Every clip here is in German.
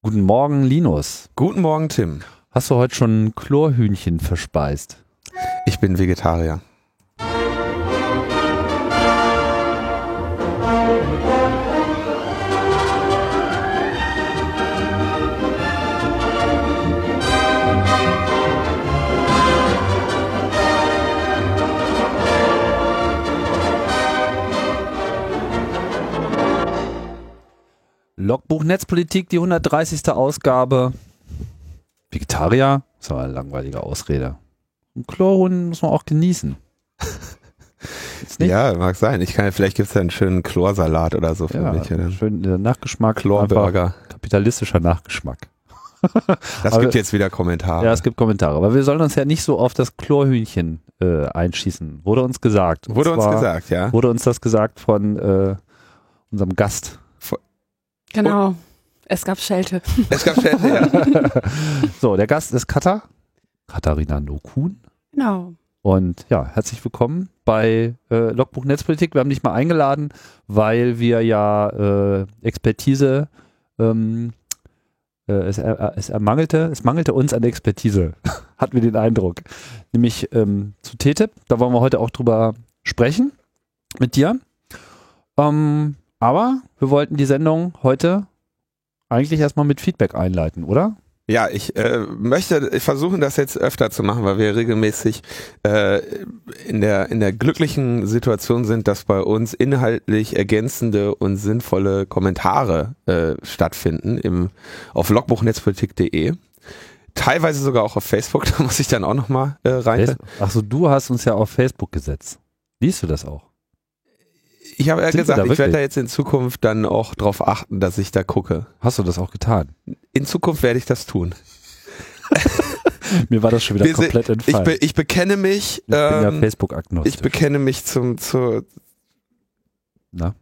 Guten Morgen, Linus. Guten Morgen, Tim. Hast du heute schon Chlorhühnchen verspeist? Ich bin Vegetarier. Logbuch Netzpolitik, die 130. Ausgabe. Vegetarier? Das war eine langweilige Ausrede. Und Chlorhuhn muss man auch genießen. Ja, mag sein. Ich kann, vielleicht gibt es ja einen schönen Chlorsalat oder so für Ja, mich. Oder? schön äh, Nachgeschmack. Chlorburger. Kapitalistischer Nachgeschmack. Das Aber- gibt jetzt wieder Kommentare. Ja, es gibt Kommentare. Aber wir sollen uns ja nicht so auf das Chlorhühnchen äh, einschießen. Wurde uns gesagt. Und Wurde uns gesagt, ja. Wurde uns das gesagt von äh, unserem Gast. Genau. Es gab Schelte. Es gab Städte, ja. So, der Gast ist Katha. Katharina Nokun. Genau. Und ja, herzlich willkommen bei äh, Logbuch Netzpolitik. Wir haben dich mal eingeladen, weil wir ja äh, Expertise, ähm, äh, es, er, es ermangelte, es mangelte uns an Expertise, hatten wir den Eindruck. Nämlich ähm, zu TTIP, da wollen wir heute auch drüber sprechen mit dir. Ähm, aber wir wollten die Sendung heute eigentlich erstmal mit Feedback einleiten, oder? Ja, ich äh, möchte versuchen, das jetzt öfter zu machen, weil wir regelmäßig äh, in der in der glücklichen Situation sind, dass bei uns inhaltlich ergänzende und sinnvolle Kommentare äh, stattfinden im auf logbuchnetzpolitik.de. Teilweise sogar auch auf Facebook, da muss ich dann auch nochmal äh, rein. Achso, du hast uns ja auf Facebook gesetzt. Liest du das auch? Ich habe ja Sind gesagt, ich werde da jetzt in Zukunft dann auch drauf achten, dass ich da gucke. Hast du das auch getan? In Zukunft werde ich das tun. Mir war das schon wieder Wir sind- komplett Ich, entfallen. be ich bekenne mich, ich bin ja ähm, Facebook-agnostisch. ich bekenne mich zum zu Na?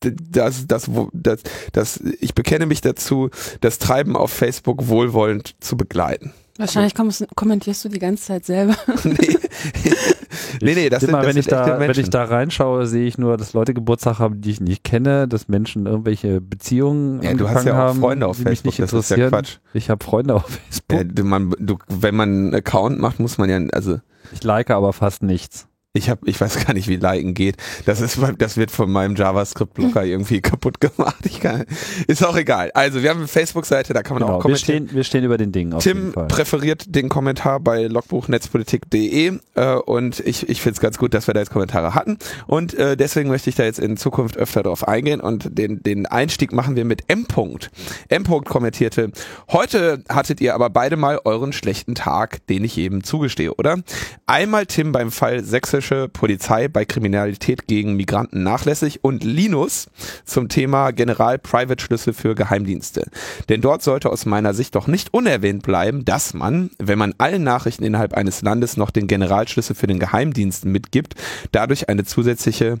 das, das, das, das, ich bekenne mich dazu, das Treiben auf Facebook wohlwollend zu begleiten. Wahrscheinlich kommst, kommentierst du die ganze Zeit selber. nee. nee, nee, das sind, Immer, das wenn, sind ich da, wenn ich da reinschaue, sehe ich nur, dass Leute Geburtstag haben, die ich nicht kenne, dass Menschen irgendwelche Beziehungen ja, du angefangen hast ja auch haben, Freunde auf Facebook, nicht das ist ja. Quatsch. Ich habe Freunde auf Facebook. Ja, du, man, du, wenn man einen Account macht, muss man ja, also Ich like aber fast nichts. Ich habe, ich weiß gar nicht, wie Liken geht. Das ist, das wird von meinem JavaScript-Blocker irgendwie kaputt gemacht. Ich kann, ist auch egal. Also wir haben eine Facebook-Seite, da kann man Genau, auch wir, kommentieren. stehen, wir stehen über den Dingen auf Tim jeden Fall. präferiert den Kommentar bei logbuchnetzpolitik.de äh, und ich, ich finde es ganz gut, dass wir da jetzt Kommentare hatten und äh, deswegen möchte ich da jetzt in Zukunft öfter drauf eingehen und den, den Einstieg machen wir mit M. -Punkt. M. -Punkt kommentierte, heute hattet ihr aber beide mal euren schlechten Tag, den ich eben zugestehe, oder? Einmal Tim beim Fall sächsische Polizei bei Kriminalität gegen Migranten nachlässig und Linus zum Thema General-Private-Schlüssel für Geheimdienste. Denn dort sollte aus meiner Sicht doch nicht unerwähnt bleiben, dass man, wenn man allen Nachrichten innerhalb eines Landes noch den Generalschlüssel für den Geheimdienst mitgibt, dadurch eine zusätzliche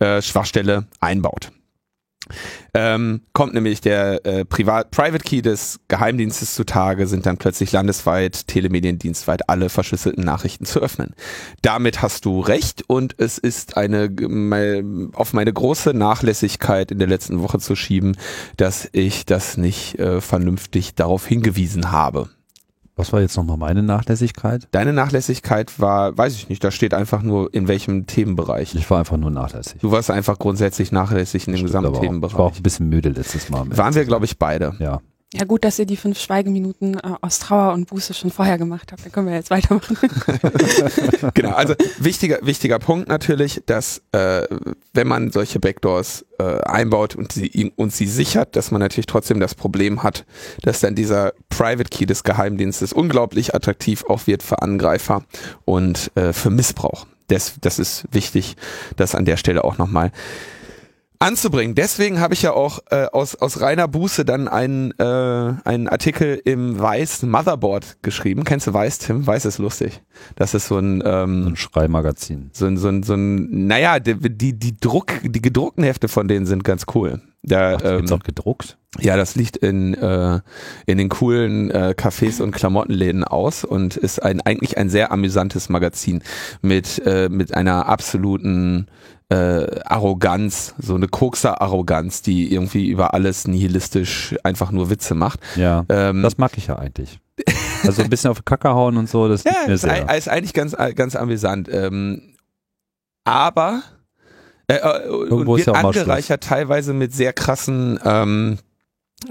äh, Schwachstelle einbaut. Ähm, kommt nämlich der äh, Privat Private Key des Geheimdienstes zutage, sind dann plötzlich landesweit, telemediendienstweit alle verschlüsselten Nachrichten zu öffnen. Damit hast du recht und es ist eine auf meine große Nachlässigkeit in der letzten Woche zu schieben, dass ich das nicht äh, vernünftig darauf hingewiesen habe. Was war jetzt nochmal meine Nachlässigkeit? Deine Nachlässigkeit war, weiß ich nicht, da steht einfach nur in welchem Themenbereich. Ich war einfach nur nachlässig. Du warst einfach grundsätzlich nachlässig in dem gesamten auch. Ich war auch Themenbereich. ein bisschen müde letztes Mal. Waren wir, glaube ich, beide. Ja. Ja, gut, dass ihr die fünf Schweigeminuten äh, aus Trauer und Buße schon vorher gemacht habt. Dann können wir jetzt weitermachen. genau, also wichtiger, wichtiger Punkt natürlich, dass äh, wenn man solche Backdoors äh, einbaut und sie, und sie sichert, dass man natürlich trotzdem das Problem hat, dass dann dieser Private Key des Geheimdienstes unglaublich attraktiv auch wird für Angreifer und äh, für Missbrauch. Das, das ist wichtig, das an der Stelle auch nochmal anzubringen. Deswegen habe ich ja auch äh, aus, aus reiner Buße dann einen, äh, einen Artikel im Weiß Motherboard geschrieben. Kennst du Weiß, Tim? Weiß ist lustig. Das ist so ein, So ähm, ein Schreimagazin. so ein, so ein, so ein naja, die, die, die Druck, die gedruckten Hefte von denen sind ganz cool. Da, Ach, ähm, gibt's auch gedruckt. ja, das liegt in, äh, in den coolen äh, Cafés und Klamottenläden aus und ist ein eigentlich ein sehr amüsantes Magazin mit, äh, mit einer absoluten äh, Arroganz, so eine Kokser-Arroganz, die irgendwie über alles nihilistisch einfach nur Witze macht. Ja, Ähm, das mag ich ja eigentlich. Also ein bisschen auf Kacke hauen und so, das ja, mir ist, sehr. ist eigentlich ganz, ganz amüsant. Ähm, aber äh, äh, und wird ja angereichert teilweise mit sehr krassen, ähm,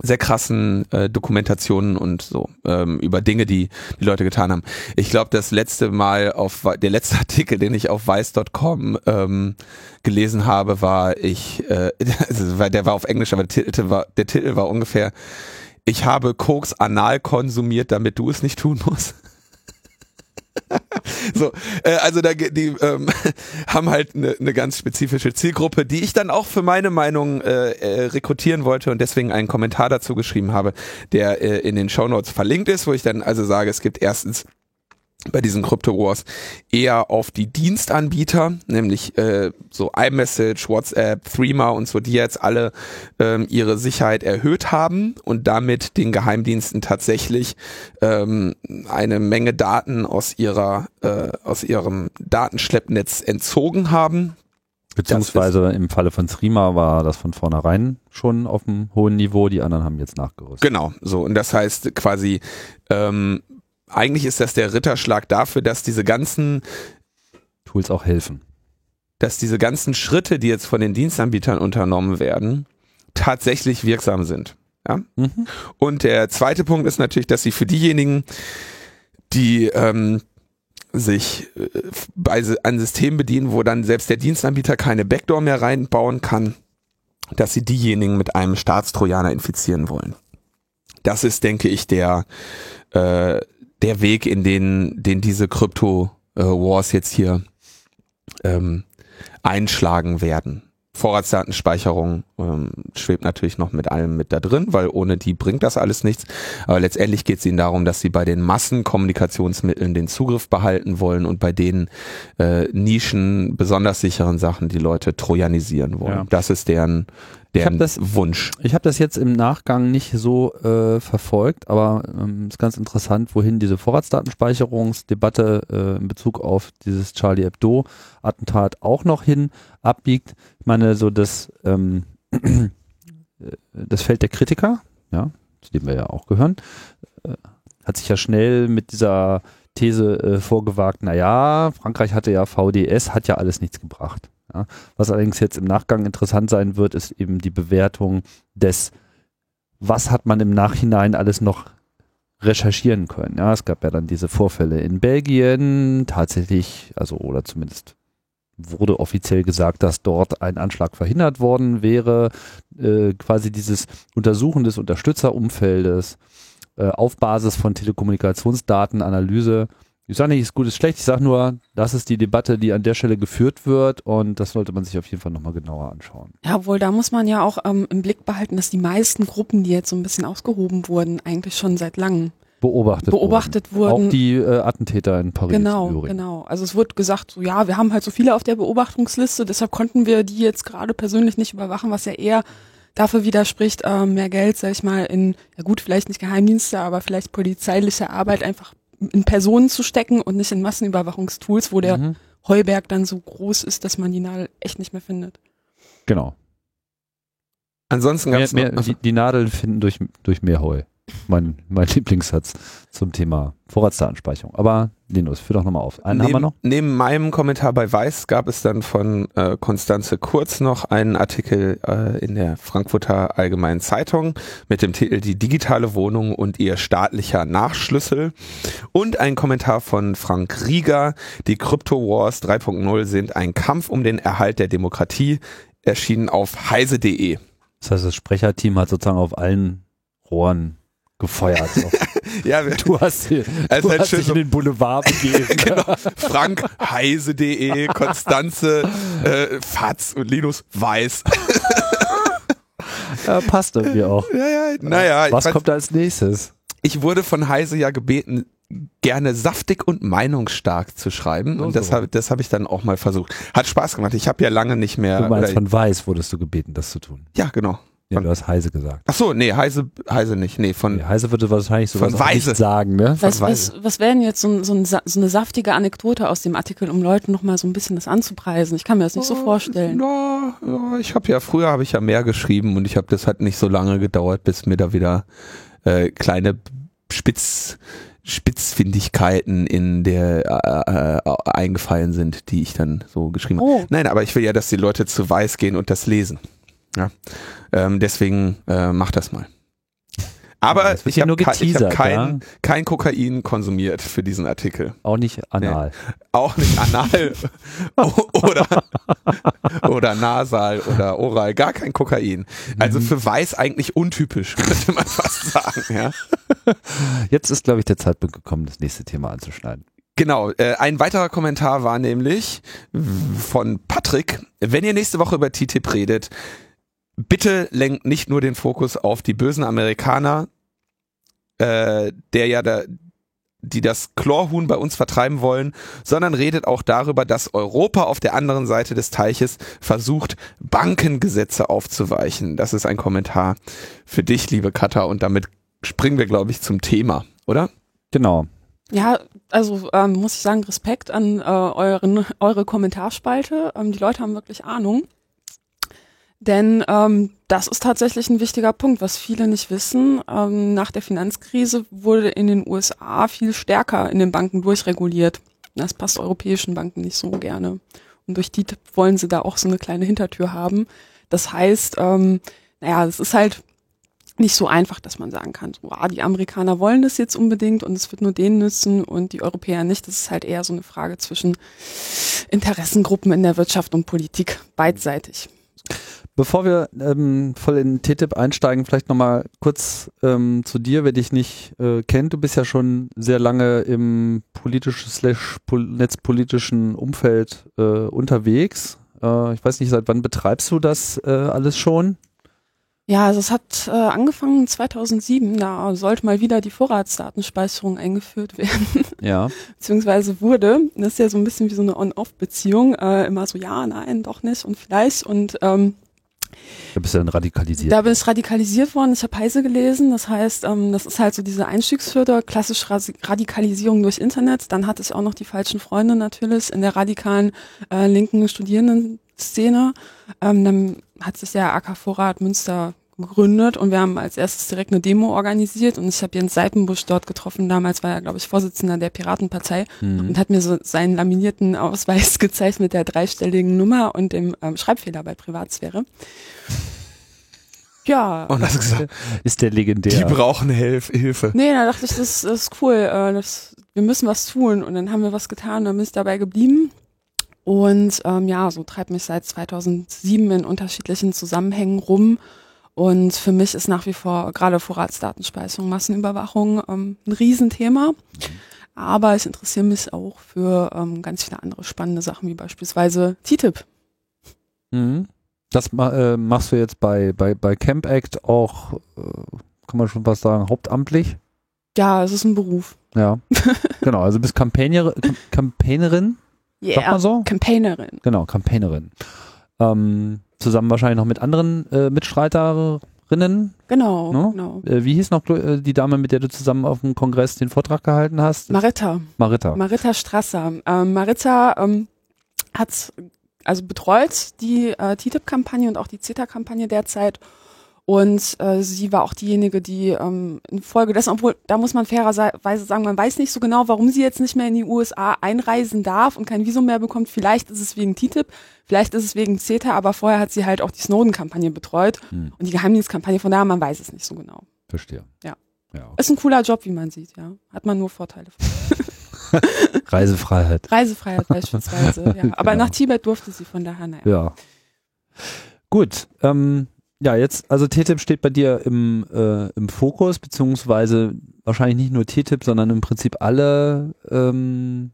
sehr krassen äh, Dokumentationen und so ähm, über Dinge, die die Leute getan haben. Ich glaube, das letzte Mal auf der letzte Artikel, den ich auf weiß.com ähm, gelesen habe, war ich, äh, der war auf Englisch, aber der Titel war, der Titel war ungefähr ich habe Koks anal konsumiert, damit du es nicht tun musst. so, äh, also da die ähm, haben halt eine ne ganz spezifische Zielgruppe, die ich dann auch für meine Meinung äh, äh, rekrutieren wollte und deswegen einen Kommentar dazu geschrieben habe, der äh, in den Shownotes verlinkt ist, wo ich dann also sage, es gibt erstens bei diesen Crypto Wars eher auf die Dienstanbieter, nämlich äh, so iMessage, WhatsApp, Threema und so, die jetzt alle ähm, ihre Sicherheit erhöht haben und damit den Geheimdiensten tatsächlich ähm, eine Menge Daten aus ihrer äh, aus ihrem Datenschleppnetz entzogen haben. Beziehungsweise im Falle von Threema war das von vornherein schon auf einem hohen Niveau, die anderen haben jetzt nachgerüstet. Genau, so und das heißt quasi ähm, eigentlich ist das der Ritterschlag dafür, dass diese ganzen Tools auch helfen. dass diese ganzen Schritte, die jetzt von den Dienstanbietern unternommen werden, tatsächlich wirksam sind. Ja? Mhm. Und der zweite Punkt ist natürlich, dass sie für diejenigen, die ähm, sich äh, bei ein System bedienen, wo dann selbst der Dienstanbieter keine Backdoor mehr reinbauen kann, dass sie diejenigen mit einem Staatstrojaner infizieren wollen. Das ist, denke ich, der, äh, der Weg, in den, den diese Krypto-Wars jetzt hier ähm, einschlagen werden. Vorratsdatenspeicherung ähm, schwebt natürlich noch mit allem mit da drin, weil ohne die bringt das alles nichts. Aber letztendlich geht es ihnen darum, dass sie bei den Massenkommunikationsmitteln den Zugriff behalten wollen und bei den äh, Nischen besonders sicheren Sachen die Leute trojanisieren wollen. Ja. Das ist deren, Ich deren das- Wunsch. Ich habe das jetzt im Nachgang nicht so äh, verfolgt, aber ähm, ist ganz interessant, wohin diese Vorratsdatenspeicherungsdebatte äh, in Bezug auf dieses Charlie Hebdo Attentat auch noch hin abbiegt. Ich meine, so das, ähm, äh, das Feld der Kritiker, ja, zu dem wir ja auch gehören, äh, hat sich ja schnell mit dieser These äh, vorgewagt, naja, Frankreich hatte ja VDS, hat ja alles nichts gebracht. Ja. Was allerdings jetzt im Nachgang interessant sein wird, ist eben die Bewertung des, was hat man im Nachhinein alles noch recherchieren können. Ja, es gab ja dann diese Vorfälle in Belgien, tatsächlich, also oder zumindest wurde offiziell gesagt, dass dort ein Anschlag verhindert worden wäre. Äh, quasi dieses Untersuchen des Unterstützerumfeldes äh, auf Basis von Telekommunikationsdatenanalyse. Ich sage nicht, ist gut, ist schlecht. Ich sage nur, das ist die Debatte, die an der Stelle geführt wird und das sollte man sich auf jeden Fall nochmal genauer anschauen. Ja, obwohl da muss man ja auch ähm, im Blick behalten, dass die meisten Gruppen, die jetzt so ein bisschen ausgehoben wurden, eigentlich schon seit langem Beobachtet, beobachtet wurden. wurden. Auch die äh, Attentäter in Paris. Genau, genau. Also es wird gesagt, so ja, wir haben halt so viele auf der Beobachtungsliste, deshalb konnten wir die jetzt gerade persönlich nicht überwachen, was ja eher dafür widerspricht, ähm, mehr Geld, sag ich mal, in, ja gut, vielleicht nicht Geheimdienste, aber vielleicht polizeiliche Arbeit einfach in Personen zu stecken und nicht in Massenüberwachungstools, wo der Mhm. Heuberg dann so groß ist, dass man die Nadel echt nicht mehr findet. Genau. Ansonsten gab Mehr, es die, die Nadeln finden durch, durch mehr Heu. Mein, mein Lieblingssatz zum Thema Vorratsdatenspeicherung. Aber Linus, führ doch nochmal auf. Einen haben wir neben, noch? neben meinem Kommentar bei Weiß gab es dann von äh, Konstanze Kurz noch einen Artikel äh, in der Frankfurter Allgemeinen Zeitung mit dem Titel Die digitale Wohnung und ihr staatlicher Nachschlüssel und ein Kommentar von Frank Rieger, die Crypto Wars 3.0 sind ein Kampf um den Erhalt der Demokratie, erschienen auf heise.de. Das heißt, das Sprecherteam hat sozusagen auf allen Rohren gefeuert. Ja, Du hast, du Also hast schön dich so- in den Boulevard begeben. genau. Frank heise.de, Konstanze äh, Fatz und Linus Weiß. ja, passt irgendwie auch. Ja, ja, naja, Was kommt als nächstes? ich wurde von Heise ja gebeten, gerne saftig und meinungsstark zu schreiben. So, und das so. habe das hab ich dann auch mal versucht. Hat Spaß gemacht. Ich habe ja lange nicht mehr. Du meinst von Weiß wurdest du gebeten, das zu tun. ja, genau. Ja, du hast Heise gesagt. Ach so, nee, Heise, Heise nicht. Nee, von, Nee, Heise würde wahrscheinlich sowas Von auch Weise. nicht sagen, ne? Was, Weise. was, was wäre denn jetzt so, so, ein, so eine saftige Anekdote aus dem Artikel, um Leuten nochmal so ein bisschen das anzupreisen? Ich kann mir das nicht so vorstellen. Ja, ja, ich habe ja, früher habe ich ja mehr geschrieben und ich habe, das hat nicht so lange gedauert, bis mir da wieder äh, kleine Spitz, Spitzfindigkeiten in der äh, äh, eingefallen sind, die ich dann so geschrieben habe. Oh, Nein, aber ich will ja, dass die Leute zu Weiß gehen und das lesen. Ja. Ähm, deswegen äh, mach das mal. Aber Ja, ich habe ich hab kein, ja? kein Kokain konsumiert für diesen Artikel. Auch nicht anal. Auch nicht anal oder, oder nasal oder oral, gar kein Kokain. Also Mhm. für Weiß eigentlich untypisch, könnte man fast sagen. Ja. Jetzt ist, glaube ich, der Zeitpunkt gekommen, das nächste Thema anzuschneiden. Genau, äh, ein weiterer Kommentar war nämlich von Patrick, wenn ihr nächste Woche über TTIP redet, bitte lenkt nicht nur den Fokus auf die bösen Amerikaner, äh, der ja da, die das Chlorhuhn bei uns vertreiben wollen, sondern redet auch darüber, dass Europa auf der anderen Seite des Teiches versucht, Bankengesetze aufzuweichen. Das ist ein Kommentar für dich, liebe Katha, und damit springen wir, glaube ich, zum Thema, oder? Genau. ja, also ähm, muss ich sagen, Respekt an äh, euren, eure Kommentarspalte. Ähm, die Leute haben wirklich Ahnung. Denn ähm, das ist tatsächlich ein wichtiger Punkt, was viele nicht wissen. Ähm, nach der Finanzkrise wurde in den USA viel stärker in den Banken durchreguliert. Das passt europäischen Banken nicht so gerne. Und durch die wollen sie da auch so eine kleine Hintertür haben. Das heißt, ähm, naja, es ist halt nicht so einfach, dass man sagen kann, so, ah, die Amerikaner wollen das jetzt unbedingt und es wird nur denen nützen und die Europäer nicht. Das ist halt eher so eine Frage zwischen Interessengruppen in der Wirtschaft und Politik, beidseitig. Bevor wir ähm, voll in TTIP einsteigen, vielleicht nochmal kurz ähm, zu dir, wer dich nicht äh, kennt. Du bist ja schon sehr lange im politischen netzpolitischen Umfeld äh, unterwegs. Äh, ich weiß nicht, seit wann betreibst du das äh, alles schon? Ja, also es hat äh, angefangen 2007, da sollte mal wieder die Vorratsdatenspeicherung eingeführt werden, Ja. beziehungsweise wurde. Das ist ja so ein bisschen wie so eine On-Off-Beziehung, äh, immer so ja, nein, doch nicht und vielleicht und ähm, Da bist du dann radikalisiert. Da bin ich radikalisiert worden. Ich habe Heise gelesen. Das heißt, ähm, das ist halt so diese Einstiegshürde, klassisch Ras Radikalisierung durch Internet. Dann hatte ich auch noch die falschen Freunde natürlich in der radikalen äh, linken Studierendenszene. Ähm, dann hat sich der AK Vorrat Münster gegründet und wir haben als erstes direkt eine Demo organisiert und ich habe Jens Seitenbusch dort getroffen. Damals war er, glaube ich, Vorsitzender der Piratenpartei Mhm. und hat mir so seinen laminierten Ausweis gezeigt mit der dreistelligen Nummer und dem ähm, Schreibfehler bei Privatsphäre. Ja. Und hast gesagt, Ist der legendär. die brauchen Hilf Hilfe. Nee, da dachte ich, das, das ist cool. Äh, das, wir müssen was tun. Und dann haben wir was getan, dann bin ich dabei geblieben. Und ähm, ja, so treibt mich seit 2007 in unterschiedlichen Zusammenhängen rum. Und für mich ist nach wie vor gerade Vorratsdatenspeicherung, Massenüberwachung ähm, ein Riesenthema. Aber ich interessiere mich auch für ähm, ganz viele andere spannende Sachen, wie beispielsweise TTIP. Mhm. Das äh, machst du jetzt bei, bei, bei Camp Act auch, äh, kann man schon was sagen, hauptamtlich? Ja, es ist ein Beruf. Ja. genau, also bist Campaigner, Cam- Campaignerin, sagt man so? Campaignerin. Genau, Campaignerin. Ähm, zusammen wahrscheinlich noch mit anderen äh, Mitstreiterinnen. Genau, No? genau. Äh, wie hieß noch äh, die Dame, mit der du zusammen auf dem Kongress den Vortrag gehalten hast? Maritta. Marita. Marita Strasser. Ähm, Marita ähm, hat also betreut die äh, TTIP-Kampagne und auch die CETA-Kampagne derzeit. Und äh, sie war auch diejenige, die ähm, in Folge dessen, obwohl da muss man fairerweise sagen, man weiß nicht so genau, warum sie jetzt nicht mehr in die USA einreisen darf und kein Visum mehr bekommt. Vielleicht ist es wegen TTIP, vielleicht ist es wegen CETA, aber vorher hat sie halt auch die Snowden-Kampagne betreut Hm, und die Geheimdienstkampagne. Von daher, man weiß es nicht so genau. verstehe. Ja. ja. Ist ein cooler Job, wie man sieht, ja. Hat man nur Vorteile. Reisefreiheit. Reisefreiheit beispielsweise, ja. Aber Genau. nach Tibet durfte sie von daher, naja. Ja. Gut. Ähm, ja, jetzt, also TTIP steht bei dir im, äh, im Fokus, beziehungsweise wahrscheinlich nicht nur TTIP, sondern im Prinzip alle ähm,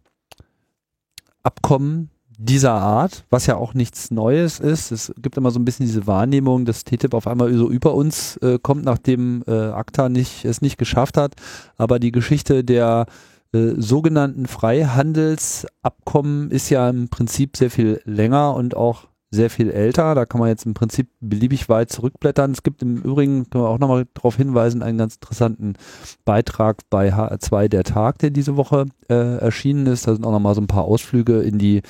Abkommen dieser Art, was ja auch nichts Neues ist. Es gibt immer so ein bisschen diese Wahrnehmung, dass TTIP auf einmal so über uns äh, kommt, nachdem äh, ACTA nicht, es nicht geschafft hat. Aber die Geschichte der äh, sogenannten Freihandelsabkommen ist ja im Prinzip sehr viel länger und auch sehr viel älter. Da kann man jetzt im Prinzip beliebig weit zurückblättern. Es gibt im Übrigen, können wir auch nochmal darauf hinweisen, einen ganz interessanten Beitrag bei HR2 der Tag, der diese Woche äh, erschienen ist. Da sind auch nochmal so ein paar Ausflüge in die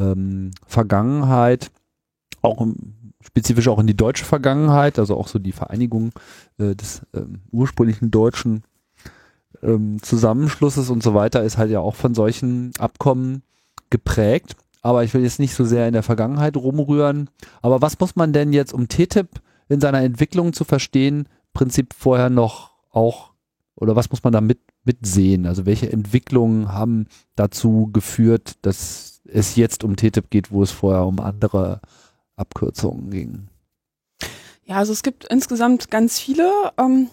ähm, Vergangenheit, auch im, spezifisch auch in die deutsche Vergangenheit, also auch so die Vereinigung äh, des ähm, ursprünglichen deutschen ähm, Zusammenschlusses und so weiter ist halt ja auch von solchen Abkommen geprägt. Aber ich will jetzt nicht so sehr in der Vergangenheit rumrühren. Aber was muss man denn jetzt, um TTIP in seiner Entwicklung zu verstehen, Prinzip vorher noch auch, oder was muss man da mit, mitsehen? Also welche Entwicklungen haben dazu geführt, dass es jetzt um TTIP geht, wo es vorher um andere Abkürzungen ging? Ja, also es gibt insgesamt ganz viele ähm,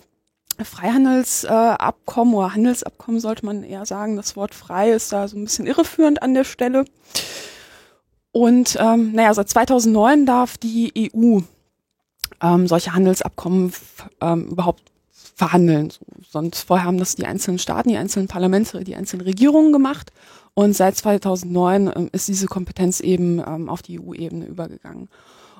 Freihandelsabkommen äh, oder Handelsabkommen sollte man eher sagen. Das Wort frei ist da so ein bisschen irreführend an der Stelle. Und ähm, naja, seit 2009 darf die EU ähm, solche Handelsabkommen ähm, überhaupt verhandeln. So, sonst vorher haben das die einzelnen Staaten, die einzelnen Parlamente, die einzelnen Regierungen gemacht. Und seit 2009 ähm, ist diese Kompetenz eben ähm, auf die EU-Ebene übergegangen.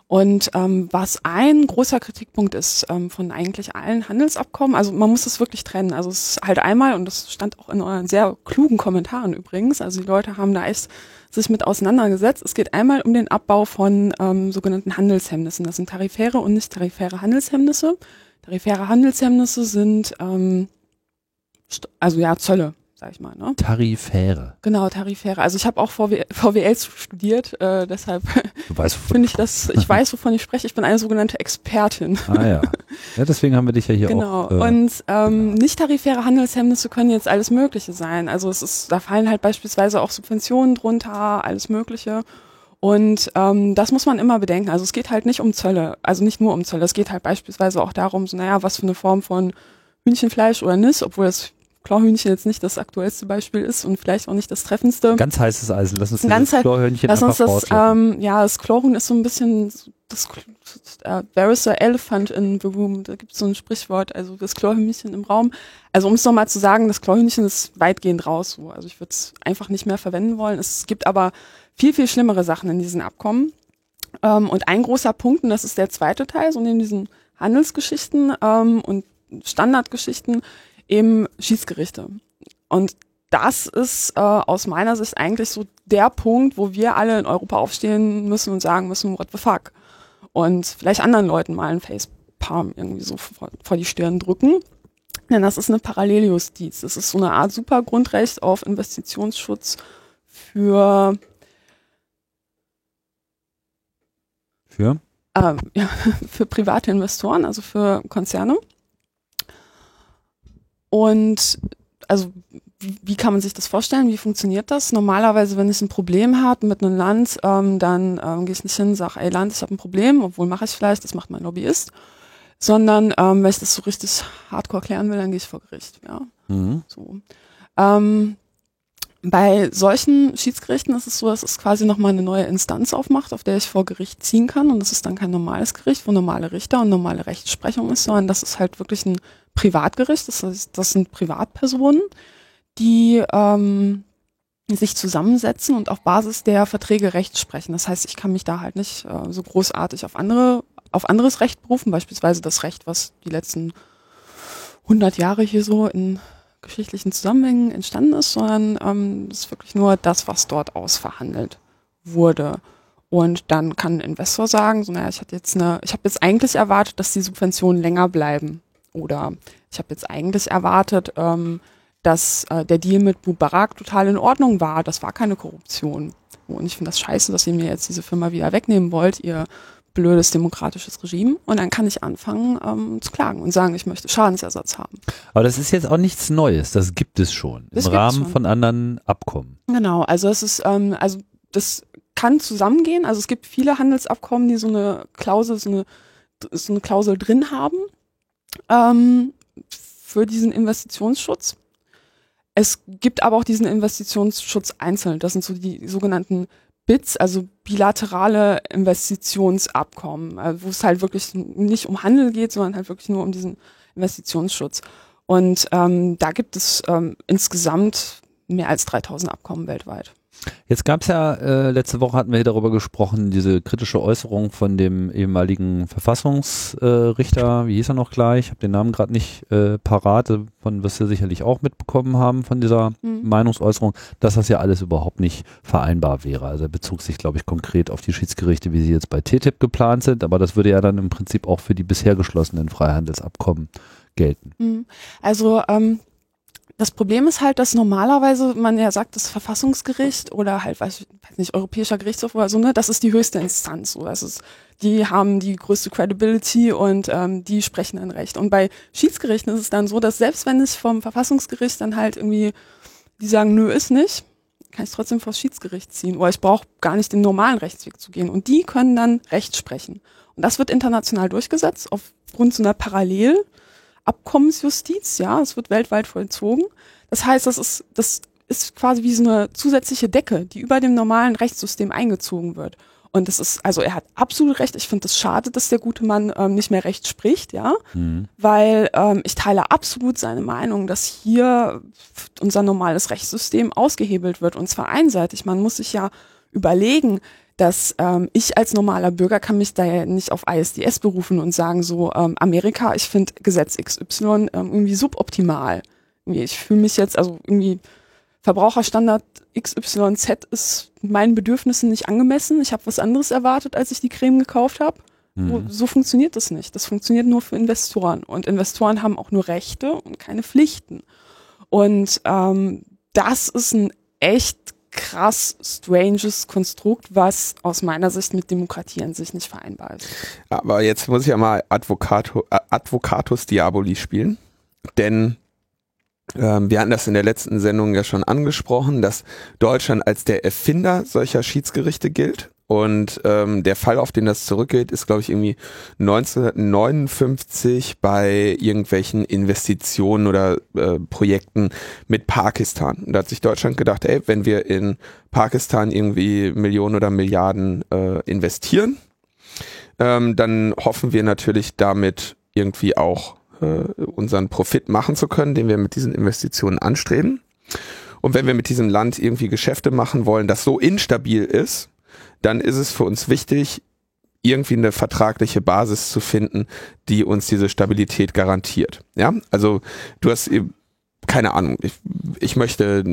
Und ähm, was ein großer Kritikpunkt ist ähm, von eigentlich allen Handelsabkommen, also man muss es wirklich trennen. Also es ist halt einmal, und das stand auch in euren sehr klugen Kommentaren übrigens, also die Leute haben da echt sich mit auseinandergesetzt. Es geht einmal um den Abbau von ähm, sogenannten Handelshemmnissen. Das sind tarifäre und nicht tarifäre Handelshemmnisse. Tarifäre Handelshemmnisse sind ähm, also ja Zölle, sag ich mal. Ne? Tarifäre. Genau, Tarifäre. Also ich habe auch VW, VWL studiert, äh, deshalb finde ich das, ich weiß, wovon ich spreche. Ich bin eine sogenannte Expertin. Ah ja. Ja, deswegen haben wir dich ja hier genau. auch. Genau. Äh, und ähm, nicht tarifäre Handelshemmnisse können jetzt alles Mögliche sein. Also es ist, da fallen halt beispielsweise auch Subventionen drunter, alles Mögliche. Und ähm, das muss man immer bedenken. Also es geht halt nicht um Zölle, also nicht nur um Zölle. Es geht halt beispielsweise auch darum, so, naja, was für eine Form von Hühnchenfleisch oder Nis, obwohl das Chlorhühnchen jetzt nicht das aktuellste Beispiel ist und vielleicht auch nicht das treffendste. Ganz heißes Eisen. Lass uns Ganz das Chlorhühnchen lass uns das, ähm, ja, das Chlorhuhn ist so ein bisschen das uh, there is a elephant in the room. Da gibt es so ein Sprichwort, also das Chlorhühnchen im Raum. Also um es nochmal zu sagen, das Chlorhühnchen ist weitgehend raus. So. Also ich würde es einfach nicht mehr verwenden wollen. Es gibt aber viel, viel schlimmere Sachen in diesen Abkommen. Ähm, und ein großer Punkt, und das ist der zweite Teil, so neben diesen Handelsgeschichten ähm, und Standardgeschichten, eben Schiedsgerichte. Und das ist äh, aus meiner Sicht eigentlich so der Punkt, wo wir alle in Europa aufstehen müssen und sagen müssen, what the fuck? Und vielleicht anderen Leuten mal einen Facepalm irgendwie so vor, vor die Stirn drücken. Denn das ist eine Paralleljustiz. Das ist so eine Art Supergrundrecht auf Investitionsschutz für für äh, ja, für private Investoren, also für Konzerne. Und also wie, kann man sich das vorstellen? Wie funktioniert das? Normalerweise, wenn ich ein Problem habe mit einem Land, ähm, dann ähm, gehe ich nicht hin und sage, ey Land, ich habe ein Problem, obwohl mache ich vielleicht, das macht mein Lobbyist. Sondern ähm, wenn ich das so richtig hardcore klären will, dann gehe ich vor Gericht. Ja. Mhm. So. Ähm, bei solchen Schiedsgerichten ist es so, dass es quasi nochmal eine neue Instanz aufmacht, auf der ich vor Gericht ziehen kann. Und das ist dann kein normales Gericht, wo normale Richter und normale Rechtsprechung ist, sondern das ist halt wirklich ein Privatgericht. Das, heißt, das sind Privatpersonen, die ähm, sich zusammensetzen und auf Basis der Verträge Recht sprechen. Das heißt, ich kann mich da halt nicht äh, so großartig auf andere, auf anderes Recht berufen, beispielsweise das Recht, was die letzten 100 Jahre hier so in geschichtlichen Zusammenhängen entstanden ist, sondern ähm, es ist wirklich nur das, was dort ausverhandelt wurde. Und dann kann ein Investor sagen, so naja, ich hatte jetzt eine, ich habe jetzt eigentlich erwartet, dass die Subventionen länger bleiben. Oder ich habe jetzt eigentlich erwartet, ähm, dass äh, der Deal mit Mubarak total in Ordnung war. Das war keine Korruption. Und ich finde das scheiße, dass ihr mir jetzt diese Firma wieder wegnehmen wollt. Ihr blödes demokratisches Regime und dann kann ich anfangen ähm, zu klagen und sagen, ich möchte Schadensersatz haben. Aber das ist jetzt auch nichts Neues, das gibt es schon das im Rahmen schon. von anderen Abkommen. Genau, also es ist, ähm, also das kann zusammengehen. Also es gibt viele Handelsabkommen, die so eine Klausel, so eine, so eine Klausel drin haben ähm, für diesen Investitionsschutz. Es gibt aber auch diesen Investitionsschutz einzeln. Das sind so die sogenannten BITS, also bilaterale Investitionsabkommen, äh, wo es halt wirklich nicht um Handel geht, sondern halt wirklich nur um diesen Investitionsschutz. Und ähm, da gibt es ähm, insgesamt mehr als 3000 Abkommen weltweit. Jetzt gab es ja, äh, letzte Woche hatten wir hier darüber gesprochen, diese kritische Äußerung von dem ehemaligen Verfassungsrichter, äh, wie hieß er noch gleich, ich habe den Namen gerade nicht äh, parat, von was wir sicherlich auch mitbekommen haben von dieser mhm. Meinungsäußerung, dass das ja alles überhaupt nicht vereinbar wäre. Also er bezog sich, glaube ich, konkret auf die Schiedsgerichte, wie sie jetzt bei TTIP geplant sind, aber das würde ja dann im Prinzip auch für die bisher geschlossenen Freihandelsabkommen gelten. Mhm. Also ähm, das Problem ist halt, dass normalerweise man ja sagt, das Verfassungsgericht oder halt, weiß ich nicht, Europäischer Gerichtshof oder so, ne, das ist die höchste Instanz. So. Das ist, die haben die größte Credibility und ähm, die sprechen dann Recht. Und bei Schiedsgerichten ist es dann so, dass selbst wenn es vom Verfassungsgericht dann halt irgendwie, die sagen, nö, ist nicht, kann ich trotzdem vors Schiedsgericht ziehen. Oder ich brauche gar nicht den normalen Rechtsweg zu gehen. Und die können dann Recht sprechen. Und das wird international durchgesetzt aufgrund so einer Parallel- Abkommensjustiz, ja, es wird weltweit vollzogen. Das heißt, das ist, das ist quasi wie so eine zusätzliche Decke, die über dem normalen Rechtssystem eingezogen wird. Und das ist, also er hat absolut recht. Ich finde es das schade, dass der gute Mann ähm, nicht mehr recht spricht, ja, mhm. weil ähm, ich teile absolut seine Meinung, dass hier unser normales Rechtssystem ausgehebelt wird und zwar einseitig. Man muss sich ja überlegen, dass ähm, ich als normaler Bürger kann mich da ja nicht auf ISDS berufen und sagen so, ähm, Amerika, ich finde Gesetz XY ähm, irgendwie suboptimal. Ich fühle mich jetzt, also irgendwie Verbraucherstandard XYZ ist meinen Bedürfnissen nicht angemessen. Ich habe was anderes erwartet, als ich die Creme gekauft habe. Mhm. So, so funktioniert das nicht. Das funktioniert nur für Investoren. Und Investoren haben auch nur Rechte und keine Pflichten. Und ähm, das ist ein echt krass stranges Konstrukt, was aus meiner Sicht mit Demokratie an sich nicht vereinbar ist. Aber jetzt muss ich ja mal Advocato, äh, Advocatus Diaboli spielen, denn ähm, wir hatten das in der letzten Sendung ja schon angesprochen, dass Deutschland als der Erfinder solcher Schiedsgerichte gilt und ähm, der Fall, auf den das zurückgeht, ist, glaube ich, irgendwie 1959 bei irgendwelchen Investitionen oder äh, Projekten mit Pakistan. Und da hat sich Deutschland gedacht, ey, wenn wir in Pakistan irgendwie Millionen oder Milliarden äh, investieren, ähm, dann hoffen wir natürlich damit irgendwie auch äh, unseren Profit machen zu können, den wir mit diesen Investitionen anstreben. Und wenn wir mit diesem Land irgendwie Geschäfte machen wollen, das so instabil ist, dann ist es für uns wichtig, irgendwie eine vertragliche Basis zu finden, die uns diese Stabilität garantiert. Ja, also du hast keine Ahnung, ich, ich möchte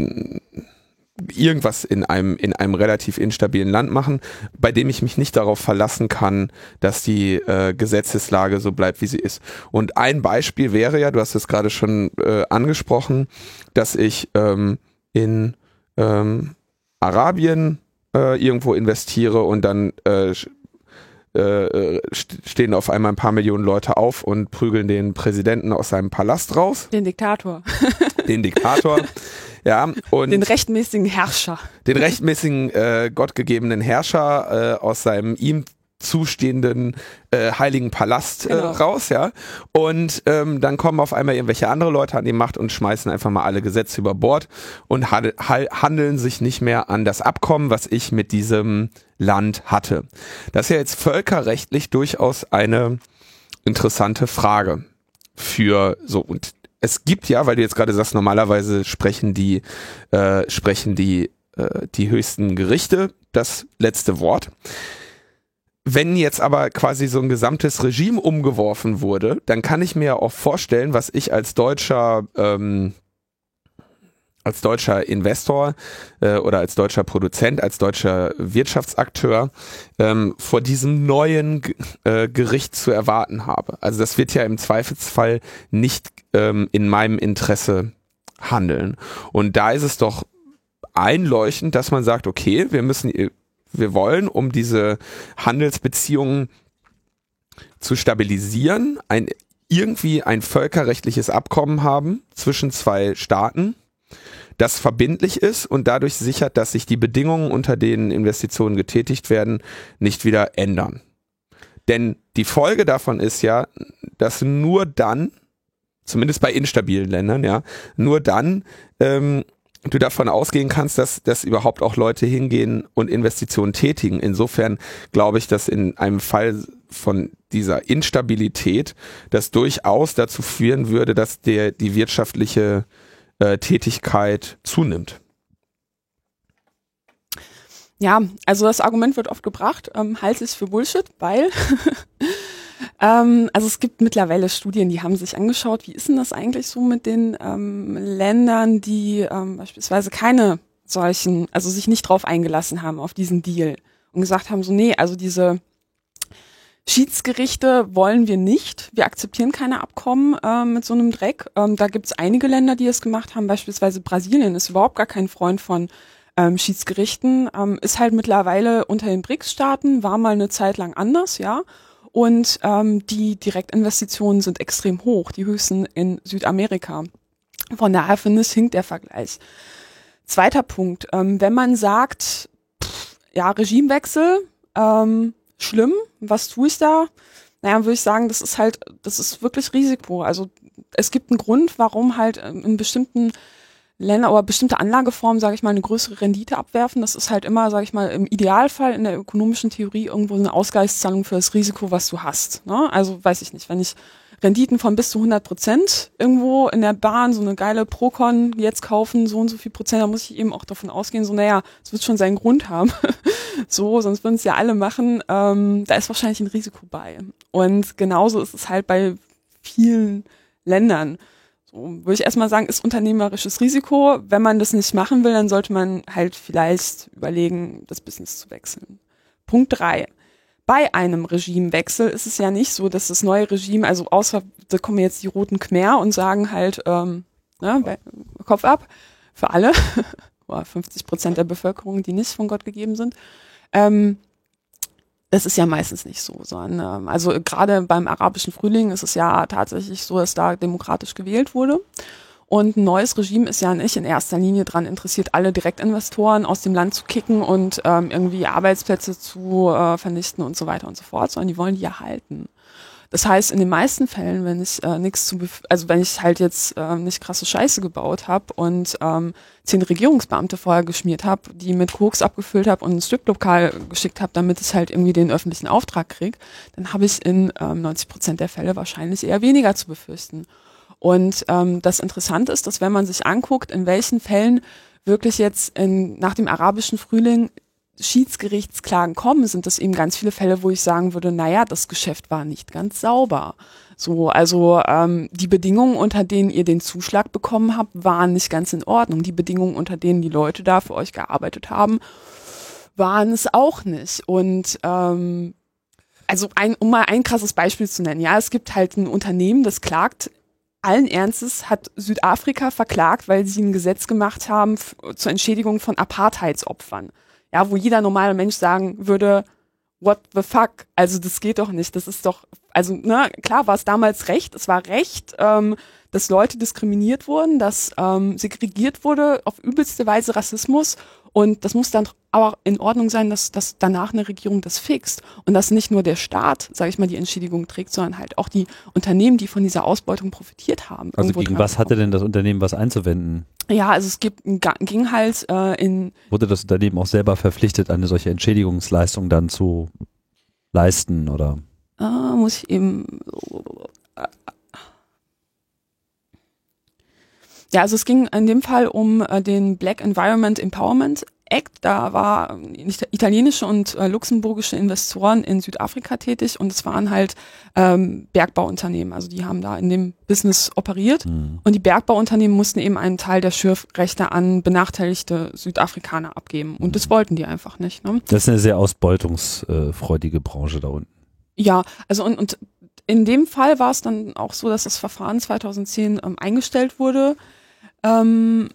irgendwas in einem, in einem relativ instabilen Land machen, bei dem ich mich nicht darauf verlassen kann, dass die äh, Gesetzeslage so bleibt, wie sie ist. Und ein Beispiel wäre ja, du hast es gerade schon äh, angesprochen, dass ich ähm, in ähm, Arabien äh, irgendwo investiere und dann äh, äh, stehen auf einmal ein paar Millionen Leute auf und prügeln den Präsidenten aus seinem Palast raus. Den Diktator. Den Diktator. Ja, und den rechtmäßigen Herrscher. Den rechtmäßigen äh, gottgegebenen Herrscher äh, aus seinem ihm zustehenden äh, heiligen Palast äh, genau. raus, ja. Und ähm, dann kommen auf einmal irgendwelche andere Leute an die Macht und schmeißen einfach mal alle Gesetze über Bord und handel, handeln sich nicht mehr an das Abkommen, was ich mit diesem Land hatte. Das ist ja jetzt völkerrechtlich durchaus eine interessante Frage für so und es gibt ja, weil du jetzt gerade sagst, normalerweise sprechen die äh, sprechen die äh, die höchsten Gerichte das letzte Wort. Wenn jetzt aber quasi so ein gesamtes Regime umgeworfen wurde, dann kann ich mir auch vorstellen, was ich als deutscher ähm, als deutscher Investor äh, oder als deutscher Produzent, als deutscher Wirtschaftsakteur ähm, vor diesem neuen äh, Gericht zu erwarten habe. Also das wird ja im Zweifelsfall nicht ähm, in meinem Interesse handeln. Und da ist es doch einleuchtend, dass man sagt, okay, wir müssen wir wollen, um diese Handelsbeziehungen zu stabilisieren, ein, irgendwie ein völkerrechtliches Abkommen haben zwischen zwei Staaten, das verbindlich ist und dadurch sichert, dass sich die Bedingungen, unter denen Investitionen getätigt werden, nicht wieder ändern. Denn die Folge davon ist ja, dass nur dann, zumindest bei instabilen Ländern, ja, nur dann ähm, du davon ausgehen kannst, dass, dass überhaupt auch Leute hingehen und Investitionen tätigen. Insofern glaube ich, dass in einem Fall von dieser Instabilität das durchaus dazu führen würde, dass der, die wirtschaftliche äh, Tätigkeit zunimmt. Ja, also das Argument wird oft gebracht, ähm, halte ich für Bullshit, weil ähm, also es gibt mittlerweile Studien, die haben sich angeschaut, wie ist denn das eigentlich so mit den ähm, Ländern, die ähm, beispielsweise keine solchen, also sich nicht drauf eingelassen haben auf diesen Deal und gesagt haben, so nee, also diese Schiedsgerichte wollen wir nicht. Wir akzeptieren keine Abkommen äh, mit so einem Dreck. Ähm, da gibt es einige Länder, die es gemacht haben. Beispielsweise Brasilien ist überhaupt gar kein Freund von ähm, Schiedsgerichten. Ähm, ist halt mittlerweile unter den BRICS-Staaten, war mal eine Zeit lang anders, ja. Und ähm, die Direktinvestitionen sind extrem hoch, die höchsten in Südamerika. Von daher finde ich, hinkt der Vergleich. Zweiter Punkt, ähm, wenn man sagt, pff, ja, Regimewechsel, ähm, schlimm, was tue ich da? Naja, würde ich sagen, das ist halt, das ist wirklich Risiko. Also es gibt einen Grund, warum halt ähm, in bestimmten Ländern oder bestimmte Anlageformen, sage ich mal, eine größere Rendite abwerfen. Das ist halt immer, sage ich mal, im Idealfall in der ökonomischen Theorie irgendwo eine Ausgleichszahlung für das Risiko, was du hast. Ne? Also weiß ich nicht, wenn ich Renditen von bis zu 100 Prozent irgendwo in der Bahn, so eine geile Procon jetzt kaufen, so und so viel Prozent, da muss ich eben auch davon ausgehen, so naja, es wird schon seinen Grund haben. so, sonst würden es ja alle machen. Ähm, da ist wahrscheinlich ein Risiko bei. Und genauso ist es halt bei vielen Ländern. So, würde ich erstmal sagen, ist unternehmerisches Risiko. Wenn man das nicht machen will, dann sollte man halt vielleicht überlegen, das Business zu wechseln. Punkt drei bei einem Regimewechsel ist es ja nicht so, dass das neue Regime, also außer da kommen jetzt die roten Khmer und sagen halt, ähm, ne, Kopf ab für alle, 50 Prozent der Bevölkerung, die nicht von Gott gegeben sind. Ähm, das ist ja meistens nicht so, sondern ähm, also gerade beim arabischen Frühling ist es ja tatsächlich so, dass da demokratisch gewählt wurde. Und ein neues Regime ist ja nicht in erster Linie dran interessiert, alle Direktinvestoren aus dem Land zu kicken und ähm, irgendwie Arbeitsplätze zu äh, vernichten und so weiter und so fort, sondern die wollen die erhalten. Das heißt, in den meisten Fällen, wenn ich äh, nichts zu, also wenn ich halt jetzt äh, nicht krasse Scheiße gebaut habe und ähm, zehn Regierungsbeamte vorher geschmiert habe, die mit Koks abgefüllt habe und ein Stücklokal geschickt habe, damit ich halt irgendwie den öffentlichen Auftrag krieg, dann habe ich in ähm, 90 Prozent der Fälle wahrscheinlich eher weniger zu befürchten. Und ähm, das Interessante ist, dass wenn man sich anguckt, in welchen Fällen wirklich jetzt in, nach dem arabischen Frühling Schiedsgerichtsklagen kommen, sind das eben ganz viele Fälle, wo ich sagen würde, naja, das Geschäft war nicht ganz sauber. So, also ähm, die Bedingungen, unter denen ihr den Zuschlag bekommen habt, waren nicht ganz in Ordnung. Die Bedingungen, unter denen die Leute da für euch gearbeitet haben, waren es auch nicht. Und ähm, also ein, um mal ein krasses Beispiel zu nennen, ja, es gibt halt ein Unternehmen, das klagt allen Ernstes hat Südafrika verklagt, weil sie ein Gesetz gemacht haben zur Entschädigung von Apartheidsopfern. Ja, wo jeder normale Mensch sagen würde, what the fuck? Also das geht doch nicht. Das ist doch, also ne, klar war es damals recht. Es war recht, ähm, dass Leute diskriminiert wurden, dass ähm, segregiert wurde auf übelste Weise Rassismus und das muss dann aber in Ordnung sein, dass, dass danach eine Regierung das fixt und dass nicht nur der Staat, sage ich mal, die Entschädigung trägt, sondern halt auch die Unternehmen, die von dieser Ausbeutung profitiert haben. Also gegen was hatte denn das Unternehmen was einzuwenden? Ja, also es gibt ging halt äh, in wurde das Unternehmen auch selber verpflichtet, eine solche Entschädigungsleistung dann zu leisten oder? Äh, muss ich eben Ja, also es ging in dem Fall um äh, den Black Environment Empowerment Act. Da war italienische und äh, luxemburgische Investoren in Südafrika tätig und es waren halt ähm, Bergbauunternehmen. Also die haben da in dem Business operiert mhm. und die Bergbauunternehmen mussten eben einen Teil der Schürfrechte an benachteiligte Südafrikaner abgeben und das wollten die einfach nicht. Ne? Das ist eine sehr ausbeutungsfreudige Branche da unten. Ja, also und, und in dem Fall war es dann auch so, dass das Verfahren 2010 ähm, eingestellt wurde ähm,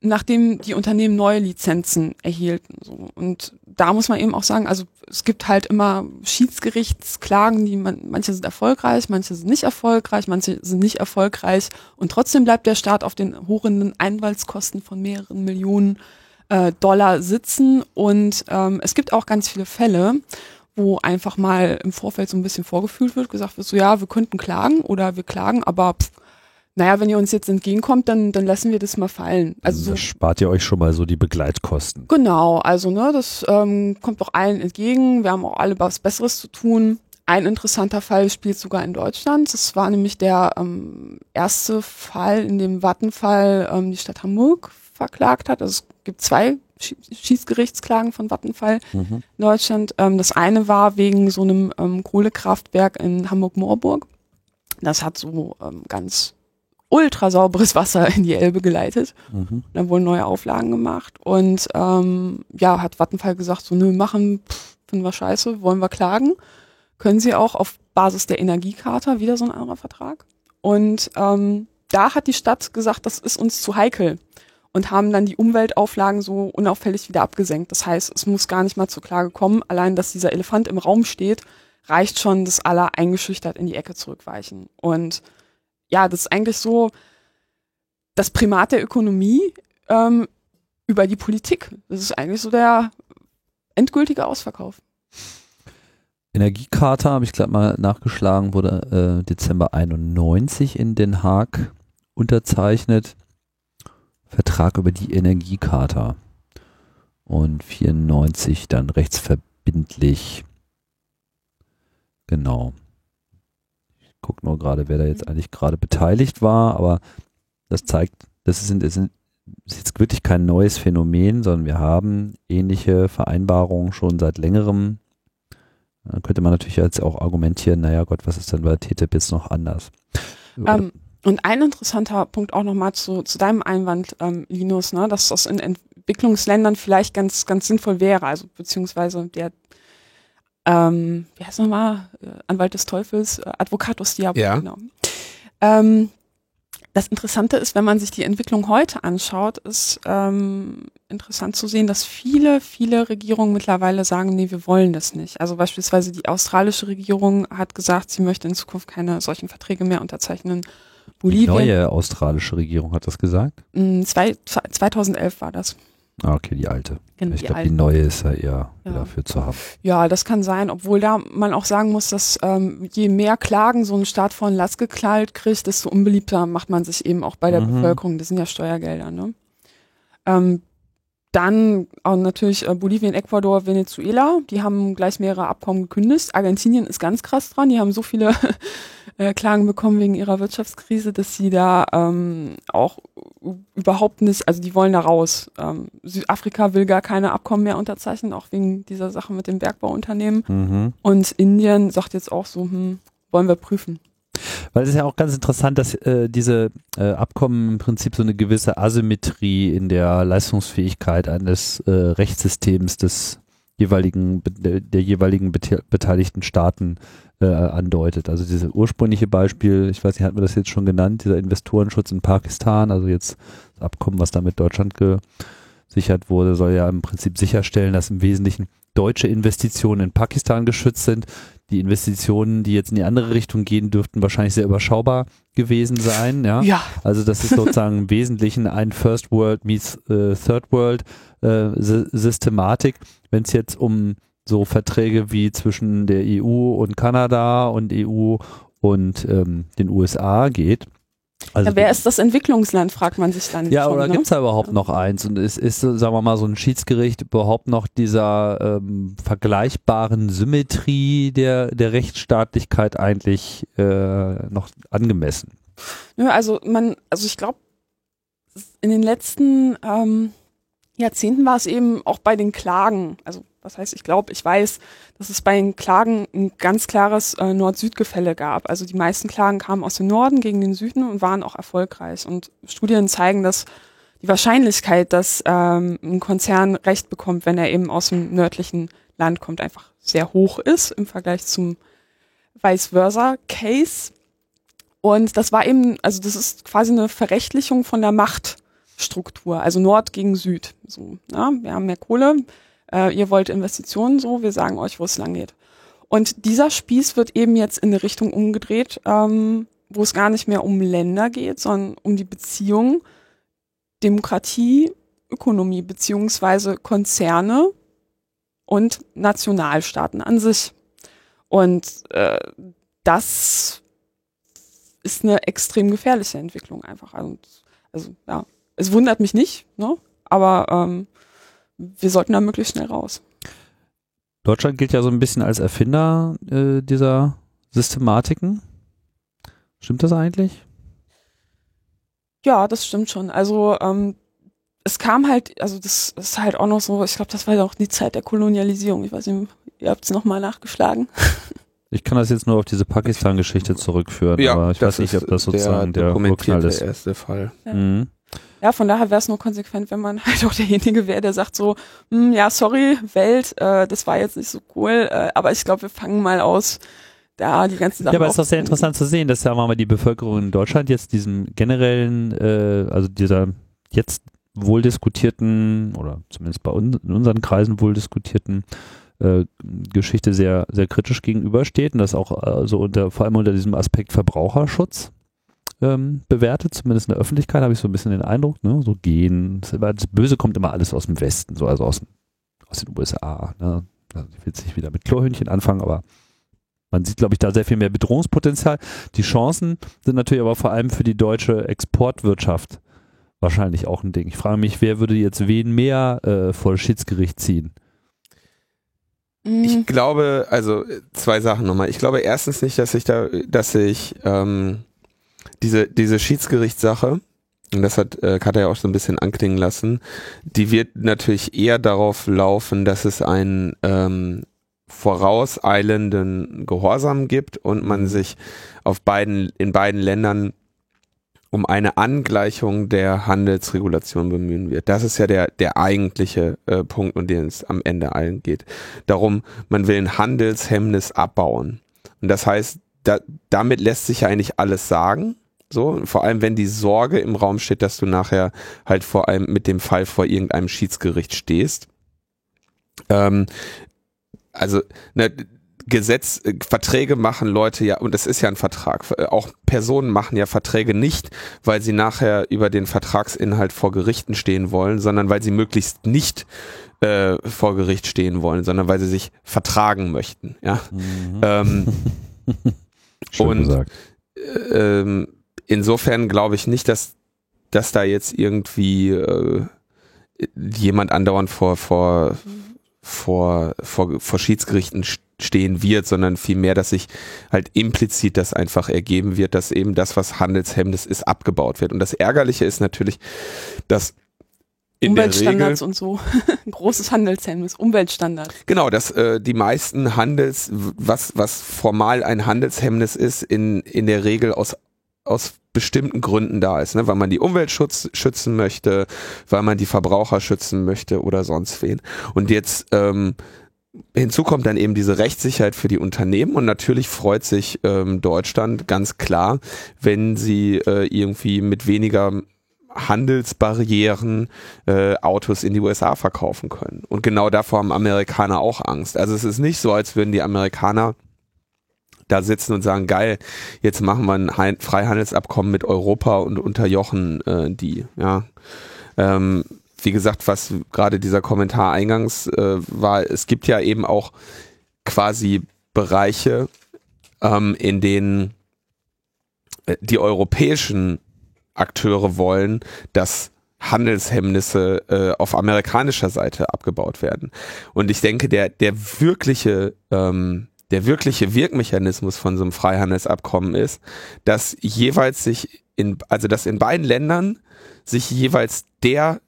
nachdem die Unternehmen neue Lizenzen erhielten. So. Und da muss man eben auch sagen, also es gibt halt immer Schiedsgerichtsklagen, die man, manche sind erfolgreich, manche sind nicht erfolgreich, manche sind nicht erfolgreich und trotzdem bleibt der Staat auf den hohen Einwaltskosten von mehreren Millionen äh, Dollar sitzen. Und ähm, es gibt auch ganz viele Fälle, wo einfach mal im Vorfeld so ein bisschen vorgefühlt wird, gesagt wird, so ja, wir könnten klagen oder wir klagen, aber pff, naja, wenn ihr uns jetzt entgegenkommt, dann, dann lassen wir das mal fallen. Also so, spart ihr euch schon mal so die Begleitkosten. Genau, also ne, das ähm, kommt doch allen entgegen. Wir haben auch alle was Besseres zu tun. Ein interessanter Fall spielt sogar in Deutschland. Das war nämlich der ähm, erste Fall, in dem Vattenfall ähm, die Stadt Hamburg verklagt hat. Also es gibt zwei Schießgerichtsklagen von Vattenfall mhm. in Deutschland. Ähm, das eine war wegen so einem ähm, Kohlekraftwerk in Hamburg-Moorburg. Das hat so ähm, ganz ultra sauberes Wasser in die Elbe geleitet. Mhm. Dann wurden neue Auflagen gemacht und ähm, ja, hat Vattenfall gesagt, so nö, machen, pff, finden wir scheiße, wollen wir klagen. Können sie auch auf Basis der Energiekarte, wieder so ein anderer Vertrag. Und ähm, da hat die Stadt gesagt, das ist uns zu heikel und haben dann die Umweltauflagen so unauffällig wieder abgesenkt. Das heißt, es muss gar nicht mal zur Klage kommen. Allein, dass dieser Elefant im Raum steht, reicht schon, dass alle eingeschüchtert in die Ecke zurückweichen. Und ja, das ist eigentlich so das Primat der Ökonomie ähm, über die Politik. Das ist eigentlich so der endgültige Ausverkauf. Energiekarte habe ich gerade mal nachgeschlagen, wurde äh, Dezember 91 in Den Haag unterzeichnet. Vertrag über die Energiekarte. Und 94 dann rechtsverbindlich. Genau. Gucke nur gerade, wer da jetzt eigentlich gerade beteiligt war, aber das zeigt, das ist, das ist jetzt wirklich kein neues Phänomen, sondern wir haben ähnliche Vereinbarungen schon seit längerem. Dann könnte man natürlich jetzt auch argumentieren, naja Gott, was ist denn bei TTIP jetzt noch anders? Ähm, und ein interessanter Punkt auch nochmal zu, zu deinem Einwand, ähm, Linus, ne, dass das in Entwicklungsländern vielleicht ganz, ganz sinnvoll wäre, also beziehungsweise der ähm, wie heißt nochmal, äh, Anwalt des Teufels, äh, Advocatus Diaboli, ja. genau. Ähm, das Interessante ist, wenn man sich die Entwicklung heute anschaut, ist ähm, interessant zu sehen, dass viele, viele Regierungen mittlerweile sagen, nee, wir wollen das nicht. Also beispielsweise die australische Regierung hat gesagt, sie möchte in Zukunft keine solchen Verträge mehr unterzeichnen. Bolivien. Die neue australische Regierung hat das gesagt? Mm, zwei, 2011 war das. Ah, okay, die alte. Genau, ich glaube, die neue ist ja eher ja. dafür zu haben. Ja, das kann sein, obwohl da man auch sagen muss, dass ähm, je mehr Klagen so ein Staat von Last geknallt kriegt, desto unbeliebter macht man sich eben auch bei der mhm. Bevölkerung. Das sind ja Steuergelder, ne? Ähm, dann auch natürlich äh, Bolivien, Ecuador, Venezuela. Die haben gleich mehrere Abkommen gekündigt. Argentinien ist ganz krass dran. Die haben so viele äh, Klagen bekommen wegen ihrer Wirtschaftskrise, dass sie da ähm, auch überhaupt nicht, also die wollen da raus. Ähm, Südafrika will gar keine Abkommen mehr unterzeichnen, auch wegen dieser Sache mit dem Bergbauunternehmen. Mhm. Und Indien sagt jetzt auch so, hm, wollen wir prüfen. Weil es ist ja auch ganz interessant, dass äh, diese äh, Abkommen im Prinzip so eine gewisse Asymmetrie in der Leistungsfähigkeit eines äh, Rechtssystems des jeweiligen der jeweiligen beteiligten Staaten äh, andeutet. Also dieses ursprüngliche Beispiel, ich weiß nicht, hatten wir das jetzt schon genannt, dieser Investorenschutz in Pakistan, also jetzt das Abkommen, was da mit Deutschland gesichert wurde, soll ja im Prinzip sicherstellen, dass im Wesentlichen deutsche Investitionen in Pakistan geschützt sind, die Investitionen, die jetzt in die andere Richtung gehen, dürften wahrscheinlich sehr überschaubar gewesen sein. Ja. ja. Also das ist sozusagen im Wesentlichen ein First World meets äh, Third World äh, Systematik. Wenn es jetzt um so Verträge wie zwischen der EU und Kanada und EU und ähm, den USA geht, also ja, wer ist das Entwicklungsland, fragt man sich dann. Ja, schon, oder ne? gibt es da überhaupt noch eins? Und ist, ist, sagen wir mal, so ein Schiedsgericht überhaupt noch dieser ähm, vergleichbaren Symmetrie der, der Rechtsstaatlichkeit eigentlich äh, noch angemessen? Ja, also man, also ich glaube, in den letzten ähm, Jahrzehnten war es eben auch bei den Klagen, also was heißt, ich glaube, ich weiß, dass es bei den Klagen ein ganz klares äh, Nord-Süd-Gefälle gab. Also die meisten Klagen kamen aus dem Norden gegen den Süden und waren auch erfolgreich. Und Studien zeigen, dass die Wahrscheinlichkeit, dass ähm, ein Konzern Recht bekommt, wenn er eben aus dem nördlichen Land kommt, einfach sehr hoch ist im Vergleich zum Vice versa Case. Und das war eben, also das ist quasi eine Verrechtlichung von der Machtstruktur, also Nord gegen Süd. So, ja, wir haben mehr Kohle, äh, ihr wollt Investitionen so, wir sagen euch, wo es lang geht. Und dieser Spieß wird eben jetzt in eine Richtung umgedreht, ähm, wo es gar nicht mehr um Länder geht, sondern um die Beziehung Demokratie, Ökonomie beziehungsweise Konzerne und Nationalstaaten an sich. Und äh, das ist eine extrem gefährliche Entwicklung einfach. Also, also ja, es wundert mich nicht, ne? aber ähm, wir sollten da möglichst schnell raus. Deutschland gilt ja so ein bisschen als Erfinder äh, dieser Systematiken. Stimmt das eigentlich? Ja, das stimmt schon. Also ähm, es kam halt, also das ist halt auch noch so, ich glaube, das war ja auch die Zeit der Kolonialisierung. Ich weiß nicht, ihr habt es nochmal nachgeschlagen. Ich kann das jetzt nur auf diese Pakistan-Geschichte zurückführen, Ja, aber ich weiß nicht, ob das sozusagen der, Urknall dokumentierte ist. erste Fall. Ja. Mhm. Ja, von daher wäre es nur konsequent, wenn man halt auch derjenige wäre, der sagt so, hm, ja, sorry, Welt, äh, das war jetzt nicht so cool, äh, aber ich glaube, wir fangen mal aus, da die ganzen Sachen Ja, aber es ist doch sehr interessant zu sehen, dass wir mal die Bevölkerung in Deutschland jetzt diesem generellen, äh, also dieser jetzt wohl diskutierten oder zumindest bei uns in unseren Kreisen wohl diskutierten äh, Geschichte sehr sehr kritisch gegenübersteht und das auch also unter vor allem unter diesem Aspekt Verbraucherschutz ähm, bewertet, zumindest in der Öffentlichkeit habe ich so ein bisschen den Eindruck, ne, so gehen, das, Böse kommt immer alles aus dem Westen, so also aus, aus den USA. Ne? Also ich will jetzt nicht wieder mit Chlorhühnchen anfangen, aber man sieht, glaube ich, da sehr viel mehr Bedrohungspotenzial. Die Chancen sind natürlich aber vor allem für die deutsche Exportwirtschaft wahrscheinlich auch ein Ding. Ich frage mich, wer würde jetzt wen mehr äh, vor das Schiedsgericht ziehen? Mhm. Ich glaube, also äh, zwei Sachen nochmal. Ich glaube erstens nicht, dass ich da, dass ich ähm, diese, diese Schiedsgerichtssache, und das hat äh, Katja ja auch so ein bisschen anklingen lassen, die wird natürlich eher darauf laufen, dass es einen ähm, vorauseilenden Gehorsam gibt und man sich auf beiden, in beiden Ländern um eine Angleichung der Handelsregulation bemühen wird. Das ist ja der, der eigentliche äh, Punkt, um den es am Ende allen geht. Darum, man will ein Handelshemmnis abbauen. Und das heißt, da, damit lässt sich ja eigentlich alles sagen. So, vor allem wenn die Sorge im Raum steht, dass du nachher halt vor allem mit dem Fall vor irgendeinem Schiedsgericht stehst. Ähm, also, ne, Gesetz, äh, Verträge machen Leute ja, und das ist ja ein Vertrag. äh, Auch Personen machen ja Verträge nicht, weil sie nachher über den Vertragsinhalt vor Gerichten stehen wollen, sondern weil sie möglichst nicht äh, vor Gericht stehen wollen, sondern weil sie sich vertragen möchten. Ja. Ähm, Schön und- gesagt. ähm, insofern glaube ich nicht, dass, dass da jetzt irgendwie äh, jemand andauernd vor, vor, vor, vor, vor Schiedsgerichten st- stehen wird, sondern vielmehr, dass sich halt implizit das einfach ergeben wird, dass eben das, was Handelshemmnis ist, abgebaut wird. Und das Ärgerliche ist natürlich, dass in der Regel, Umweltstandards und so. Großes Handelshemmnis, Umweltstandards. Genau, dass äh, die meisten Handels, was, was formal ein Handelshemmnis ist, in, in der Regel aus, aus bestimmten Gründen da ist, ne? weil man die Umwelt schützen möchte, weil man die Verbraucher schützen möchte oder sonst wen. Und jetzt ähm, hinzu kommt dann eben diese Rechtssicherheit für die Unternehmen und natürlich freut sich ähm, Deutschland ganz klar, wenn sie äh, irgendwie mit weniger Handelsbarrieren äh, Autos in die USA verkaufen können. Und genau davor haben Amerikaner auch Angst. Also es ist nicht so, als würden die Amerikaner da sitzen und sagen, geil, jetzt machen wir ein Freihandelsabkommen mit Europa und unterjochen äh, die. Ja. Ähm, wie gesagt, was gerade dieser Kommentar eingangs äh, war, es gibt ja eben auch quasi Bereiche, ähm, in denen äh, die europäischen Akteure wollen, dass Handelshemmnisse äh, auf amerikanischer Seite abgebaut werden. Und ich denke, der, der wirkliche, ähm, der wirkliche Wirkmechanismus von so einem Freihandelsabkommen ist, dass jeweils sich in, also dass in beiden Ländern sich jeweils der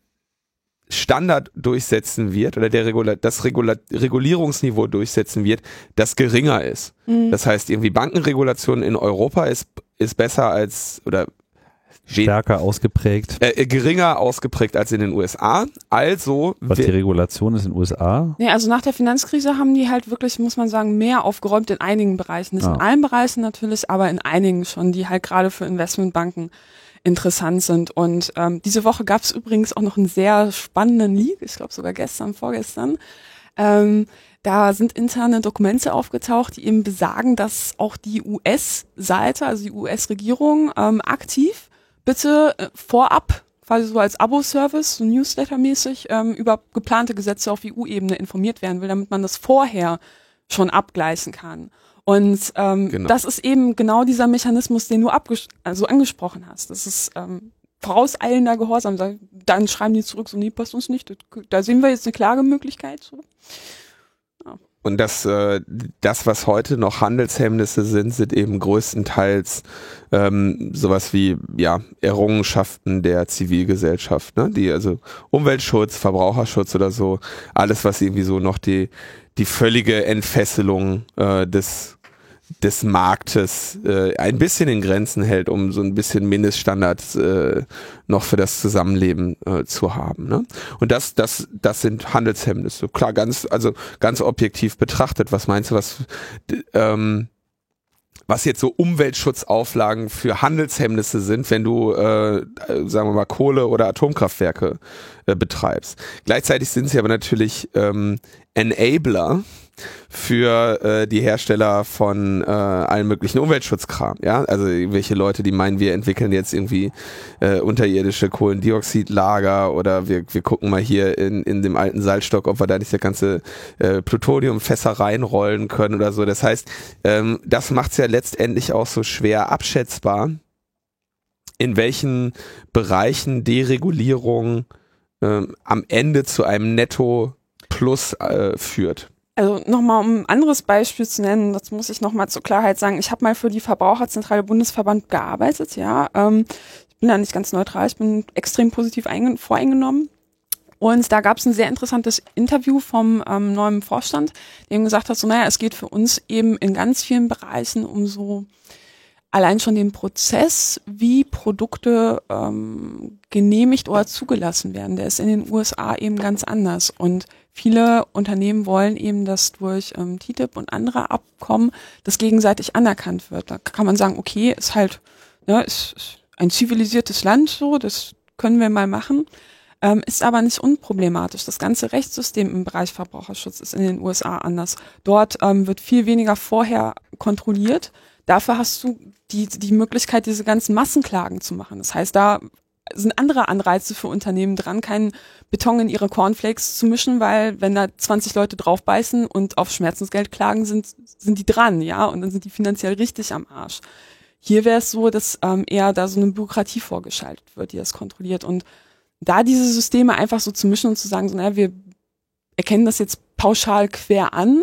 Standard durchsetzen wird oder der Regula das Regula Regulierungsniveau durchsetzen wird, das geringer ist. Mhm. Das heißt, irgendwie Bankenregulation in Europa ist, ist besser als oder Stärker ausgeprägt, äh, äh, geringer ausgeprägt als in den USA. Also was die Regulation ist in den USA. Nee, also nach der Finanzkrise haben die halt wirklich, muss man sagen, mehr aufgeräumt in einigen Bereichen. Nicht Ah. in allen Bereichen natürlich, aber in einigen schon, die halt gerade für Investmentbanken interessant sind. Und ähm, diese Woche gab es übrigens auch noch einen sehr spannenden Leak, ich glaube sogar gestern, vorgestern. Ähm, da sind interne Dokumente aufgetaucht, die eben besagen, dass auch die US-Seite, also die US-Regierung, ähm, aktiv bitte äh, vorab, quasi so als Abo-Service, so Newsletter-mäßig, ähm, über geplante Gesetze auf EU-Ebene informiert werden will, damit man das vorher schon abgleichen kann. Und ähm, Genau. das ist eben genau dieser Mechanismus, den du also angesprochen hast. Das ist ähm, vorauseilender Gehorsam. Da- Dann schreiben die zurück, so nee, passt uns nicht. Da sehen wir jetzt eine Klagemöglichkeit. So. Und das, äh, das, was heute noch Handelshemmnisse sind, sind eben größtenteils ähm, sowas wie ja Errungenschaften der Zivilgesellschaft, ne? die also Umweltschutz, Verbraucherschutz oder so, alles, was irgendwie so noch die die völlige Entfesselung äh, des des Marktes äh, ein bisschen in Grenzen hält, um so ein bisschen Mindeststandards äh, noch für das Zusammenleben äh, zu haben. Ne? Und das, das, das sind Handelshemmnisse. Klar, ganz, also ganz objektiv betrachtet. Was meinst du, was ähm, was jetzt so Umweltschutzauflagen für Handelshemmnisse sind, wenn du, äh, sagen wir mal, Kohle- oder Atomkraftwerke äh, betreibst. Gleichzeitig sind sie aber natürlich ähm, Enabler für äh, die Hersteller von äh, allen möglichen Umweltschutzkram. Ja, also irgendwelche Leute, die meinen, wir entwickeln jetzt irgendwie äh, unterirdische Kohlendioxidlager oder wir, wir gucken mal hier in, in dem alten Salzstock, ob wir da nicht das ganze äh, Plutoniumfässer reinrollen können oder so. Das heißt, ähm, das macht es ja letztendlich auch so schwer abschätzbar, in welchen Bereichen Deregulierung ähm, am Ende zu einem Netto Plus äh, führt. Also nochmal, um ein anderes Beispiel zu nennen, das muss ich nochmal zur Klarheit sagen. Ich habe mal für die Verbraucherzentrale Bundesverband gearbeitet, ja. Ähm, ich bin da nicht ganz neutral, ich bin extrem positiv voreingenommen. Und da gab es ein sehr interessantes Interview vom ähm, neuen Vorstand, eben gesagt hat, so naja, es geht für uns eben in ganz vielen Bereichen um so allein schon den Prozess, wie Produkte ähm, genehmigt oder zugelassen werden, der ist in den USA eben ganz anders. Und viele Unternehmen wollen eben, dass durch ähm, TTIP und andere Abkommen das gegenseitig anerkannt wird. Da kann man sagen, okay, ist halt, ne, ist, ist ein zivilisiertes Land so, das können wir mal machen. Ähm, ist aber nicht unproblematisch. Das ganze Rechtssystem im Bereich Verbraucherschutz ist in den USA anders. Dort ähm, wird viel weniger vorher kontrolliert. Dafür hast du die, die Möglichkeit, diese ganzen Massenklagen zu machen. Das heißt, da sind andere Anreize für Unternehmen dran, keinen Beton in ihre Cornflakes zu mischen, weil wenn da 20 Leute draufbeißen und auf Schmerzensgeld klagen, sind, sind die dran, ja, und dann sind die finanziell richtig am Arsch. Hier wäre es so, dass ähm, eher da so eine Bürokratie vorgeschaltet wird, die das kontrolliert. Und da diese Systeme einfach so zu mischen und zu sagen, so, naja, wir erkennen das jetzt pauschal quer an,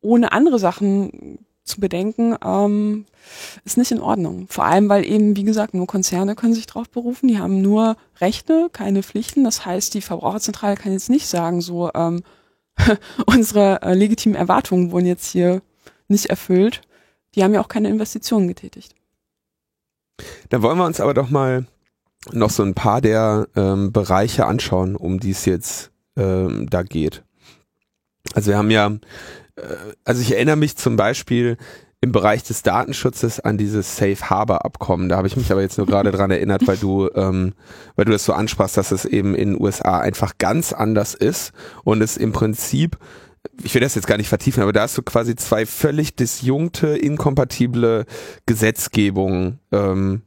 ohne andere Sachen zu bedenken, ähm, ist nicht in Ordnung. Vor allem, weil eben, wie gesagt, nur Konzerne können sich darauf berufen. Die haben nur Rechte, keine Pflichten. Das heißt, die Verbraucherzentrale kann jetzt nicht sagen, so ähm, unsere äh, legitimen Erwartungen wurden jetzt hier nicht erfüllt. Die haben ja auch keine Investitionen getätigt. Dann wollen wir uns aber doch mal noch so ein paar der ähm, Bereiche anschauen, um die es jetzt ähm, da geht. Also wir haben ja äh, also ich erinnere mich zum Beispiel im Bereich des Datenschutzes an dieses Safe Harbor Abkommen. Da habe ich mich aber jetzt nur gerade dran erinnert, weil du, ähm, weil du das so ansprachst, dass es eben in den USA einfach ganz anders ist und es im Prinzip ich will das jetzt gar nicht vertiefen, aber da hast du quasi zwei völlig disjunkte, inkompatible Gesetzgebungen ähm,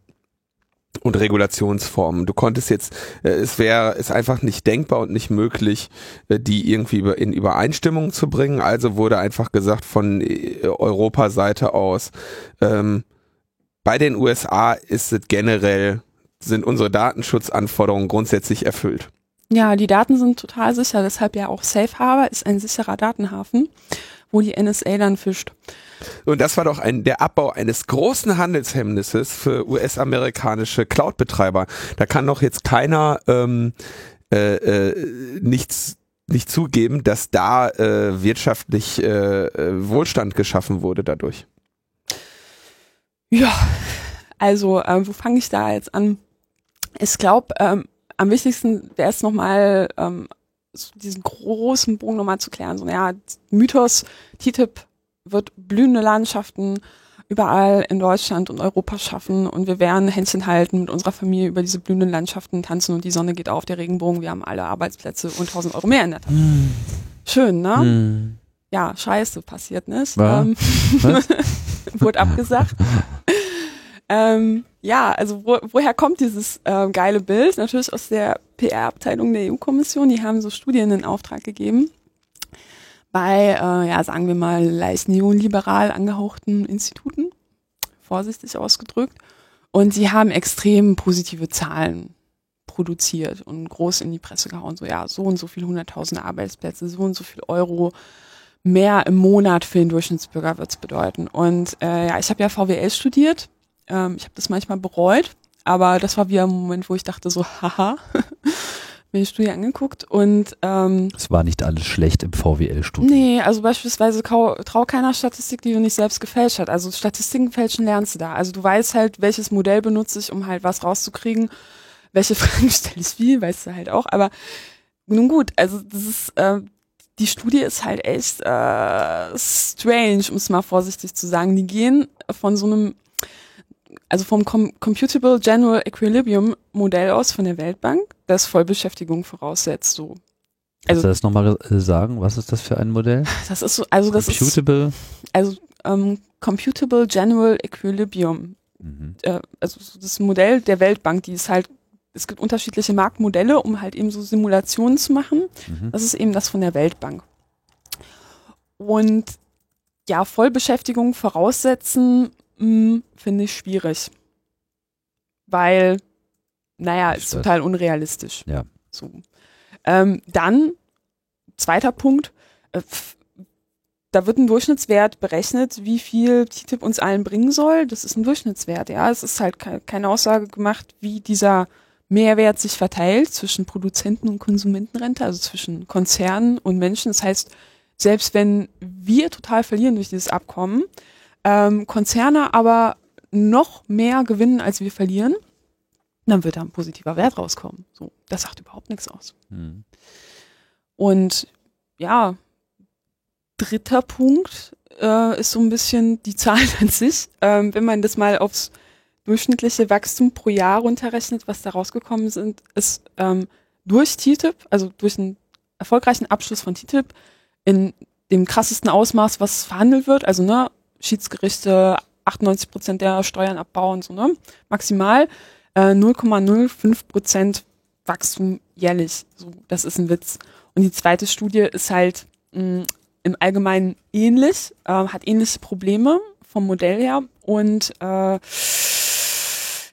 und Regulationsformen. Du konntest jetzt, äh, es wäre es einfach nicht denkbar und nicht möglich, äh, die irgendwie in Übereinstimmung zu bringen. Also wurde einfach gesagt von äh, Europaseite aus, ähm, bei den USA ist es generell, sind unsere Datenschutzanforderungen grundsätzlich erfüllt. Ja, die Daten sind total sicher, deshalb ja auch Safe Harbor ist ein sicherer Datenhafen, wo die NSA dann fischt. Und das war doch ein, der Abbau eines großen Handelshemmnisses für US-amerikanische Cloud-Betreiber. Da kann doch jetzt keiner ähm, äh, äh, nichts nicht zugeben, dass da äh, wirtschaftlich äh, äh Wohlstand geschaffen wurde dadurch. Ja, also äh, wo fange ich da jetzt an? Ich glaube, ähm, am wichtigsten wäre es nochmal, ähm, so diesen großen Bogen nochmal zu klären. So, ja, Mythos, TTIP wird blühende Landschaften überall in Deutschland und Europa schaffen und wir werden Händchen halten mit unserer Familie über diese blühenden Landschaften tanzen und die Sonne geht auf, der Regenbogen, wir haben alle Arbeitsplätze und 1000 Euro mehr in der Tasche. Mm. Schön, ne? Mm. Ja, scheiße, passiert nicht. Ähm, wurde abgesagt. ähm, ja, also wo, woher kommt dieses äh, geile Bild? Natürlich aus der PR-Abteilung der EU-Kommission. Die haben so Studien in Auftrag gegeben bei, äh, ja, sagen wir mal, leicht neoliberal angehauchten Instituten, vorsichtig ausgedrückt. Und sie haben extrem positive Zahlen produziert und groß in die Presse gehauen. So, ja, so und so viel hunderttausende Arbeitsplätze, so und so viel Euro mehr im Monat für den Durchschnittsbürger wird's bedeuten. Und äh, ja, ich habe ja VWL studiert. Ähm, ich habe das manchmal bereut, aber das war wieder ein Moment, wo ich dachte so, haha, mir die Studie angeguckt und ähm, Es war nicht alles schlecht im VWL-Studium. Nee, also beispielsweise trau keiner Statistik, die du nicht selbst gefälscht hast. Also Statistiken fälschen lernst du da. Also du weißt halt, welches Modell benutze ich, um halt was rauszukriegen. Welche Fragen stelle ich wie, weißt du halt auch. Aber nun gut, also das ist, äh, die Studie ist halt echt äh, strange, um es mal vorsichtig zu sagen. Die gehen von so einem, also vom Com Computable General Equilibrium Modell aus von der Weltbank, das Vollbeschäftigung voraussetzt. So. Kannst Also du das nochmal äh, sagen? Was ist das für ein Modell? das ist so, also das ist Computable? also ähm, Computable General Equilibrium, Mhm. äh, also so das Modell der Weltbank, die ist halt, es gibt unterschiedliche Marktmodelle, um halt eben so Simulationen zu machen. Mhm. Das ist eben das von der Weltbank. Und ja, Vollbeschäftigung voraussetzen, finde ich schwierig. Weil, naja, Ich ist weiß. total unrealistisch. Ja. So. Ähm, dann, zweiter Punkt, äh, da wird ein Durchschnittswert berechnet, wie viel TTIP uns allen bringen soll. Das ist ein Durchschnittswert, ja. Es ist halt ke keine Aussage gemacht, wie dieser Mehrwert sich verteilt zwischen Produzenten- und Konsumentenrente, also zwischen Konzernen und Menschen. Das heißt, selbst wenn wir total verlieren durch dieses Abkommen, ähm, Konzerne aber noch mehr gewinnen, als wir verlieren, dann wird da ein positiver Wert rauskommen. So, das sagt überhaupt nichts aus. Mhm. Und ja, dritter Punkt äh, ist so ein bisschen die Zahl an sich. Ähm, wenn man das mal aufs durchschnittliche Wachstum pro Jahr runterrechnet, was da rausgekommen sind, ist ähm, durch TTIP, also durch einen erfolgreichen Abschluss von TTIP, in dem krassesten Ausmaß, was verhandelt wird, also ne, Schiedsgerichte 98 Prozent der Steuern abbauen, so ne, maximal äh, 0,05 Prozent Wachstum jährlich. So, das ist ein Witz. Und die zweite Studie ist halt mh, im Allgemeinen ähnlich, äh, hat ähnliche Probleme vom Modell her und äh,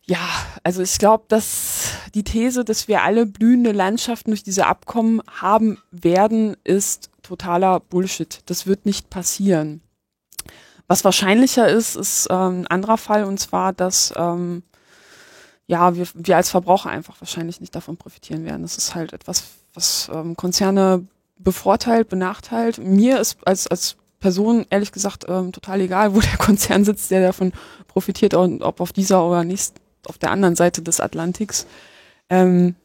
ja, also ich glaube, dass die These, dass wir alle blühende Landschaften durch diese Abkommen haben werden, ist totaler Bullshit. Das wird nicht passieren. Was wahrscheinlicher ist, ist ähm, ein anderer Fall und zwar, dass ähm, ja wir, wir als Verbraucher einfach wahrscheinlich nicht davon profitieren werden. Das ist halt etwas, was ähm, Konzerne bevorteilt, benachteilt. Mir ist als als Person ehrlich gesagt ähm, total egal, wo der Konzern sitzt, der davon profitiert, und ob auf dieser oder nicht auf der anderen Seite des Atlantiks. Ähm,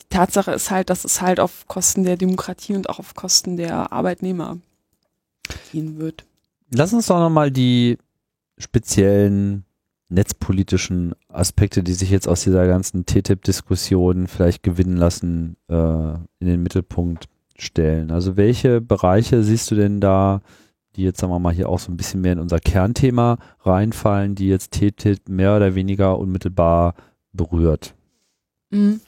die Tatsache ist halt, dass es halt auf Kosten der Demokratie und auch auf Kosten der Arbeitnehmer gehen wird. Lass uns doch nochmal die speziellen netzpolitischen Aspekte, die sich jetzt aus dieser ganzen TTIP-Diskussion vielleicht gewinnen lassen, äh, in den Mittelpunkt stellen. Also welche Bereiche siehst du denn da, die jetzt sagen wir mal hier auch so ein bisschen mehr in unser Kernthema reinfallen, die jetzt TTIP mehr oder weniger unmittelbar berührt? Mhm.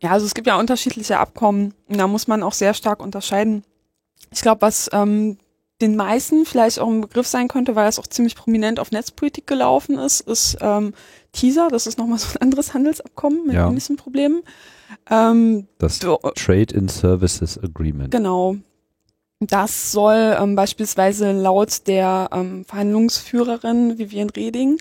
Ja, also es gibt ja unterschiedliche Abkommen und da muss man auch sehr stark unterscheiden. Ich glaube, was ähm, den meisten vielleicht auch ein Begriff sein könnte, weil es auch ziemlich prominent auf Netzpolitik gelaufen ist, ist ähm, TISA. Das ist nochmal so ein anderes Handelsabkommen mit Ja. ähnlichen Problemen. Ähm, Das Trade in Services Agreement. Genau. Das soll ähm, beispielsweise laut der ähm, Verhandlungsführerin Vivienne Reding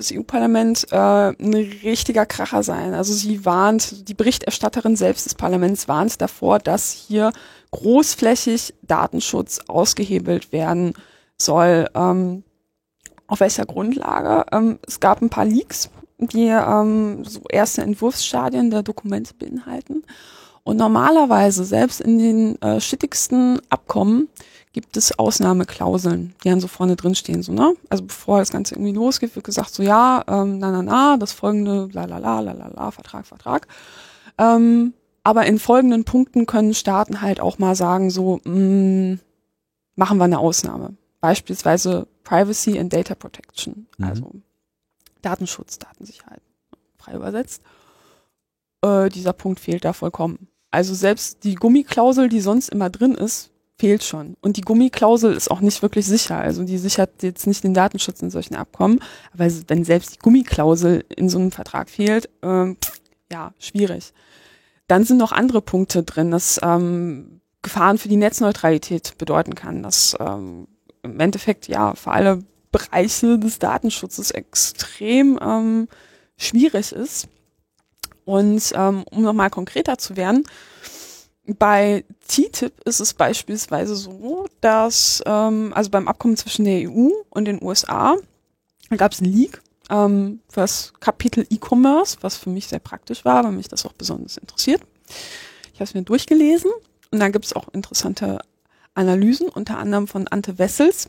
fürs EU-Parlament äh, ein richtiger Kracher sein. Also sie warnt, die Berichterstatterin selbst des Parlaments warnt davor, dass hier großflächig Datenschutz ausgehebelt werden soll. Ähm, auf welcher Grundlage? Ähm, es gab ein paar Leaks, die ähm, so erste Entwurfsstadien der Dokumente beinhalten. Und normalerweise, selbst in den äh, schittigsten Abkommen, gibt es Ausnahmeklauseln, die dann so vorne drin stehen, so, ne? Also bevor das Ganze irgendwie losgeht, wird gesagt, so, ja, ähm, na, na, na, das folgende, la, la, la, la, la, la, Vertrag, Vertrag. Ähm, aber in folgenden Punkten können Staaten halt auch mal sagen, so, mh, machen wir eine Ausnahme. Beispielsweise Privacy and Data Protection, Mhm. also Datenschutz, Datensicherheit, frei übersetzt. Äh, dieser Punkt fehlt da vollkommen. Also selbst die Gummiklausel, die sonst immer drin ist, fehlt schon. Und die Gummiklausel ist auch nicht wirklich sicher. Also die sichert jetzt nicht den Datenschutz in solchen Abkommen. Aber wenn selbst die Gummiklausel in so einem Vertrag fehlt, ähm, ja, schwierig. Dann sind noch andere Punkte drin. Das ähm, Gefahren für die Netzneutralität bedeuten kann. Das ähm, im Endeffekt ja für alle Bereiche des Datenschutzes extrem ähm, schwierig ist. Und ähm, um nochmal konkreter zu werden, bei TTIP ist es beispielsweise so, dass ähm, also beim Abkommen zwischen der EU und den USA gab es einen Leak ähm, für das Kapitel E-Commerce, was für mich sehr praktisch war, weil mich das auch besonders interessiert. Ich habe es mir durchgelesen und da gibt es auch interessante Analysen, unter anderem von Ante Wessels.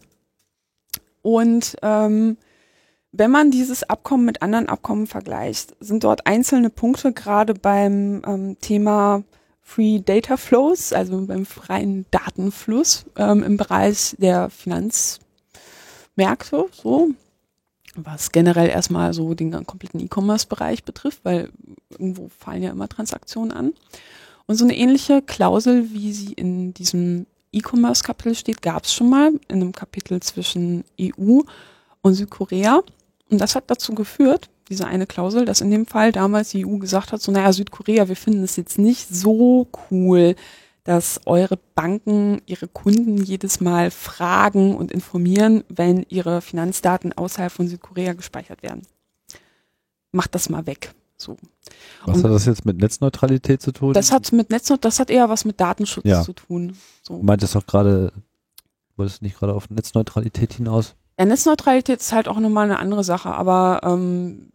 Und ähm, wenn man dieses Abkommen mit anderen Abkommen vergleicht, sind dort einzelne Punkte gerade beim ähm, Thema Free Data Flows, also beim freien Datenfluss ähm, im Bereich der Finanzmärkte, so was generell erstmal so den kompletten E-Commerce-Bereich betrifft, weil irgendwo fallen ja immer Transaktionen an. Und so eine ähnliche Klausel, wie sie in diesem E-Commerce-Kapitel steht, gab es schon mal in einem Kapitel zwischen EU und Südkorea. Und das hat dazu geführt, diese eine Klausel, dass in dem Fall damals die EU gesagt hat, so naja, Südkorea, wir finden es jetzt nicht so cool, dass eure Banken ihre Kunden jedes Mal fragen und informieren, wenn ihre Finanzdaten außerhalb von Südkorea gespeichert werden. Macht das mal weg. So. Was und hat das jetzt mit Netzneutralität zu tun? Das hat mit Netzneutralität, das hat eher was mit Datenschutz ja. zu tun. So. Du meintest doch gerade, wolltest du nicht gerade auf Netzneutralität hinaus? Ja, Netzneutralität ist halt auch nochmal eine andere Sache, aber ähm,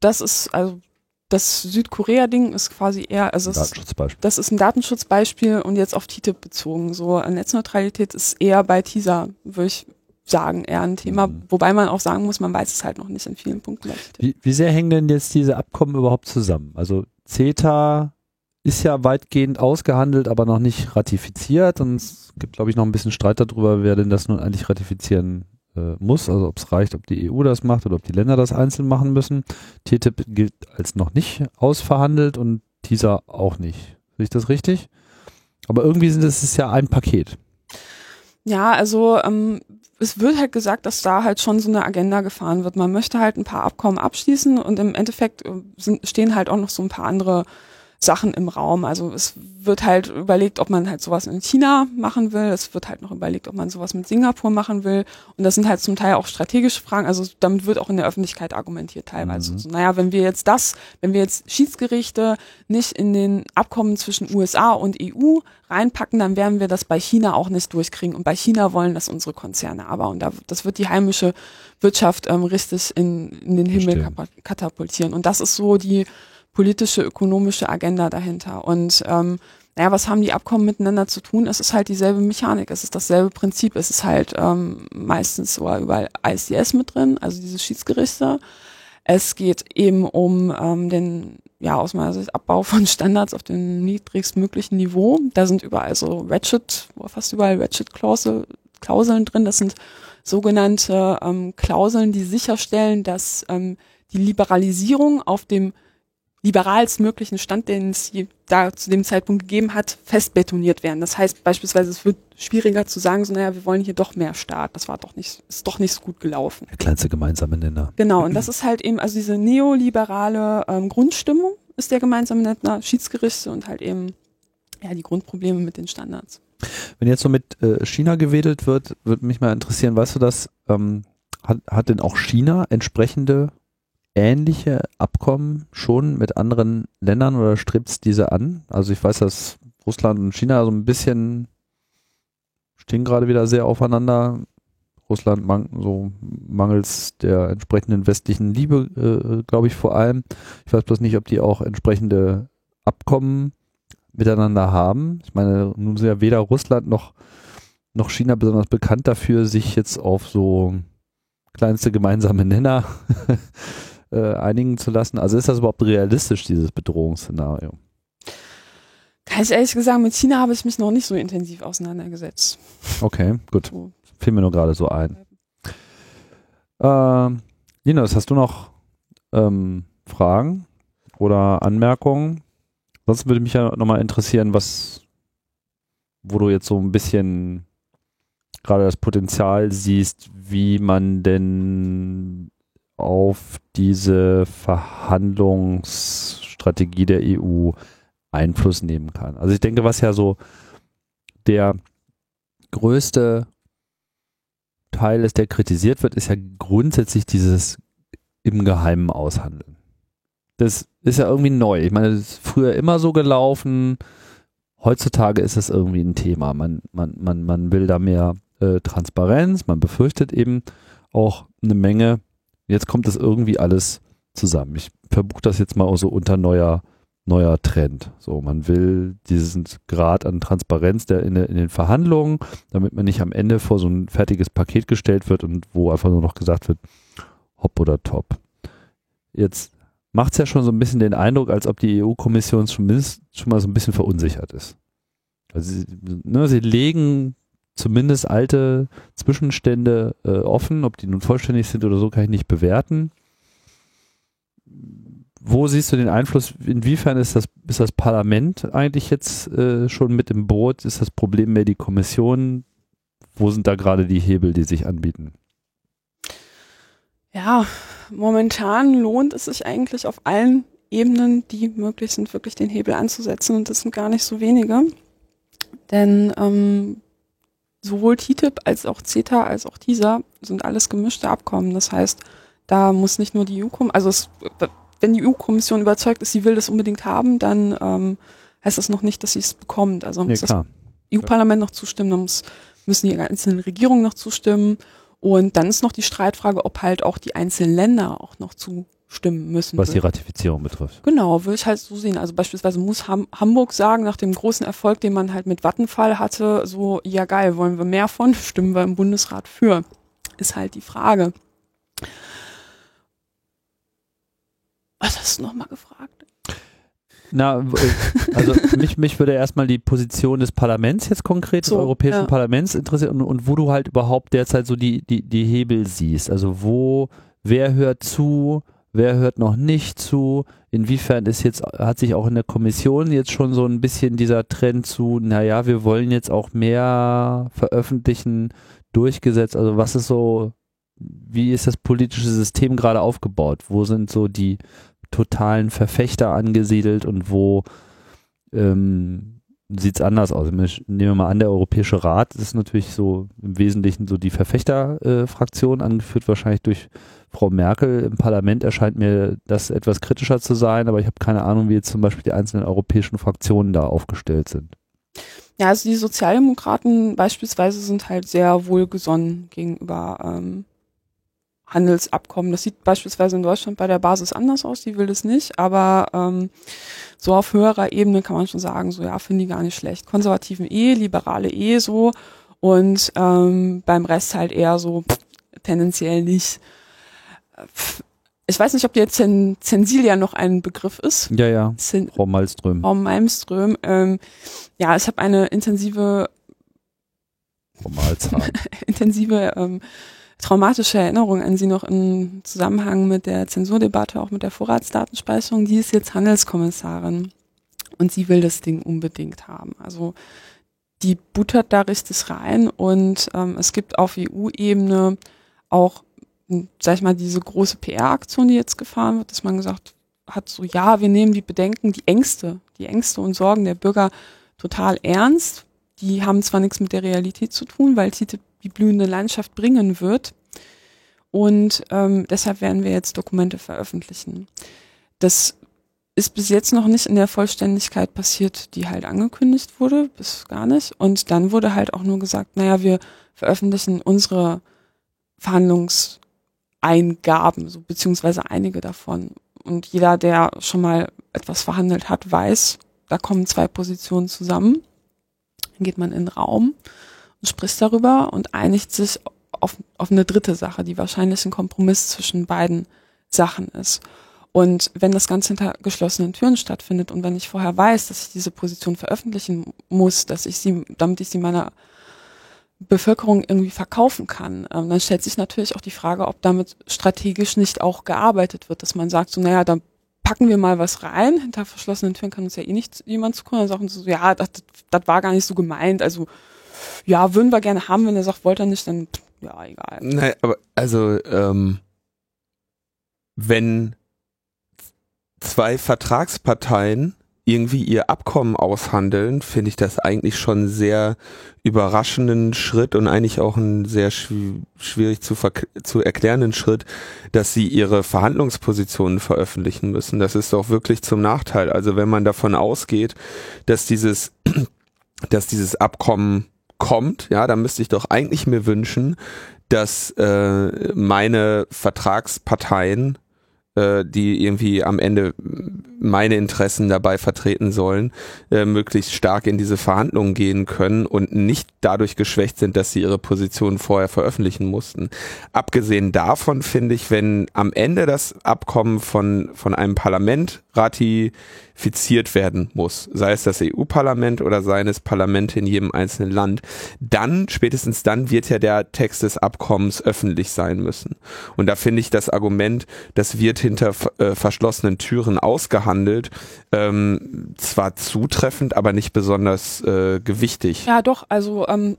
das ist, also das Südkorea-Ding ist quasi eher, also das, das ist ein Datenschutzbeispiel und jetzt auf TTIP bezogen. So Netzneutralität ist eher bei Teaser, würde ich sagen, eher ein Thema, mhm. wobei man auch sagen muss, man weiß es halt noch nicht in vielen Punkten. Wie, wie sehr hängen denn jetzt diese Abkommen überhaupt zusammen? Also CETA ist ja weitgehend ausgehandelt, aber noch nicht ratifiziert und es gibt, glaube ich, noch ein bisschen Streit darüber, wer denn das nun eigentlich ratifizieren äh, muss, also ob es reicht, ob die EU das macht oder ob die Länder das einzeln machen müssen. TTIP gilt als noch nicht ausverhandelt und dieser auch nicht. Sehe ich das richtig? Aber irgendwie sind es ja ein Paket. Ja, also ähm, es wird halt gesagt, dass da halt schon so eine Agenda gefahren wird. Man möchte halt ein paar Abkommen abschließen und im Endeffekt äh, sind, stehen halt auch noch so ein paar andere Sachen im Raum. Also es wird halt überlegt, ob man halt sowas in China machen will. Es wird halt noch überlegt, ob man sowas mit Singapur machen will. Und das sind halt zum Teil auch strategische Fragen. Also damit wird auch in der Öffentlichkeit argumentiert teilweise. Mhm. So, naja, wenn wir jetzt das, wenn wir jetzt Schiedsgerichte nicht in den Abkommen zwischen USA und EU reinpacken, dann werden wir das bei China auch nicht durchkriegen. Und bei China wollen das unsere Konzerne aber. Und da, das wird die heimische Wirtschaft ähm, richtig in, in den Himmel katapultieren. Und das ist so die politische, ökonomische Agenda dahinter. Und ähm, naja, was haben die Abkommen miteinander zu tun? Es ist halt dieselbe Mechanik, es ist dasselbe Prinzip, es ist halt ähm, meistens so überall ICS mit drin, also diese Schiedsgerichte. Es geht eben um ähm, den, ja, aus meiner Sicht Abbau von Standards auf dem niedrigstmöglichen Niveau. Da sind überall so Ratchet, fast überall Ratchet-Klauseln drin. Das sind sogenannte ähm, Klauseln, die sicherstellen, dass ähm, die Liberalisierung auf dem liberalstmöglichen Stand, den es da zu dem Zeitpunkt gegeben hat, festbetoniert werden. Das heißt beispielsweise, es wird schwieriger zu sagen, so naja, wir wollen hier doch mehr Staat. Das war doch nicht, ist doch nicht so gut gelaufen. Der kleinste gemeinsame Nenner. Genau, und das ist halt eben, also diese neoliberale ähm, Grundstimmung ist der gemeinsame Nenner, Schiedsgerichte und halt eben ja die Grundprobleme mit den Standards. Wenn jetzt so mit äh, China gewedelt wird, würde mich mal interessieren, weißt du das, ähm, hat, hat denn auch China entsprechende ähnliche Abkommen schon mit anderen Ländern oder strebt es diese an? Also ich weiß, dass Russland und China so ein bisschen stehen gerade wieder sehr aufeinander. Russland man, so mangels der entsprechenden westlichen Liebe, äh, glaube ich vor allem. Ich weiß bloß nicht, ob die auch entsprechende Abkommen miteinander haben. Ich meine, nun sind ja weder Russland noch, noch China besonders bekannt dafür, sich jetzt auf so kleinste gemeinsame Nenner äh, einigen zu lassen? Also ist das überhaupt realistisch, dieses Bedrohungsszenario? Ganz ehrlich gesagt, mit China habe ich mich noch nicht so intensiv auseinandergesetzt. Okay, gut. So. Fiel mir nur gerade so ein. Äh, Linus, hast du noch ähm, Fragen oder Anmerkungen? Sonst würde mich ja nochmal interessieren, was, wo du jetzt so ein bisschen gerade das Potenzial siehst, wie man denn auf diese Verhandlungsstrategie der EU Einfluss nehmen kann. Also ich denke, was ja so der größte Teil ist, der kritisiert wird, ist ja grundsätzlich dieses im Geheimen aushandeln. Das ist ja irgendwie neu. Ich meine, das ist früher immer so gelaufen. Heutzutage ist das irgendwie ein Thema. Man, man, man, man will da mehr äh, Transparenz, man befürchtet eben auch eine Menge. Jetzt kommt das irgendwie alles zusammen. Ich verbuche das jetzt mal auch so unter neuer neuer Trend. So, man will diesen Grad an Transparenz der in, in, den Verhandlungen, damit man nicht am Ende vor so ein fertiges Paket gestellt wird und wo einfach nur noch gesagt wird, hopp oder top. Jetzt macht es ja schon so ein bisschen den Eindruck, als ob die EU-Kommission zumindest schon mal so ein bisschen verunsichert ist. Also sie, ne, sie legen zumindest alte Zwischenstände äh, offen, ob die nun vollständig sind oder so, kann ich nicht bewerten wo siehst du den Einfluss? Inwiefern ist das, ist das Parlament eigentlich jetzt äh, schon mit im Boot? Ist das Problem mehr die Kommission? Wo sind da gerade die Hebel, die sich anbieten? Ja, momentan lohnt es sich eigentlich auf allen Ebenen, die möglich sind, wirklich den Hebel anzusetzen. Und das sind gar nicht so wenige. Denn ähm, sowohl TTIP als auch CETA als auch TISA sind alles gemischte Abkommen. Das heißt, da muss nicht nur die EU kommen, also es, wenn die EU-Kommission überzeugt ist, sie will das unbedingt haben, dann ähm, heißt das noch nicht, dass sie es bekommt. Also muss ja, das EU-Parlament noch zustimmen, dann muss, müssen die einzelnen Regierungen noch zustimmen. Und dann ist noch die Streitfrage, ob halt auch die einzelnen Länder auch noch zustimmen müssen. Was die Ratifizierung betrifft. Genau, würde ich halt so sehen. Also beispielsweise muss Ham Hamburg sagen, nach dem großen Erfolg, den man halt mit Vattenfall hatte, so, ja geil, wollen wir mehr von, stimmen wir im Bundesrat für. Ist halt die Frage. Was hast du nochmal gefragt? Na, äh, also mich, mich würde erstmal die Position des Parlaments jetzt konkret, so, des Europäischen ja. Parlaments interessieren und, und, wo du halt überhaupt derzeit so die, die, die Hebel siehst. Also wo, wer hört zu, wer hört noch nicht zu, inwiefern ist jetzt, hat sich auch in der Kommission jetzt schon so ein bisschen dieser Trend zu, naja, wir wollen jetzt auch mehr veröffentlichen, durchgesetzt. Also was ist so wie ist das politische System gerade aufgebaut? Wo sind so die totalen Verfechter angesiedelt und wo ähm, sieht es anders aus? Nehmen wir mal an, der Europäische Rat ist natürlich so im Wesentlichen so die Verfechterfraktion, äh, angeführt wahrscheinlich durch Frau Merkel. Im Parlament erscheint mir das etwas kritischer zu sein, aber ich habe keine Ahnung, wie jetzt zum Beispiel die einzelnen europäischen Fraktionen da aufgestellt sind. Ja, also die Sozialdemokraten beispielsweise sind halt sehr wohlgesonnen gegenüber ähm, Handelsabkommen. Das sieht beispielsweise in Deutschland bei der Basis anders aus, die will das nicht, aber ähm, so auf höherer Ebene kann man schon sagen, so ja, finde ich gar nicht schlecht. Konservativen eh, liberale eh so und ähm, beim Rest halt eher so pff, tendenziell nicht. Ich weiß nicht, ob dir Zen Zensilia noch ein Begriff ist. Ja, ja. Zen Frau Malmström. Frau Malmström. Ähm, ja, ich habe eine intensive intensive ähm, traumatische Erinnerung an sie noch im Zusammenhang mit der Zensurdebatte, auch mit der Vorratsdatenspeicherung. Die ist jetzt Handelskommissarin und sie will das Ding unbedingt haben. Also die buttert da richtig rein und ähm, es gibt auf EU-Ebene auch, sag ich mal, diese große PR-Aktion, die jetzt gefahren wird, dass man gesagt hat, so ja, wir nehmen die Bedenken, die Ängste, die Ängste und Sorgen der Bürger total ernst. Die haben zwar nichts mit der Realität zu tun, weil TTIP die blühende Landschaft bringen wird. Und ähm, deshalb werden wir jetzt Dokumente veröffentlichen. Das ist bis jetzt noch nicht in der Vollständigkeit passiert, die halt angekündigt wurde, bis gar nicht. Und dann wurde halt auch nur gesagt, naja, wir veröffentlichen unsere Verhandlungseingaben, so beziehungsweise einige davon. Und jeder, der schon mal etwas verhandelt hat, weiß, da kommen zwei Positionen zusammen. Dann geht man in den Raum und spricht darüber und einigt sich auf, auf eine dritte Sache, die wahrscheinlich ein Kompromiss zwischen beiden Sachen ist. Und wenn das Ganze hinter geschlossenen Türen stattfindet und wenn ich vorher weiß, dass ich diese Position veröffentlichen muss, dass ich sie, damit ich sie meiner Bevölkerung irgendwie verkaufen kann, ähm, dann stellt sich natürlich auch die Frage, ob damit strategisch nicht auch gearbeitet wird, dass man sagt, so, naja, dann packen wir mal was rein, hinter verschlossenen Türen kann uns ja eh nicht jemand zukommen, dann sagen sie so, ja, das, das war gar nicht so gemeint, also ja, würden wir gerne haben, wenn er sagt, wollte er nicht, dann ja, egal. Nein, aber also ähm, wenn zwei Vertragsparteien irgendwie ihr Abkommen aushandeln, finde ich das eigentlich schon sehr überraschenden Schritt und eigentlich auch einen sehr schw schwierig zu, zu erklärenden Schritt, dass sie ihre Verhandlungspositionen veröffentlichen müssen. Das ist doch wirklich zum Nachteil. Also wenn man davon ausgeht, dass dieses, dass dieses Abkommen kommt, ja, dann müsste ich doch eigentlich mir wünschen, dass äh, meine Vertragsparteien äh, die irgendwie am Ende meine Interessen dabei vertreten sollen, äh, möglichst stark in diese Verhandlungen gehen können und nicht dadurch geschwächt sind, dass sie ihre Positionen vorher veröffentlichen mussten. Abgesehen davon finde ich, wenn am Ende das Abkommen von, von einem Parlament ratifiziert werden muss, sei es das EU-Parlament oder seines Parlamente in jedem einzelnen Land, dann, spätestens dann wird ja der Text des Abkommens öffentlich sein müssen. Und da finde ich das Argument, das wird hinter äh, verschlossenen Türen ausgehandelt, ähm, zwar zutreffend, aber nicht besonders äh, gewichtig. Ja, doch, also ähm,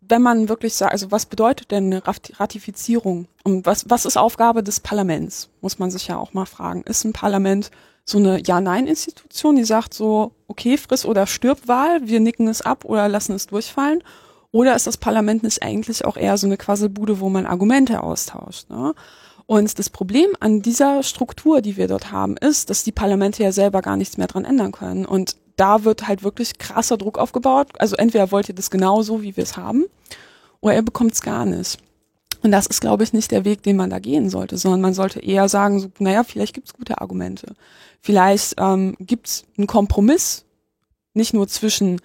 wenn man wirklich sagt, also was bedeutet denn eine Ratifizierung? Und was, was ist Aufgabe des Parlaments? Muss man sich ja auch mal fragen. Ist ein Parlament so eine Ja-Nein-Institution, die sagt so, okay, friss oder stirb Wahl, wir nicken es ab oder lassen es durchfallen? Oder ist das Parlament nicht eigentlich auch eher so eine Quasselbude, wo man Argumente austauscht? Ne? Und das Problem an dieser Struktur, die wir dort haben, ist, dass die Parlamente ja selber gar nichts mehr dran ändern können. Und da wird halt wirklich krasser Druck aufgebaut. Also entweder wollt ihr das genauso, wie wir es haben, oder ihr bekommt es gar nicht. Und das ist, glaube ich, nicht der Weg, den man da gehen sollte, sondern man sollte eher sagen, so, naja, vielleicht gibt es gute Argumente. Vielleicht ähm, gibt es einen Kompromiss, nicht nur zwischen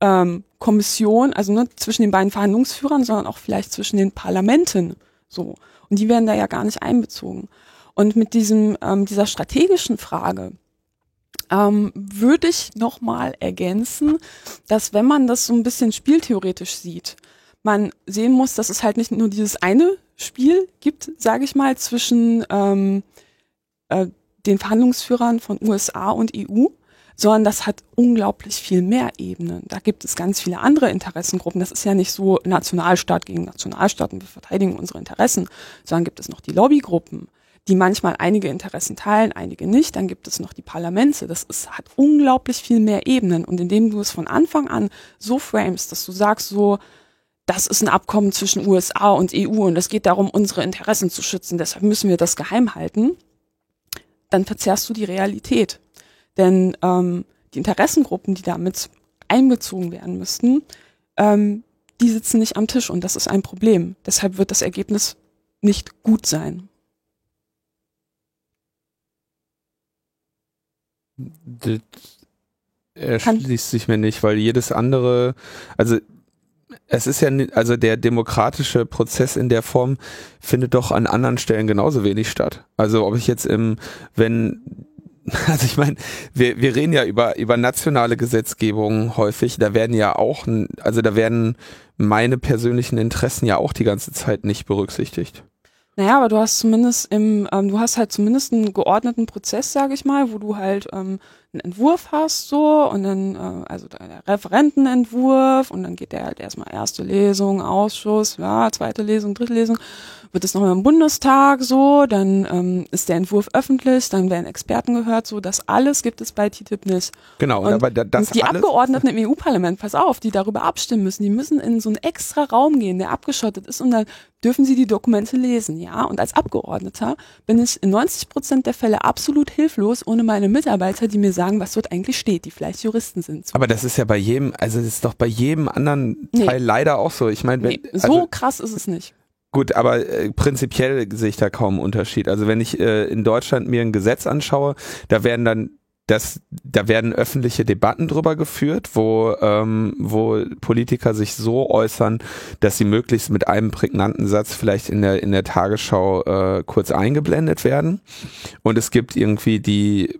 ähm, Kommission, also ne, zwischen den beiden Verhandlungsführern, sondern auch vielleicht zwischen den Parlamenten. So. Und die werden da ja gar nicht einbezogen. Und mit diesem, ähm, dieser strategischen Frage ähm, würde ich nochmal ergänzen, dass wenn man das so ein bisschen spieltheoretisch sieht, man sehen muss, dass es halt nicht nur dieses eine Spiel gibt, sage ich mal, zwischen ähm, äh, den Verhandlungsführern von USA und EU, sondern das hat unglaublich viel mehr Ebenen. Da gibt es ganz viele andere Interessengruppen. Das ist ja nicht so Nationalstaat gegen Nationalstaat und wir verteidigen unsere Interessen, sondern gibt es noch die Lobbygruppen, die manchmal einige Interessen teilen, einige nicht. Dann gibt es noch die Parlamente. Das ist, hat unglaublich viel mehr Ebenen. Und indem du es von Anfang an so framest, dass du sagst so, das ist ein Abkommen zwischen USA und EU und es geht darum, unsere Interessen zu schützen, deshalb müssen wir das geheim halten, dann verzerrst du die Realität. Denn ähm, die Interessengruppen, die damit einbezogen werden müssten, ähm, die sitzen nicht am Tisch und das ist ein Problem. Deshalb wird das Ergebnis nicht gut sein. Das erschließt sich mir nicht, weil jedes andere, also es ist ja, also der demokratische Prozess in der Form findet doch an anderen Stellen genauso wenig statt. Also ob ich jetzt im, wenn Also ich meine, wir, wir reden ja über, über nationale Gesetzgebung häufig. Da werden ja auch, also da werden meine persönlichen Interessen ja auch die ganze Zeit nicht berücksichtigt. Naja, aber du hast zumindest im, ähm, du hast halt zumindest einen geordneten Prozess, sage ich mal, wo du halt ähm, einen Entwurf hast so und dann, äh, also der Referentenentwurf und dann geht der halt erstmal erste Lesung, Ausschuss, ja, zweite Lesung, dritte Lesung wird es nochmal im Bundestag so, dann ähm, ist der Entwurf öffentlich, dann werden Experten gehört, so, das alles gibt es bei TTIP nicht. Genau, und, aber das die Abgeordneten im EU-Parlament, pass auf, die darüber abstimmen müssen, die müssen in so einen extra Raum gehen, der abgeschottet ist und dann dürfen sie die Dokumente lesen, ja. Und als Abgeordneter bin ich in 90 Prozent der Fälle absolut hilflos ohne meine Mitarbeiter, die mir sagen, was dort eigentlich steht, die vielleicht Juristen sind. So. Aber das ist ja bei jedem, also das ist doch bei jedem anderen Teil nee. leider auch so. Ich meine, nee, so also, krass ist es nicht. Gut, aber äh, prinzipiell sehe ich da kaum einen Unterschied. Also wenn ich äh, in Deutschland mir ein Gesetz anschaue, da werden dann das, da werden öffentliche Debatten drüber geführt, wo, ähm, wo Politiker sich so äußern, dass sie möglichst mit einem prägnanten Satz vielleicht in der, in der Tagesschau äh, kurz eingeblendet werden. Und es gibt irgendwie die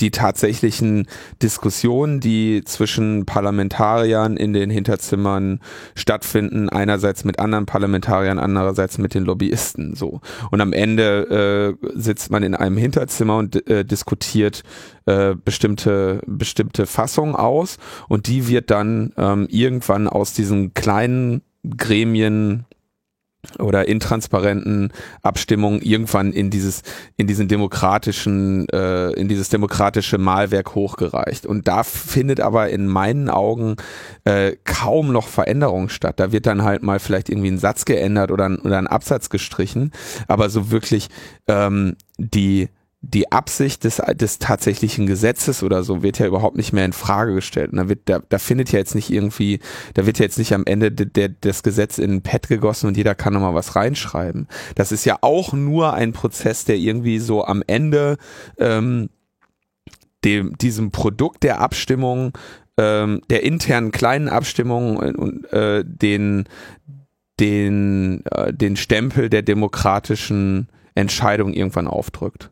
die tatsächlichen Diskussionen, die zwischen Parlamentariern in den Hinterzimmern stattfinden, einerseits mit anderen Parlamentariern, andererseits mit den Lobbyisten, so. Und am Ende äh, sitzt man in einem Hinterzimmer und äh, diskutiert äh, bestimmte bestimmte Fassungen aus und die wird dann ähm, irgendwann aus diesen kleinen Gremien oder intransparenten Abstimmungen irgendwann in dieses in diesen demokratischen äh, in dieses demokratische Malwerk hochgereicht. Und da findet aber in meinen Augen äh, kaum noch Veränderung statt. Da wird dann halt mal vielleicht irgendwie ein Satz geändert oder ein, oder ein Absatz gestrichen. Aber so wirklich ähm, die die Absicht des, des tatsächlichen Gesetzes oder so wird ja überhaupt nicht mehr in Frage gestellt. Und da wird, da, da findet ja jetzt nicht irgendwie, da wird ja jetzt nicht am Ende de, de, des Gesetzes in ein Pad gegossen und jeder kann nochmal was reinschreiben. Das ist ja auch nur ein Prozess, der irgendwie so am Ende ähm, dem, diesem Produkt der Abstimmung, ähm, der internen kleinen Abstimmung und äh, den, den, äh, den Stempel der demokratischen Entscheidung irgendwann aufdrückt.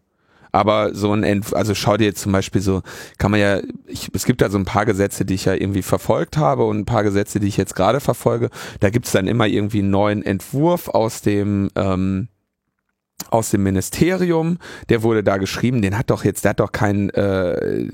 Aber so ein, Entf also schau dir jetzt zum Beispiel so, kann man ja, ich, es gibt da so ein paar Gesetze, die ich ja irgendwie verfolgt habe und ein paar Gesetze, die ich jetzt gerade verfolge. Da gibt's dann immer irgendwie einen neuen Entwurf aus dem, ähm, aus dem Ministerium, der wurde da geschrieben, den hat doch jetzt, der hat doch kein, äh,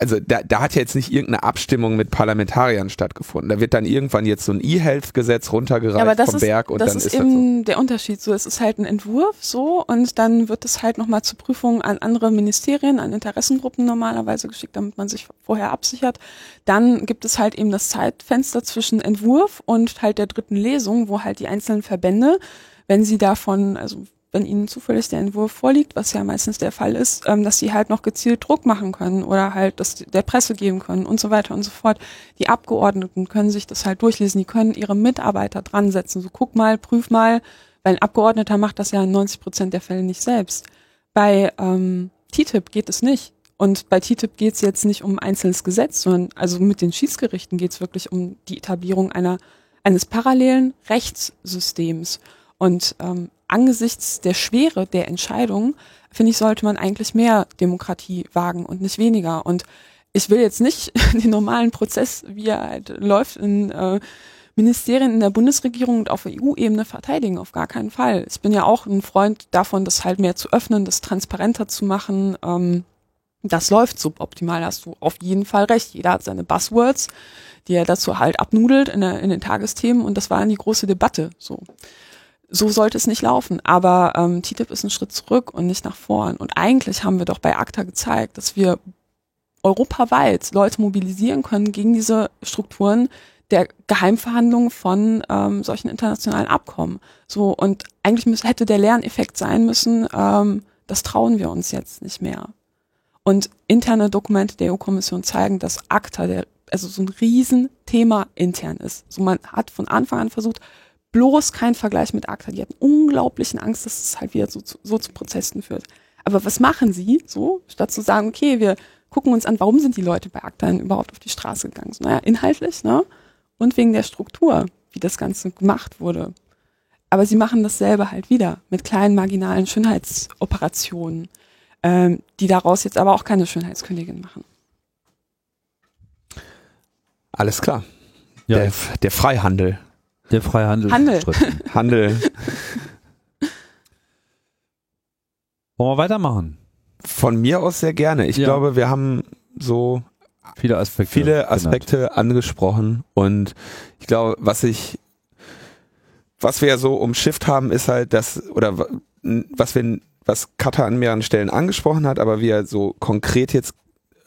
also da, da hat ja jetzt nicht irgendeine Abstimmung mit Parlamentariern stattgefunden. Da wird dann irgendwann jetzt so ein E-Health-Gesetz runtergereicht ja, vom ist, Berg und das dann ist, ist eben das so. der Unterschied. So, es ist halt ein Entwurf so und dann wird es halt nochmal zur Prüfung an andere Ministerien, an Interessengruppen normalerweise geschickt, damit man sich vorher absichert. Dann gibt es halt eben das Zeitfenster zwischen Entwurf und halt der dritten Lesung, wo halt die einzelnen Verbände, wenn sie davon, also wenn ihnen zufällig der Entwurf vorliegt, was ja meistens der Fall ist, ähm, dass sie halt noch gezielt Druck machen können oder halt das der Presse geben können und so weiter und so fort. Die Abgeordneten können sich das halt durchlesen, die können ihre Mitarbeiter dran setzen. So guck mal, prüf mal, weil ein Abgeordneter macht das ja in 90 Prozent der Fälle nicht selbst. Bei ähm, TTIP geht es nicht. Und bei TTIP geht es jetzt nicht um ein einzelnes Gesetz, sondern also mit den Schiedsgerichten geht es wirklich um die Etablierung einer eines parallelen Rechtssystems. Und ähm, angesichts der Schwere der Entscheidung, finde ich, sollte man eigentlich mehr Demokratie wagen und nicht weniger. Und ich will jetzt nicht den normalen Prozess, wie er halt läuft in äh, Ministerien in der Bundesregierung und auf EU-Ebene verteidigen, auf gar keinen Fall. Ich bin ja auch ein Freund davon, das halt mehr zu öffnen, das transparenter zu machen. Ähm, das läuft suboptimal, hast du auf jeden Fall recht. Jeder hat seine Buzzwords, die er dazu halt abnudelt in, der, in den Tagesthemen und das war dann die große Debatte. So so sollte es nicht laufen. Aber ähm, TTIP ist ein Schritt zurück und nicht nach vorn. Und eigentlich haben wir doch bei ACTA gezeigt, dass wir europaweit Leute mobilisieren können gegen diese Strukturen der Geheimverhandlungen von ähm, solchen internationalen Abkommen. So und eigentlich müß, hätte der Lerneffekt sein müssen, ähm, das trauen wir uns jetzt nicht mehr. Und interne Dokumente der EU-Kommission zeigen, dass ACTA der, also so ein Riesenthema intern ist. So man hat von Anfang an versucht, bloß kein Vergleich mit ACTA. Die hatten unglaublichen Angst, dass es halt wieder so, so zu Prozessen führt. Aber was machen sie so, statt zu sagen, okay, wir gucken uns an, warum sind die Leute bei ACTA denn überhaupt auf die Straße gegangen? So, naja, inhaltlich, ne? Und wegen der Struktur, wie das Ganze gemacht wurde. Aber sie machen dasselbe halt wieder mit kleinen marginalen Schönheitsoperationen, ähm, die daraus jetzt aber auch keine Schönheitskönigin machen. Alles klar. Ja. Der, der Freihandel. Der freie Handel. Handel. Handel. Wollen wir weitermachen? Von mir aus sehr gerne. Ich Ja. glaube, wir haben so Viele Aspekte. viele genannt. Aspekte angesprochen und ich glaube, was ich, was wir ja so umschifft haben, ist halt das, oder was wir, was Katha an mehreren Stellen angesprochen hat, aber wir so konkret jetzt,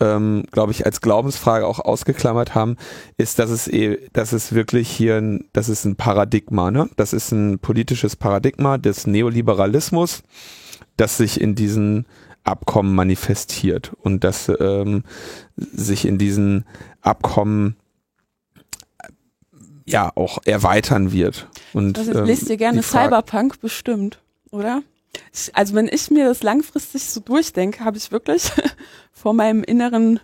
ähm, glaube ich, als Glaubensfrage auch ausgeklammert haben, ist, dass es eh, dass es wirklich hier ein, das ist ein Paradigma, ne? Das ist ein politisches Paradigma des Neoliberalismus, das sich in diesen Abkommen manifestiert und das ähm, sich in diesen Abkommen ja auch erweitern wird. Und Also, ähm, lest dir gerne Cyberpunk bestimmt, oder? Also wenn ich mir das langfristig so durchdenke, habe ich wirklich vor meinem inneren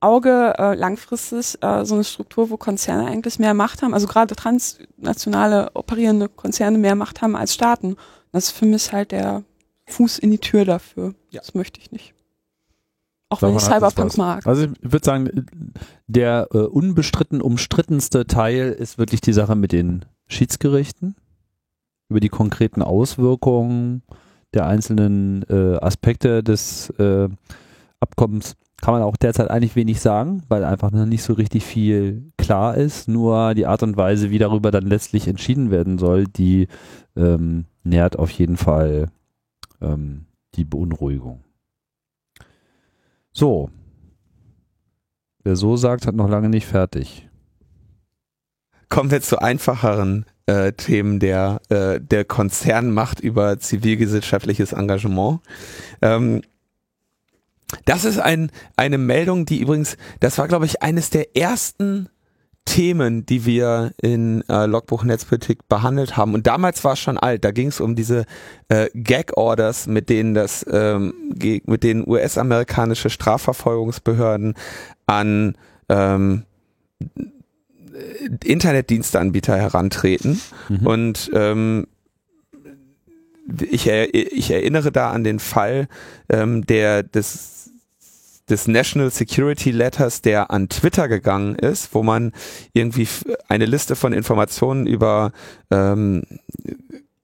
Auge äh, langfristig äh, so eine Struktur, wo Konzerne eigentlich mehr Macht haben, also gerade transnationale operierende Konzerne mehr Macht haben als Staaten. Das ist für mich halt der Fuß in die Tür dafür. Ja. Das möchte ich nicht. Auch wenn ich Cyberpunk mag. Also ich würde sagen, der äh, unbestritten umstrittenste Teil ist wirklich die Sache mit den Schiedsgerichten, über die konkreten Auswirkungen der einzelnen äh, Aspekte des äh, Abkommens kann man auch derzeit eigentlich wenig sagen, weil einfach noch nicht so richtig viel klar ist, nur die Art und Weise, wie darüber dann letztlich entschieden werden soll, die ähm, nährt auf jeden Fall ähm, die Beunruhigung. So. Wer so sagt, hat noch lange nicht fertig. Kommen wir zu einfacheren äh, Themen der, äh, der Konzernmacht über zivilgesellschaftliches Engagement. Ähm, das ist ein, eine Meldung, die übrigens, das war, glaube ich, eines der ersten Themen, die wir in äh, Logbuch Netzpolitik behandelt haben. Und damals war es schon alt. Da ging es um diese äh, Gag-Orders, mit denen das, ähm, mit denen US-amerikanische Strafverfolgungsbehörden an ähm, Internetdiensteanbieter herantreten. Mhm. Und ähm, ich, ich erinnere da an den Fall ähm, der des des National Security Letters, der an Twitter gegangen ist, wo man irgendwie eine Liste von Informationen über ähm,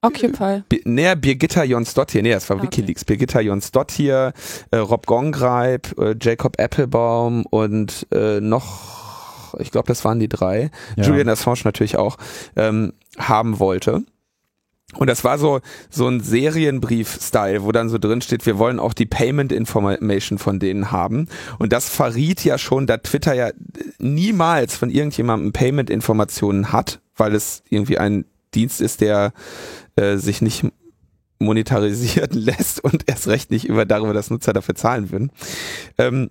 Occupy. näher Birgitta Jonsdottir, nee, das war ah, okay. Wikileaks. Birgitta Jonsdottir, äh, Rob Gongreib, äh, Jacob Applebaum und äh, noch, ich glaube, das waren die drei, ja. Julian Assange natürlich auch, ähm, haben wollte. Und das war so, so ein Serienbrief-Style, wo dann so drin steht, wir wollen auch die Payment Information von denen haben. Und das verriet ja schon, da Twitter ja niemals von irgendjemandem Payment Informationen hat, weil es irgendwie ein Dienst ist, der äh, sich nicht monetarisieren lässt und erst recht nicht über darüber, dass Nutzer dafür zahlen würden. Ähm,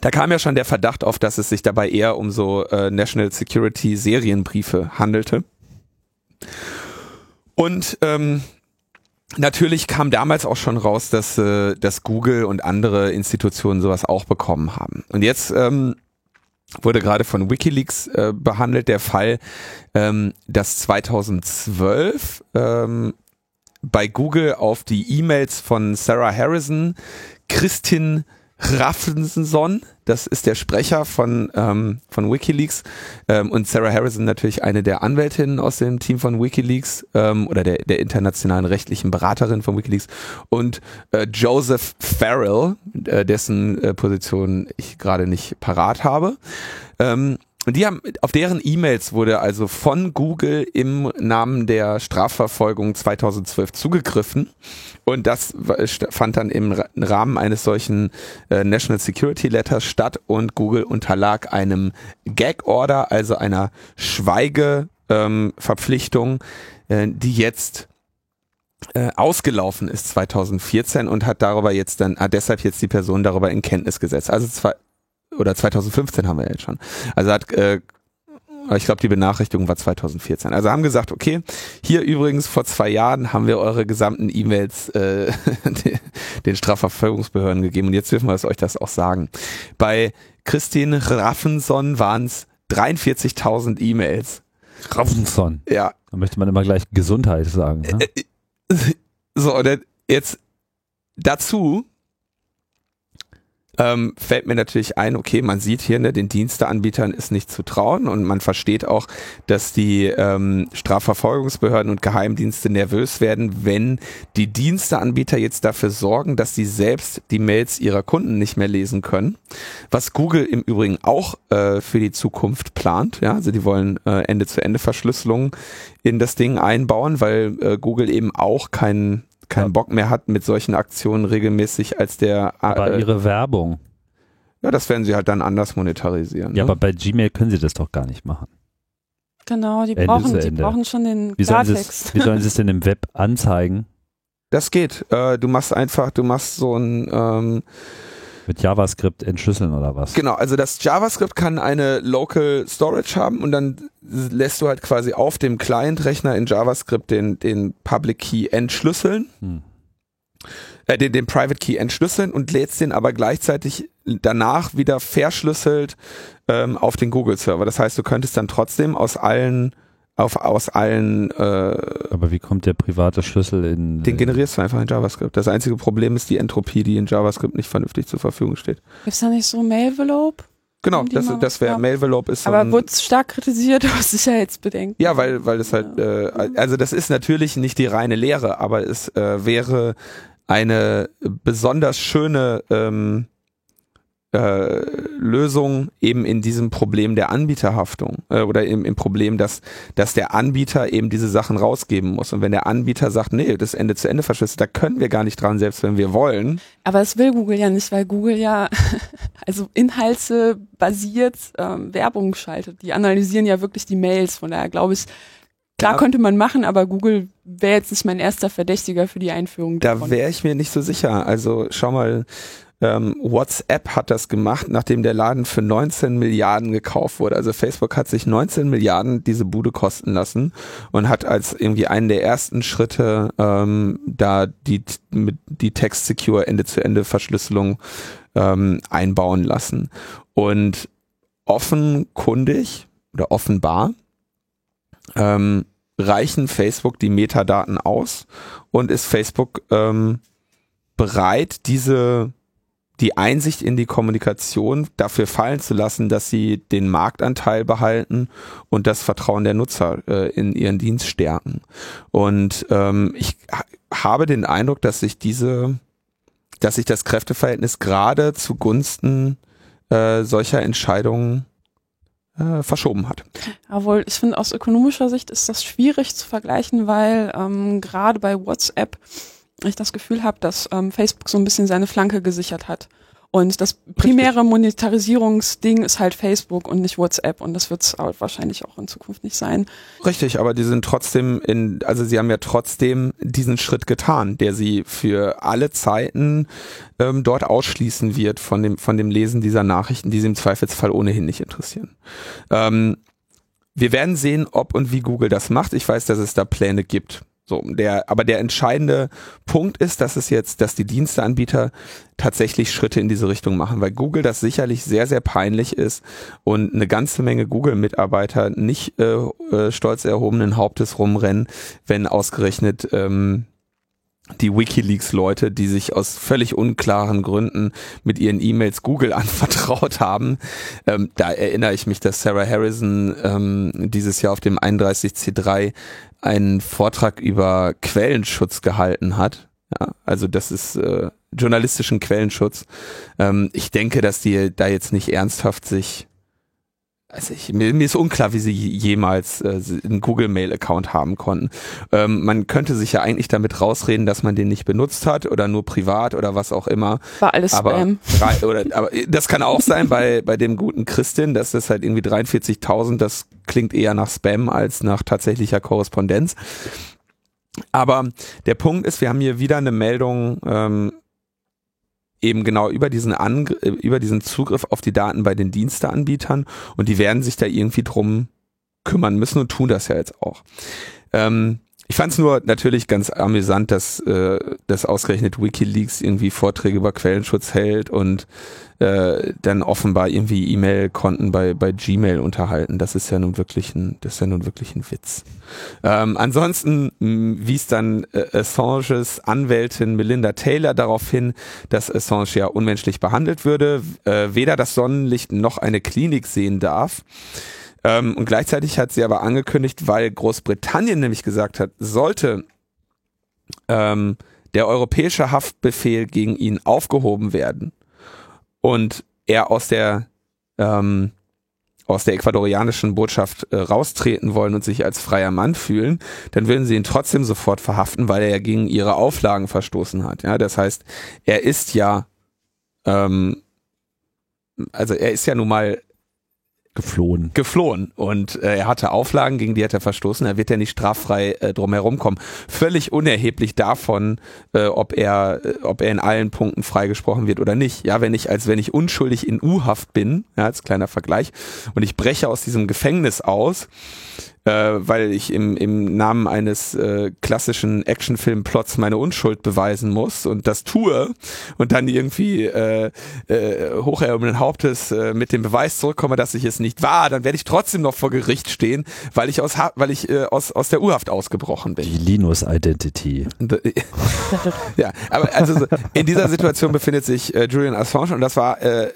da kam ja schon der Verdacht auf, dass es sich dabei eher um so äh, National Security Serienbriefe handelte. Und ähm, natürlich kam damals auch schon raus, dass, äh, dass Google und andere Institutionen sowas auch bekommen haben. Und jetzt ähm, wurde gerade von Wikileaks äh, behandelt der Fall, ähm, dass 2012 ähm, bei Google auf die E-Mails von Sarah Harrison Christin Raffenson, das ist der Sprecher von, ähm, von Wikileaks ähm, und Sarah Harrison natürlich eine der Anwältinnen aus dem Team von Wikileaks ähm, oder der, der internationalen rechtlichen Beraterin von Wikileaks und äh, Joseph Farrell, äh, dessen äh, Position ich gerade nicht parat habe. Ähm, und die haben, auf deren E-Mails wurde also von Google im Namen der Strafverfolgung 2012 zugegriffen. Und das fand dann im Rahmen eines solchen äh, National Security Letters statt und Google unterlag einem Gag Order, also einer Schweigeverpflichtung, ähm, äh, die jetzt äh, ausgelaufen ist 2014 und hat darüber jetzt dann, hat deshalb jetzt die Person darüber in Kenntnis gesetzt. Also zwei, oder 2015 haben wir jetzt schon. Also hat äh, ich glaube, die Benachrichtigung war 2014. Also haben gesagt, okay, hier übrigens vor zwei Jahren haben wir eure gesamten E-Mails äh, den Strafverfolgungsbehörden gegeben und jetzt dürfen wir euch das auch sagen. Bei Christine Raffenson waren es 43.000 E-Mails. Raffenson. Ja. Da möchte man immer gleich Gesundheit sagen. Ne? Äh, äh, so, und jetzt dazu ähm, fällt mir natürlich ein, okay, man sieht hier, ne, den Diensteanbietern ist nicht zu trauen und man versteht auch, dass die ähm, Strafverfolgungsbehörden und Geheimdienste nervös werden, wenn die Diensteanbieter jetzt dafür sorgen, dass sie selbst die Mails ihrer Kunden nicht mehr lesen können. Was Google im Übrigen auch äh, für die Zukunft plant, ja, also die wollen äh, Ende-zu-Ende-Verschlüsselung in das Ding einbauen, weil äh, Google eben auch keinen keinen ja. Bock mehr hat mit solchen Aktionen regelmäßig als der. Äh, aber äh, ihre Werbung. Ja, das werden sie halt dann anders monetarisieren. Ja, ne? aber bei Gmail können sie das doch gar nicht machen. Genau, die, Ende brauchen, die brauchen schon den wie Klartext. wie sollen sie es denn im Web anzeigen? Das geht. Äh, du machst einfach, du machst so ein ähm, mit JavaScript entschlüsseln oder was? Genau, also das JavaScript kann eine Local Storage haben und dann lässt du halt quasi auf dem Client-Rechner in JavaScript den, den Public Key entschlüsseln. Hm. Äh, den, den Private Key entschlüsseln und lädst den aber gleichzeitig danach wieder verschlüsselt ähm, auf den Google-Server. Das heißt, du könntest dann trotzdem aus allen auf, aus allen. Äh, Aber wie kommt der private Schlüssel in. Den generierst du einfach in JavaScript. Das einzige Problem ist die Entropie, die in JavaScript nicht vernünftig zur Verfügung steht. Gibt's da nicht so Mailvelope? Genau, das, das wäre Mailvelope ist. So Aber wurde stark kritisiert aus Sicherheitsbedenken. Ja, weil weil es halt, äh, also das ist natürlich nicht die reine Lehre, aber es äh, wäre eine besonders schöne ähm, äh, Lösung eben in diesem Problem der Anbieterhaftung äh, oder im, im Problem, dass, dass der Anbieter eben diese Sachen rausgeben muss. Und wenn der Anbieter sagt, nee, das Ende zu Ende verschlüsselt, da können wir gar nicht dran, selbst wenn wir wollen. Aber es will Google ja nicht, weil Google ja also Inhalte basiert ähm, Werbung schaltet. Die analysieren ja wirklich die Mails. Von daher glaube ich, klar ja. könnte man machen, aber Google wäre jetzt nicht mein erster Verdächtiger für die Einführung. Da wäre ich mir nicht so sicher. Also schau mal, ähm, WhatsApp hat das gemacht, nachdem der Laden für 19 Milliarden gekauft wurde. Also Facebook hat sich 19 Milliarden diese Bude kosten lassen und hat als irgendwie einen der ersten Schritte ähm, da die, mit, die Text Secure Ende-zu-Ende Verschlüsselung ähm, einbauen lassen. Und offenkundig oder offenbar ähm, reichen Facebook die Metadaten aus und ist Facebook ähm, bereit, diese die Einsicht in die Kommunikation dafür fallen zu lassen, dass sie den Marktanteil behalten und das Vertrauen der Nutzer äh, in ihren Dienst stärken. Und ähm, ich ha habe den Eindruck, dass sich diese, dass sich das Kräfteverhältnis gerade zugunsten äh, solcher Entscheidungen äh, verschoben hat. Jawohl, ich finde aus ökonomischer Sicht ist das schwierig zu vergleichen, weil ähm, gerade bei WhatsApp ich das Gefühl habe, dass ähm, Facebook so ein bisschen seine Flanke gesichert hat. Und das primäre Monetarisierungsding ist halt Facebook und nicht WhatsApp und das wird es wahrscheinlich auch in Zukunft nicht sein. Richtig, aber die sind trotzdem in, also sie haben ja trotzdem diesen Schritt getan, der sie für alle Zeiten ähm, dort ausschließen wird von dem, von dem Lesen dieser Nachrichten, die sie im Zweifelsfall ohnehin nicht interessieren. Ähm, wir werden sehen, ob und wie Google das macht. Ich weiß, dass es da Pläne gibt. So, der, aber der entscheidende Punkt ist, dass es jetzt, dass die Diensteanbieter tatsächlich Schritte in diese Richtung machen, weil Google das sicherlich sehr, sehr peinlich ist und eine ganze Menge Google-Mitarbeiter nicht äh, äh, stolz erhobenen Hauptes rumrennen, wenn ausgerechnet ähm, die WikiLeaks-Leute, die sich aus völlig unklaren Gründen mit ihren E-Mails Google anvertraut haben. Ähm, da erinnere ich mich, dass Sarah Harrison ähm, dieses Jahr auf dem 31C3 einen Vortrag über Quellenschutz gehalten hat. Ja, also das ist äh, journalistischen Quellenschutz. Ähm, ich denke, dass die da jetzt nicht ernsthaft sich also ich, mir, mir ist unklar, wie sie jemals äh, einen Google-Mail-Account haben konnten. Ähm, man könnte sich ja eigentlich damit rausreden, dass man den nicht benutzt hat oder nur privat oder was auch immer. War alles aber, Spam. Oder, aber das kann auch sein bei, bei dem guten Christin, dass das halt irgendwie 43.000, das klingt eher nach Spam als nach tatsächlicher Korrespondenz. Aber der Punkt ist, wir haben hier wieder eine Meldung, ähm, eben genau über diesen Angr äh, über diesen Zugriff auf die Daten bei den Diensteanbietern und die werden sich da irgendwie drum kümmern müssen und tun das ja jetzt auch. Ähm, ich fand es nur natürlich ganz amüsant, dass, äh, dass ausgerechnet WikiLeaks irgendwie Vorträge über Quellenschutz hält und äh, dann offenbar irgendwie E-Mail-Konten bei, bei Gmail unterhalten. Das ist ja nun wirklich ein, das ist ja nun wirklich ein Witz. Ähm, ansonsten wies dann äh, Assanges Anwältin Melinda Taylor darauf hin, dass Assange ja unmenschlich behandelt würde, äh, weder das Sonnenlicht noch eine Klinik sehen darf. Ähm, und gleichzeitig hat sie aber angekündigt, weil Großbritannien nämlich gesagt hat, sollte ähm, der europäische Haftbefehl gegen ihn aufgehoben werden und er aus der ähm, aus der ecuadorianischen Botschaft äh, raustreten wollen und sich als freier Mann fühlen, dann würden sie ihn trotzdem sofort verhaften, weil er ja gegen ihre Auflagen verstoßen hat. Ja, das heißt, er ist ja, ähm, also er ist ja nun mal geflohen. Geflohen. Und äh, er hatte Auflagen, gegen die hat er verstoßen. Er wird ja nicht straffrei äh, drum herum kommen. Völlig unerheblich davon, äh, ob er, äh, ob er in allen Punkten freigesprochen wird oder nicht. Ja, wenn ich, als wenn ich unschuldig in U-Haft bin, ja, als kleiner Vergleich, und ich breche aus diesem Gefängnis aus, äh, weil ich im, im Namen eines äh, klassischen Actionfilm-Plots meine Unschuld beweisen muss und das tue und dann irgendwie äh, äh, hocherhobenen Hauptes äh, mit dem Beweis zurückkomme, dass ich es nicht war, dann werde ich trotzdem noch vor Gericht stehen, weil ich aus weil ich äh, aus aus der Urhaft ausgebrochen bin. Die Linus Identity. ja, aber also in dieser Situation befindet sich äh, Julian Assange und das war äh,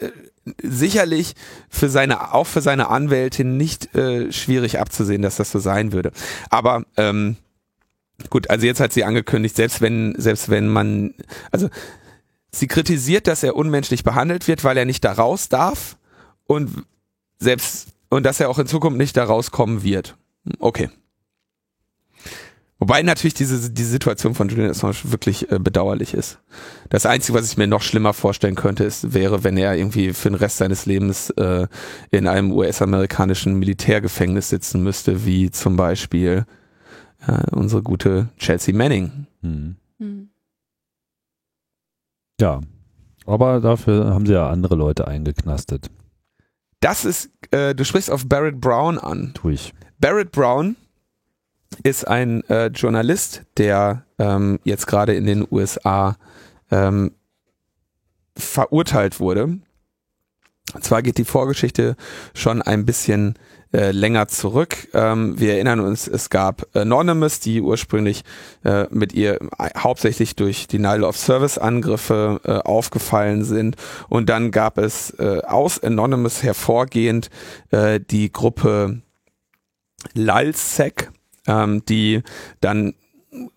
sicherlich für seine, auch für seine Anwältin nicht äh, schwierig abzusehen, dass das so sein würde. Aber ähm, gut, also jetzt hat sie angekündigt, selbst wenn, selbst wenn man, also sie kritisiert, dass er unmenschlich behandelt wird, weil er nicht da raus darf und selbst und dass er auch in Zukunft nicht da rauskommen wird. Okay. Wobei natürlich diese, diese Situation von Julian Assange wirklich äh, bedauerlich ist. Das Einzige, was ich mir noch schlimmer vorstellen könnte, ist, wäre, wenn er irgendwie für den Rest seines Lebens äh, in einem US-amerikanischen Militärgefängnis sitzen müsste, wie zum Beispiel äh, unsere gute Chelsea Manning. Hm. Hm. Ja, aber dafür haben sie ja andere Leute eingeknastet. Das ist, äh, du sprichst auf Barrett Brown an. Tu ich. Barrett Brown ist ein äh, Journalist, der ähm, jetzt gerade in den USA ähm, verurteilt wurde. Und zwar geht die Vorgeschichte schon ein bisschen äh, länger zurück. Ähm, wir erinnern uns, es gab Anonymous, die ursprünglich äh, mit ihr hauptsächlich durch Denial of Service Angriffe äh, aufgefallen sind. Und dann gab es äh, aus Anonymous hervorgehend äh, die Gruppe LALSEC, ähm, die dann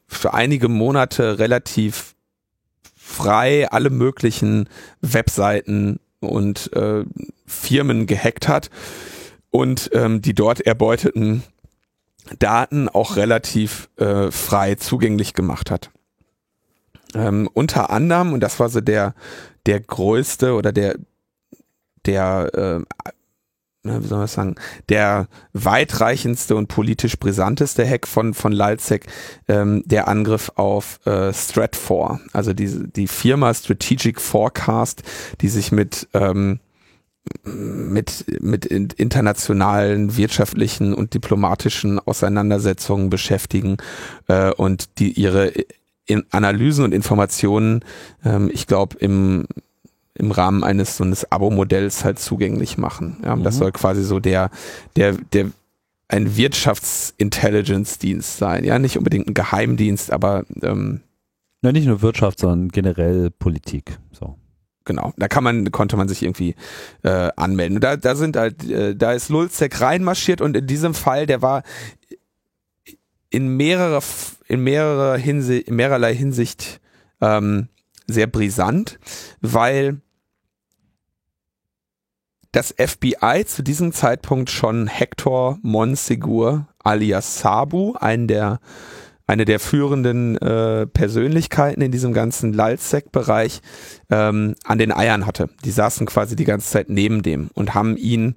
für einige Monate relativ frei alle möglichen Webseiten und äh, Firmen gehackt hat und ähm, die dort erbeuteten Daten auch relativ äh, frei zugänglich gemacht hat. Ähm, unter anderem, und das war so der, der größte oder der, der äh, wie soll man sagen, der weitreichendste und politisch brisanteste Hack von, von Lalzek, ähm, der Angriff auf äh, Stratfor, also die, die Firma Strategic Forecast, die sich mit, ähm, mit, mit internationalen wirtschaftlichen und diplomatischen Auseinandersetzungen beschäftigen äh, und die ihre Analysen und Informationen, ähm, ich glaube, im im Rahmen eines so eines Abo-Modells halt zugänglich machen. Ja, mhm. Das soll quasi so der, der, der ein Wirtschaftsintelligence-Dienst sein. Ja, nicht unbedingt ein Geheimdienst, aber ähm, ja, nicht nur Wirtschaft, sondern generell Politik. So. Genau, da kann man, konnte man sich irgendwie äh, anmelden. da, da sind halt, äh, da ist Lulzek reinmarschiert und in diesem Fall, der war in mehrerer, in mehrerer Hinsicht, in mehrerlei Hinsicht ähm, sehr brisant, weil das FBI zu diesem Zeitpunkt schon Hector Monsegur alias Sabu, einen der eine der führenden äh, Persönlichkeiten in diesem ganzen Lalsec-Bereich ähm, an den Eiern hatte. Die saßen quasi die ganze Zeit neben dem und haben ihn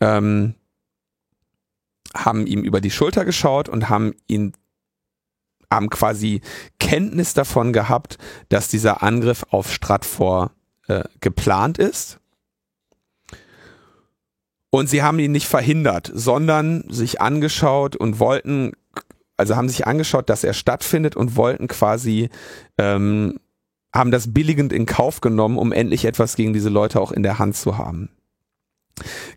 ähm, haben ihm über die Schulter geschaut und haben ihn haben quasi Kenntnis davon gehabt, dass dieser Angriff auf Stratfor äh, geplant ist. Und sie haben ihn nicht verhindert, sondern sich angeschaut und wollten, also haben sich angeschaut, dass er stattfindet und wollten quasi, ähm, haben das billigend in Kauf genommen, um endlich etwas gegen diese Leute auch in der Hand zu haben.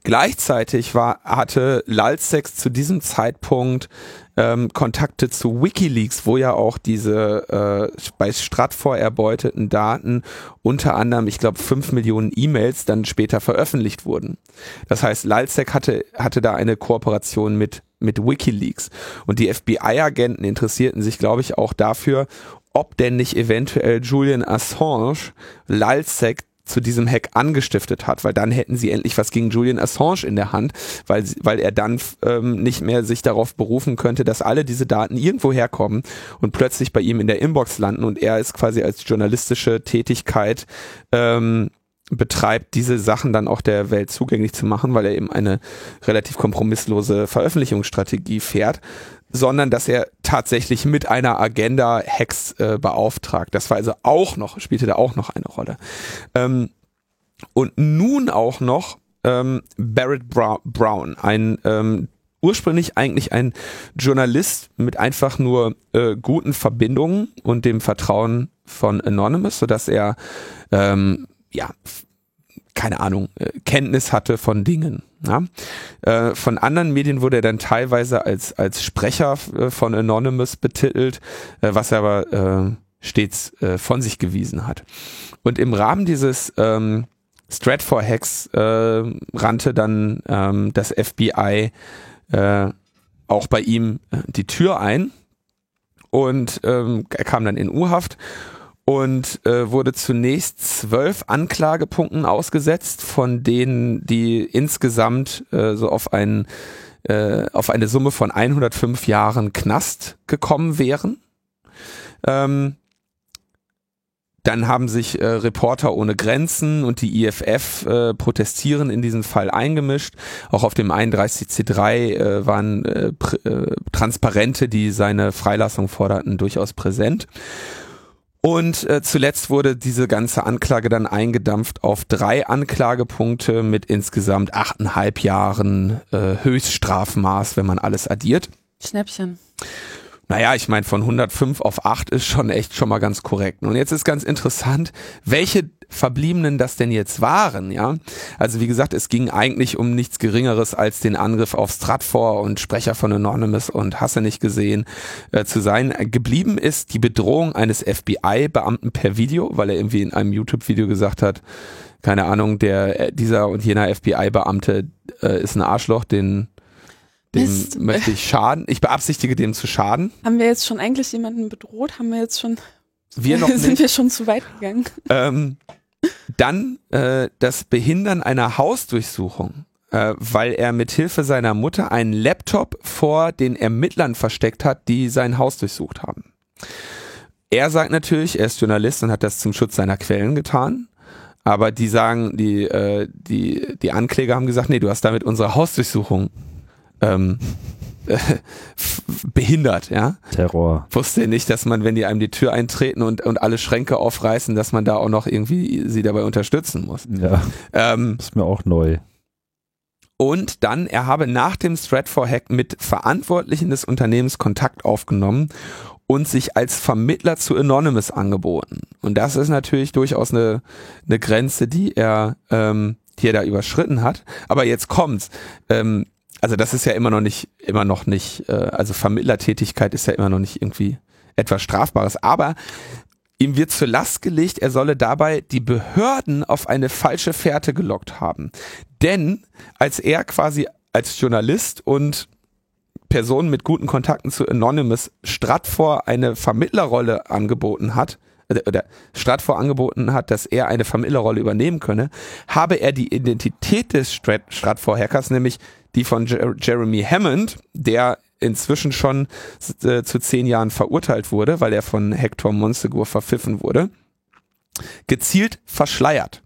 Gleichzeitig war, hatte Lalsex zu diesem Zeitpunkt ähm, Kontakte zu WikiLeaks, wo ja auch diese äh, bei Stratfor erbeuteten Daten unter anderem, ich glaube, fünf Millionen E-Mails dann später veröffentlicht wurden. Das heißt, Lalsec hatte, hatte da eine Kooperation mit, mit WikiLeaks. Und die FBI-Agenten interessierten sich, glaube ich, auch dafür, ob denn nicht eventuell Julian Assange Lalsec zu diesem Hack angestiftet hat, weil dann hätten sie endlich was gegen Julian Assange in der Hand, weil, weil er dann ähm, nicht mehr sich darauf berufen könnte, dass alle diese Daten irgendwo herkommen und plötzlich bei ihm in der Inbox landen und er ist quasi als journalistische Tätigkeit ähm, betreibt, diese Sachen dann auch der Welt zugänglich zu machen, weil er eben eine relativ kompromisslose Veröffentlichungsstrategie fährt, sondern dass er tatsächlich mit einer Agenda Hacks äh, beauftragt. Das war also auch noch, spielte da auch noch eine Rolle. Ähm, und nun auch noch ähm, Barrett Brown, ein ähm, ursprünglich eigentlich ein Journalist mit einfach nur äh, guten Verbindungen und dem Vertrauen von Anonymous, sodass er ähm, ja keine Ahnung, äh, Kenntnis hatte von Dingen. Ja? Äh, von anderen Medien wurde er dann teilweise als, als Sprecher äh, von Anonymous betitelt, was er aber stets von sich gewiesen hat. Und im Rahmen dieses ähm, Stratfor-Hacks äh, rannte dann ähm, das FBI äh, auch bei ihm die Tür ein und ähm, er kam dann in U-Haft und äh, wurde zunächst zwölf Anklagepunkten ausgesetzt, von denen die insgesamt äh, so auf einen äh, auf eine Summe von 105 Jahren Knast gekommen wären. Ähm, dann haben sich äh, Reporter ohne Grenzen und die IFF äh, protestieren in diesen Fall eingemischt. Auch auf dem 31C3 äh, waren äh, äh, Transparente, die seine Freilassung forderten, durchaus präsent. Und äh, zuletzt wurde diese ganze Anklage dann eingedampft auf drei Anklagepunkte mit insgesamt achteinhalb Jahren äh, Höchststrafmaß, wenn man alles addiert. Schnäppchen. Naja, ich meine, von 105 auf 8 ist schon echt schon mal ganz korrekt. Und jetzt ist ganz interessant, welche Verbliebenen das denn jetzt waren, ja. Also wie gesagt, es ging eigentlich um nichts Geringeres als den Angriff auf Stratfor und Sprecher von Anonymous und Hasse nicht gesehen äh, zu sein. Geblieben ist die Bedrohung eines FBI-Beamten per Video, weil er irgendwie in einem YouTube-Video gesagt hat, keine Ahnung, der äh, dieser und jener FBI-Beamte äh, ist ein Arschloch, den dem Mist. möchte ich schaden. Ich beabsichtige dem zu schaden. Haben wir jetzt schon eigentlich jemanden bedroht? Haben wir jetzt schon, Wir noch sind nicht. wir schon zu weit gegangen? Ähm, dann äh, das Behindern einer Hausdurchsuchung, äh, weil er mit Hilfe seiner Mutter einen Laptop vor den Ermittlern versteckt hat, die sein Haus durchsucht haben. Er sagt natürlich, er ist Journalist und hat das zum Schutz seiner Quellen getan. Aber die sagen, die, äh, die, die Ankläger haben gesagt, nee, du hast damit unsere Hausdurchsuchung ähm, behindert, ja Terror. wusste nicht, dass man, wenn die einem die Tür eintreten und, und alle Schränke aufreißen, dass man da auch noch irgendwie sie dabei unterstützen muss. Ja, Ähm, ist mir auch neu. und dann, er habe nach dem Stratfor-Hack mit Verantwortlichen des Unternehmens Kontakt aufgenommen und sich als Vermittler zu Anonymous angeboten. Und das ist natürlich durchaus eine, eine Grenze, die er, ähm, die er da überschritten hat. Aber jetzt kommt's. Ähm, also das ist ja immer noch nicht, immer noch nicht, äh, also Vermittlertätigkeit ist ja immer noch nicht irgendwie etwas Strafbares. Aber ihm wird zur Last gelegt, er solle dabei die Behörden auf eine falsche Fährte gelockt haben. Denn als er quasi als Journalist und Person mit guten Kontakten zu Anonymous Stratfor eine Vermittlerrolle angeboten hat, oder- oder Stratfor angeboten hat, dass er eine Vermittlerrolle übernehmen könne, habe er die Identität des Strat Stratfor-Hackers, nämlich die von Jer Jeremy Hammond, der inzwischen schon äh, zu zehn Jahren verurteilt wurde, weil er von Hector Monsegur verpfiffen wurde, gezielt verschleiert.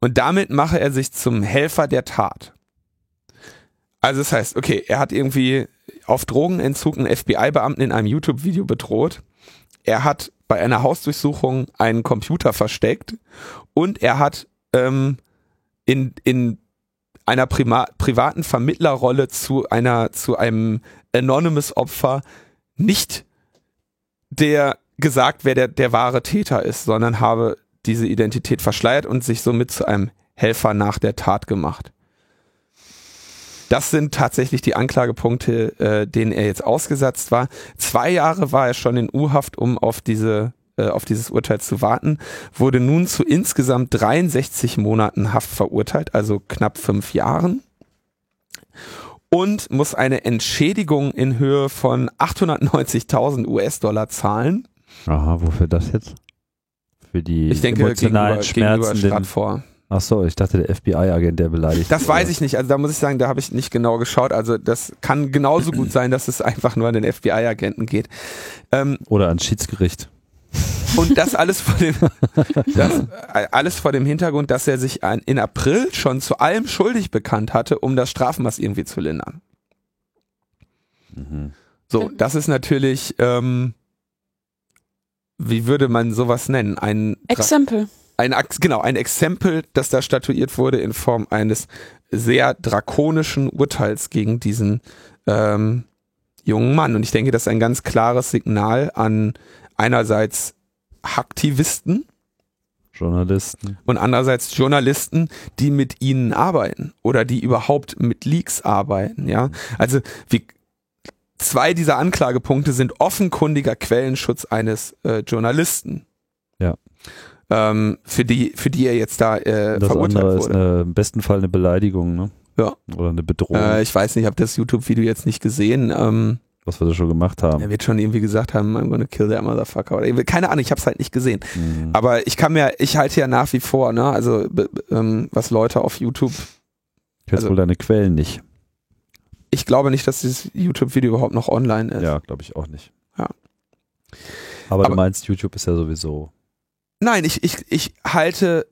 Und damit mache er sich zum Helfer der Tat. Also das heißt, okay, er hat irgendwie auf Drogenentzug einen FBI-Beamten in einem YouTube-Video bedroht. Er hat bei einer Hausdurchsuchung einen Computer versteckt und er hat ähm, in, in einer Prima privaten Vermittlerrolle zu einer zu einem Anonymous-Opfer nicht der gesagt, wer der, der wahre Täter ist, sondern habe diese Identität verschleiert und sich somit zu einem Helfer nach der Tat gemacht. Das sind tatsächlich die Anklagepunkte, äh, denen er jetzt ausgesetzt war. Zwei Jahre war er schon in U-Haft, um auf diese äh, auf dieses Urteil zu warten, wurde nun zu insgesamt 63 Monaten Haft verurteilt, also knapp fünf Jahren und muss eine Entschädigung in Höhe von 890.000 US-Dollar zahlen. Aha, wofür das jetzt? Für die Ich denke, gegenüber, emotionalen gegenüber Schmerzen. Stratfor. ach so, ich dachte der FBI-Agent, der beleidigt. Das weiß ich nicht. Also da muss ich sagen, da habe ich nicht genau geschaut. Also das kann genauso gut sein, dass es einfach nur an den FBI-Agenten geht. Ähm, Oder ans Schiedsgericht. Und das alles vor dem, das, alles vor dem Hintergrund, dass er sich ein, in April schon zu allem schuldig bekannt hatte, um das Strafmaß irgendwie zu lindern. Mhm. So, das ist natürlich, ähm, wie würde man sowas nennen? Ein, Exempel. ein Ex- genau ein Exempel, das da statuiert wurde in Form eines sehr drakonischen Urteils gegen diesen ähm, jungen Mann. Und ich denke, das ist ein ganz klares Signal an einerseits Aktivisten Journalisten. und andererseits Journalisten, die mit ihnen arbeiten oder die überhaupt mit Leaks arbeiten. Ja, also wie zwei dieser Anklagepunkte sind offenkundiger Quellenschutz eines äh, Journalisten. Ja. Ähm, für die, für die er jetzt da äh, Das verurteilt andere ist wurde. eine, im besten Fall eine Beleidigung, ne? Ja. Oder eine Bedrohung. Äh, ich weiß nicht, ich habe das YouTube-Video jetzt nicht gesehen. Ähm, was wir da schon gemacht haben. Er wird schon irgendwie gesagt haben, I'm gonna kill that motherfucker. Oder keine Ahnung, ich habe es halt nicht gesehen. Mhm. Aber ich kann mir, ich halte ja nach wie vor, ne, also ähm, was Leute auf YouTube, Ich kenne also- wohl deine Quellen nicht. ich glaube nicht, dass dieses YouTube-Video überhaupt noch online ist. Ja, glaube ich auch nicht. Ja. Aber, Aber- du meinst, YouTube ist ja sowieso. Nein, ich, ich, ich halte,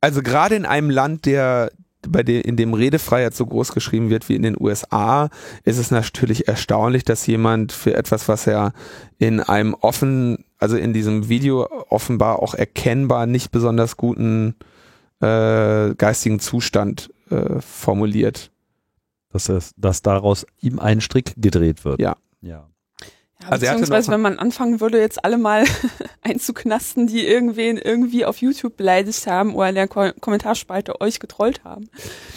also gerade in einem Land, der bei dem, in dem Redefreiheit so groß geschrieben wird wie in den USA, ist es natürlich erstaunlich, dass jemand für etwas, was er in einem offen, also in diesem Video offenbar auch erkennbar nicht besonders guten äh, geistigen Zustand äh, formuliert. Dass, es, dass daraus ihm ein Strick gedreht wird. Ja. Ja. Ja, Also er hatte beziehungsweise, noch- wenn man anfangen würde, jetzt alle mal einzuknasten, die irgendwen irgendwie auf YouTube beleidigt haben oder in der Ko Kommentarspalte euch getrollt haben.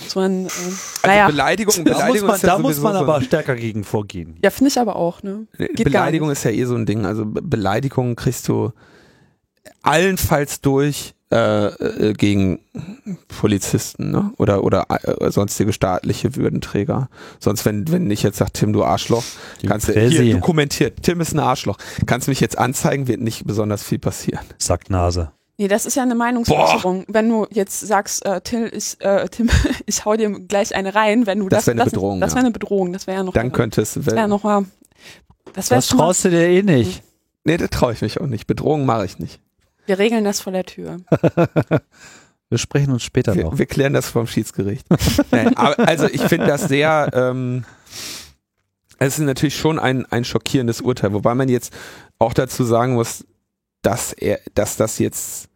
So ein, äh, Also naja, Beleidigung, Da muss Beleidigung man, ist ja da muss man so- aber stärker gegen vorgehen. ja, finde ich aber auch, ne? Geht Beleidigung ist ja eh so ein Ding. Also Be Beleidigung kriegst du allenfalls durch äh, äh, gegen Polizisten ne? oder oder äh, sonstige staatliche Würdenträger. Sonst wenn wenn ich jetzt sag Tim du Arschloch, Gegen kannst du hier dokumentiert. Tim ist ein Arschloch. Kannst du mich jetzt anzeigen, wird nicht besonders viel passieren. Sacknase. Nee, das ist ja eine Meinungsäußerung. Wenn du jetzt sagst, äh, Till, ich, äh, Tim, ich hau dir gleich eine rein, wenn du Das das. wär eine das Bedrohung, Das ja. wäre eine Bedrohung. Das wäre ja noch. Dann könnte es. das wäre noch mal. Das wäre Das schon mal, traust du dir eh nicht. Nee, da traue ich mich auch nicht. Bedrohung mache ich nicht. Wir regeln das vor der Tür. Wir sprechen uns später noch. Wir, wir klären das vom Schiedsgericht. Nein, aber, also ich finde das sehr, ähm, es ist natürlich schon ein, ein schockierendes Urteil, wobei man jetzt auch dazu sagen muss, dass er, dass das jetzt,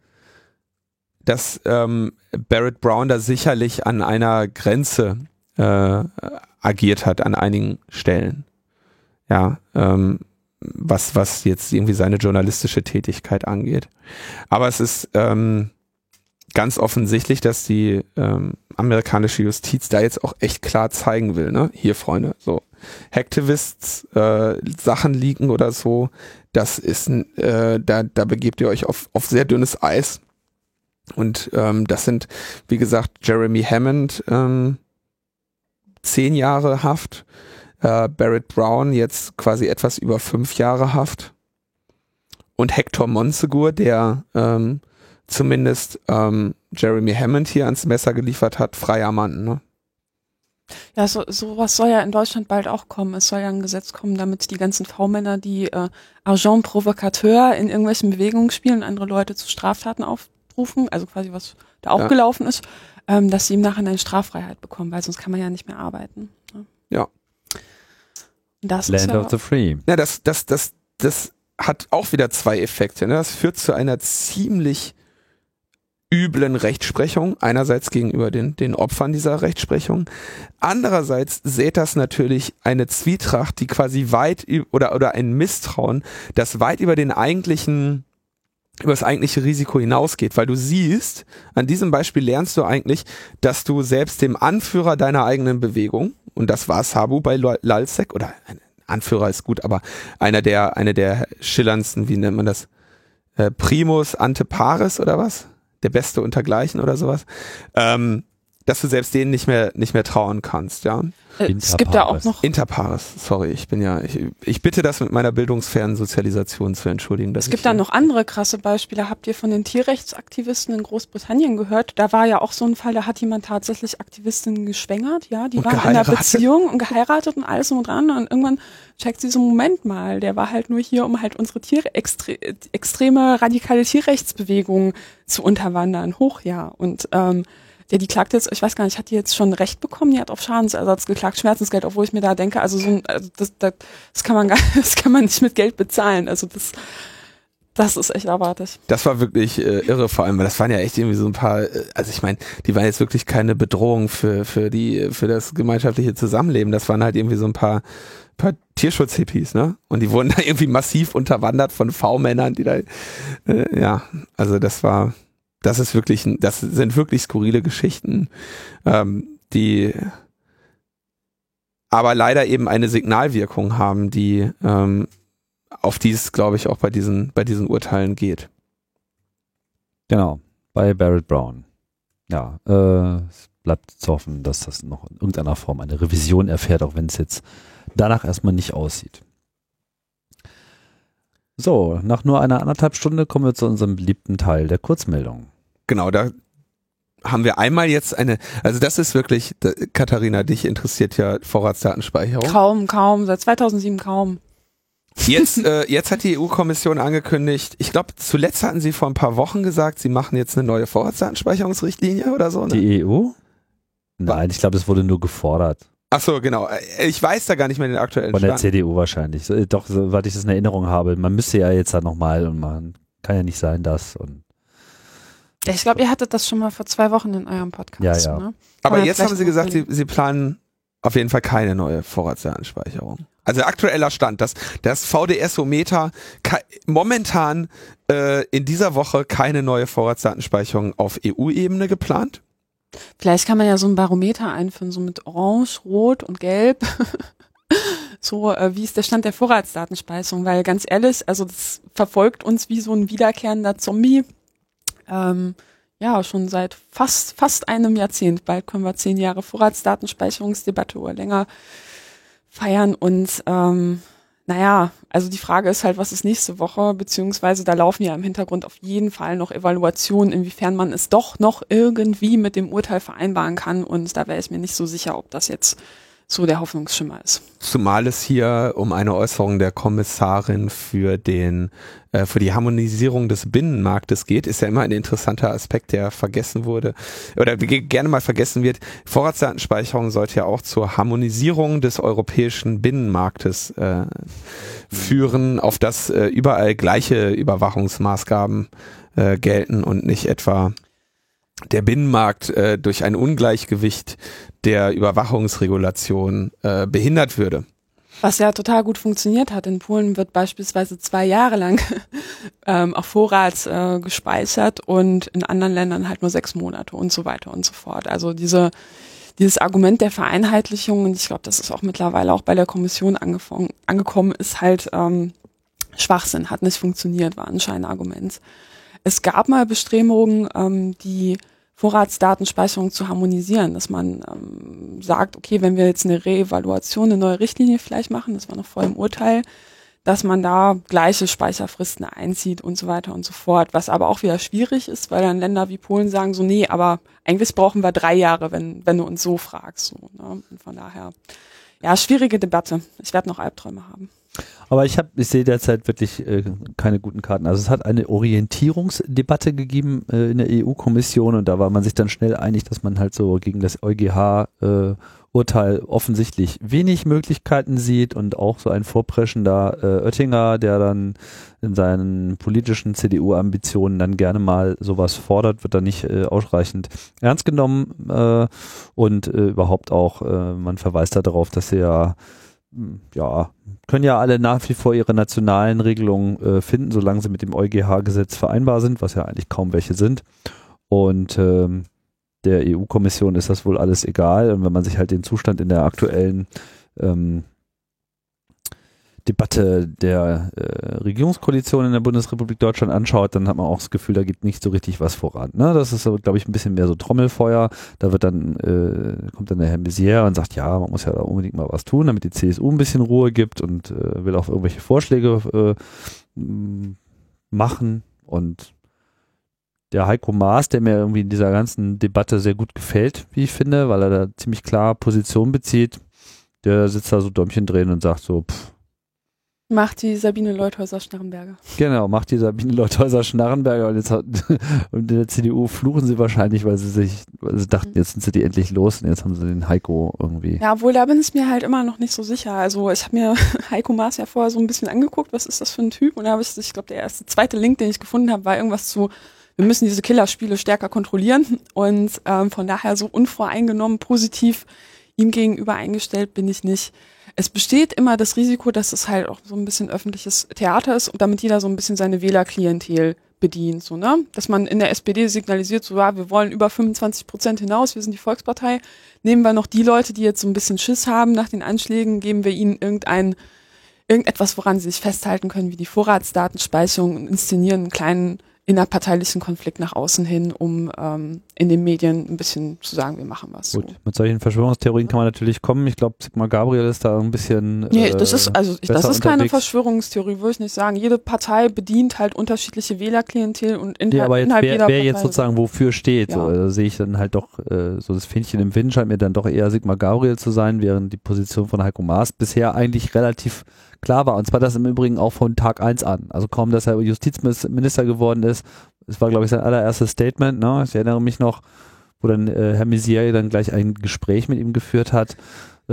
dass ähm, Barrett Brown da sicherlich an einer Grenze äh, agiert hat an einigen Stellen. Ja, ähm, was, was jetzt irgendwie seine journalistische Tätigkeit angeht. Aber es ist ähm, ganz offensichtlich, dass die ähm, amerikanische Justiz da jetzt auch echt klar zeigen will, ne? Hier, Freunde, so Hacktivists äh, Sachen liegen oder so, das ist äh, da, da begebt ihr euch auf, auf sehr dünnes Eis. Und ähm, das sind, wie gesagt, Jeremy Hammond, ähm, zehn Jahre Haft, äh, Barrett Brown jetzt quasi etwas über fünf Jahre Haft und Hector Monsegur, der ähm, zumindest ähm, Jeremy Hammond hier ans Messer geliefert hat, freier Mann. Ne? Ja, so, sowas soll ja in Deutschland bald auch kommen. Es soll ja ein Gesetz kommen, damit die ganzen V-Männer, die äh, Agent Provocateur in irgendwelchen Bewegungen spielen andere Leute zu Straftaten aufrufen, also quasi was da auch Ja. gelaufen ist, ähm, dass sie im Nachhinein Straffreiheit bekommen, weil sonst kann man ja nicht mehr arbeiten. Ne? Ja. Das ist Land ja, of the Free. Ja, das, das, das, das hat auch wieder zwei Effekte. Ne? Das führt zu einer ziemlich üblen Rechtsprechung, einerseits gegenüber den, den Opfern dieser Rechtsprechung, andererseits sät das natürlich eine Zwietracht, die quasi weit oder, oder ein Misstrauen, das weit über den eigentlichen über das eigentliche Risiko hinausgeht, weil du siehst, an diesem Beispiel lernst du eigentlich, dass du selbst dem Anführer deiner eigenen Bewegung, und das war Sabu bei Lalsek, oder ein Anführer ist gut, aber einer der, einer der schillerndsten, wie nennt man das, äh, Primus ante pares oder was? Der Beste untergleichen oder sowas, ähm, dass du selbst denen nicht mehr, nicht mehr trauen kannst, ja. äh, es gibt ja auch Interpares. noch Interpares, sorry, ich bin ja, ich, ich bitte das mit meiner bildungsfernen Sozialisation zu entschuldigen. Es gibt da noch andere krasse Beispiele. Habt ihr von den Tierrechtsaktivisten in Großbritannien gehört? Da war ja auch so ein Fall, da hat jemand tatsächlich Aktivistinnen geschwängert, ja, die Und waren in einer. Beziehung und geheiratet und alles und dran und irgendwann checkt sie so, Moment mal, der war halt nur hier, um halt unsere Tiere, extre extreme radikale Tierrechtsbewegungen zu unterwandern. Hoch, ja. Und ähm, der, die klagt jetzt, ich weiß gar nicht, hat die jetzt schon Recht bekommen? Die hat auf Schadensersatz geklagt, Schmerzensgeld, obwohl ich mir da denke, also so ein, also das, das, das kann man gar, das kann man nicht mit Geld bezahlen. Also das, das ist echt abartig. Das war wirklich äh, irre, vor allem, weil das waren ja echt irgendwie so ein paar, äh, also ich meine, die waren jetzt wirklich keine Bedrohung für, für die, für das gemeinschaftliche Zusammenleben. Das waren halt irgendwie so ein paar, paar Tierschutz-Hippies, ne? Und die wurden da irgendwie massiv unterwandert von V-Männern, die da, äh, ja, also das war, das ist wirklich, das sind wirklich skurrile Geschichten, ähm, die aber leider eben eine Signalwirkung haben, die ähm, auf die es, glaube ich, auch bei diesen, bei diesen Urteilen geht. Genau. Bei Barrett Brown. Ja. Äh, bleibt zu hoffen, dass das noch in irgendeiner Form eine Revision erfährt, auch wenn es jetzt danach erstmal nicht aussieht. So, nach nur einer anderthalb Stunde kommen wir zu unserem beliebten Teil der Kurzmeldung. Genau, da haben wir einmal jetzt eine, also das ist wirklich, Katharina, dich interessiert ja Vorratsdatenspeicherung. Kaum, kaum, seit 2007 kaum. Jetzt, äh, jetzt hat die EU-Kommission angekündigt, ich glaube, zuletzt hatten sie vor ein paar Wochen gesagt, sie machen jetzt eine neue Vorratsdatenspeicherungsrichtlinie oder so. Ne? Die EU? Nein, ich glaube, es wurde nur gefordert. Ach so, genau. Äh, ich weiß da gar nicht mehr den aktuellen Von der CDU wahrscheinlich. So, doch, soweit ich das in Erinnerung habe. Man müsste ja jetzt da nochmal und man kann ja nicht sein, dass und ich glaube, ihr hattet das schon mal vor zwei Wochen in eurem Podcast. Ja, ja. Ne? Aber jetzt haben sie gesagt, sie, sie planen auf jeden Fall keine neue Vorratsdatenspeicherung. Also aktueller Stand, dass das VDS-Ometer momentan äh, in dieser Woche keine neue Vorratsdatenspeicherung auf EU-Ebene geplant. Vielleicht kann man ja so ein Barometer einführen, so mit Orange, Rot und Gelb. so, äh, wie ist der Stand der Vorratsdatenspeicherung? Weil ganz ehrlich, also das verfolgt uns wie so ein wiederkehrender Zombie. Ähm, ja, schon seit fast, fast einem Jahrzehnt. Bald können wir zehn Jahre Vorratsdatenspeicherungsdebatte oder länger feiern. Und ähm, naja, also die Frage ist halt, was ist nächste Woche, beziehungsweise da laufen ja im Hintergrund auf jeden Fall noch Evaluationen, inwiefern man es doch noch irgendwie mit dem Urteil vereinbaren kann. Und da wäre ich mir nicht so sicher, ob das jetzt so der Hoffnungsschimmer ist. Zumal es hier um eine Äußerung der Kommissarin für den äh, für die Harmonisierung des Binnenmarktes geht, ist ja immer ein interessanter Aspekt, der vergessen wurde oder gerne mal vergessen wird. Vorratsdatenspeicherung sollte ja auch zur Harmonisierung des europäischen Binnenmarktes äh, führen, auf das äh, überall gleiche Überwachungsmaßgaben äh, gelten und nicht etwa der Binnenmarkt äh, durch ein Ungleichgewicht der Überwachungsregulation äh, behindert würde. Was ja total gut funktioniert hat. In Polen wird beispielsweise zwei Jahre lang ähm, auf Vorrat äh, gespeichert und in anderen Ländern halt nur sechs Monate und so weiter und so fort. Also diese dieses Argument der Vereinheitlichung, und ich glaube, das ist auch mittlerweile auch bei der Kommission angekommen, ist halt ähm, Schwachsinn, hat nicht funktioniert, war anscheinend ein Argument. Es gab mal Bestrebungen, ähm, die Vorratsdatenspeicherung zu harmonisieren, dass man ähm, sagt, okay, wenn wir jetzt eine Reevaluation, eine neue Richtlinie vielleicht machen, das war noch vor dem Urteil, dass man da gleiche Speicherfristen einzieht und so weiter und so fort, was aber auch wieder schwierig ist, weil dann Länder wie Polen sagen so, nee, aber eigentlich brauchen wir drei Jahre, wenn, wenn du uns so fragst. So, ne? Und von daher, ja, schwierige Debatte. Ich werde noch Albträume haben. Aber ich habe, ich sehe derzeit wirklich äh, keine guten Karten. Also es hat eine Orientierungsdebatte gegeben äh, in der EU-Kommission und da war man sich dann schnell einig, dass man halt so gegen das EuGH äh, offensichtlich wenig Möglichkeiten sieht und auch so ein vorpreschender äh, Oettinger, der dann in seinen politischen CDU-Ambitionen dann gerne mal sowas fordert, wird dann nicht äh, ausreichend ernst genommen äh, und äh, überhaupt auch, äh, man verweist da darauf, dass er ja ja, können ja alle nach wie vor ihre nationalen Regelungen äh, finden, solange sie mit dem EuGH-Gesetz vereinbar sind, was ja eigentlich kaum welche sind. Und ähm, der EU-Kommission ist das wohl alles egal. Und wenn man sich halt den Zustand in der aktuellen ähm, Debatte der äh, Regierungskoalition in der Bundesrepublik Deutschland anschaut, dann hat man auch das Gefühl, da geht nicht so richtig was voran. Ne? Das ist, glaube ich, ein bisschen mehr so Trommelfeuer. Da wird dann, äh, kommt dann der Herr Messier und sagt, ja, man muss ja da unbedingt mal was tun, damit die CSU ein bisschen Ruhe gibt und äh, will auch irgendwelche Vorschläge äh, machen. Und der Heiko Maas, der mir irgendwie in dieser ganzen Debatte sehr gut gefällt, wie ich finde, weil er da ziemlich klar Position bezieht, der sitzt da so Däumchen drehen und sagt so, pff, Macht die Sabine Leuthäuser-Schnarrenberger. Genau, macht die Sabine Leuthäuser-Schnarrenberger und jetzt hat, und in der CDU fluchen sie wahrscheinlich, weil sie sich, weil sie dachten, jetzt sind sie die endlich los und jetzt haben sie den Heiko irgendwie. Ja, obwohl da bin ich mir halt immer noch nicht so sicher. Also ich habe mir Heiko Maas ja vorher so ein bisschen angeguckt, was ist das für ein Typ? Und da habe ich, ich glaube, der erste, zweite Link, den ich gefunden habe, war irgendwas zu, wir müssen diese Killerspiele stärker kontrollieren. Und ähm, von daher so unvoreingenommen, positiv ihm gegenüber eingestellt bin ich nicht es besteht immer das Risiko, dass es halt auch so ein bisschen öffentliches Theater ist und damit jeder so ein bisschen seine Wählerklientel bedient, so, ne? Dass man in der SPD signalisiert, so, ja, wir wollen über 25 Prozent hinaus, wir sind die Volkspartei. Nehmen wir noch die Leute, die jetzt so ein bisschen Schiss haben nach den Anschlägen, geben wir ihnen irgendein, irgendetwas, woran sie sich festhalten können, wie die Vorratsdatenspeicherung und inszenieren einen kleinen innerparteilichen Konflikt nach außen hin, um ähm, in den Medien ein bisschen zu sagen, wir machen was. Gut, So. mit solchen Verschwörungstheorien kann man natürlich kommen. Ich glaube, Sigmar Gabriel ist da ein bisschen. Nee, äh, das ist also ich, das ist keine unterwegs. Verschwörungstheorie, würde ich nicht sagen. Jede Partei bedient halt unterschiedliche Wählerklientel und inhalt, Ja, aber jetzt, innerhalb wer, jeder wer Partei jetzt sozusagen wofür steht, so, Ja. also sehe ich dann halt doch, äh, so das Fähnchen im Wind scheint mir dann doch eher Sigmar Gabriel zu sein, während die Position von Heiko Maas bisher eigentlich relativ klar war. Und zwar das im Übrigen auch von Tag eins an. Also kaum, dass er Justizminister geworden ist. Es war, glaube ich, sein allererstes Statement. Ne? Ich erinnere mich noch, wo dann äh, Herr Misier dann gleich ein Gespräch mit ihm geführt hat,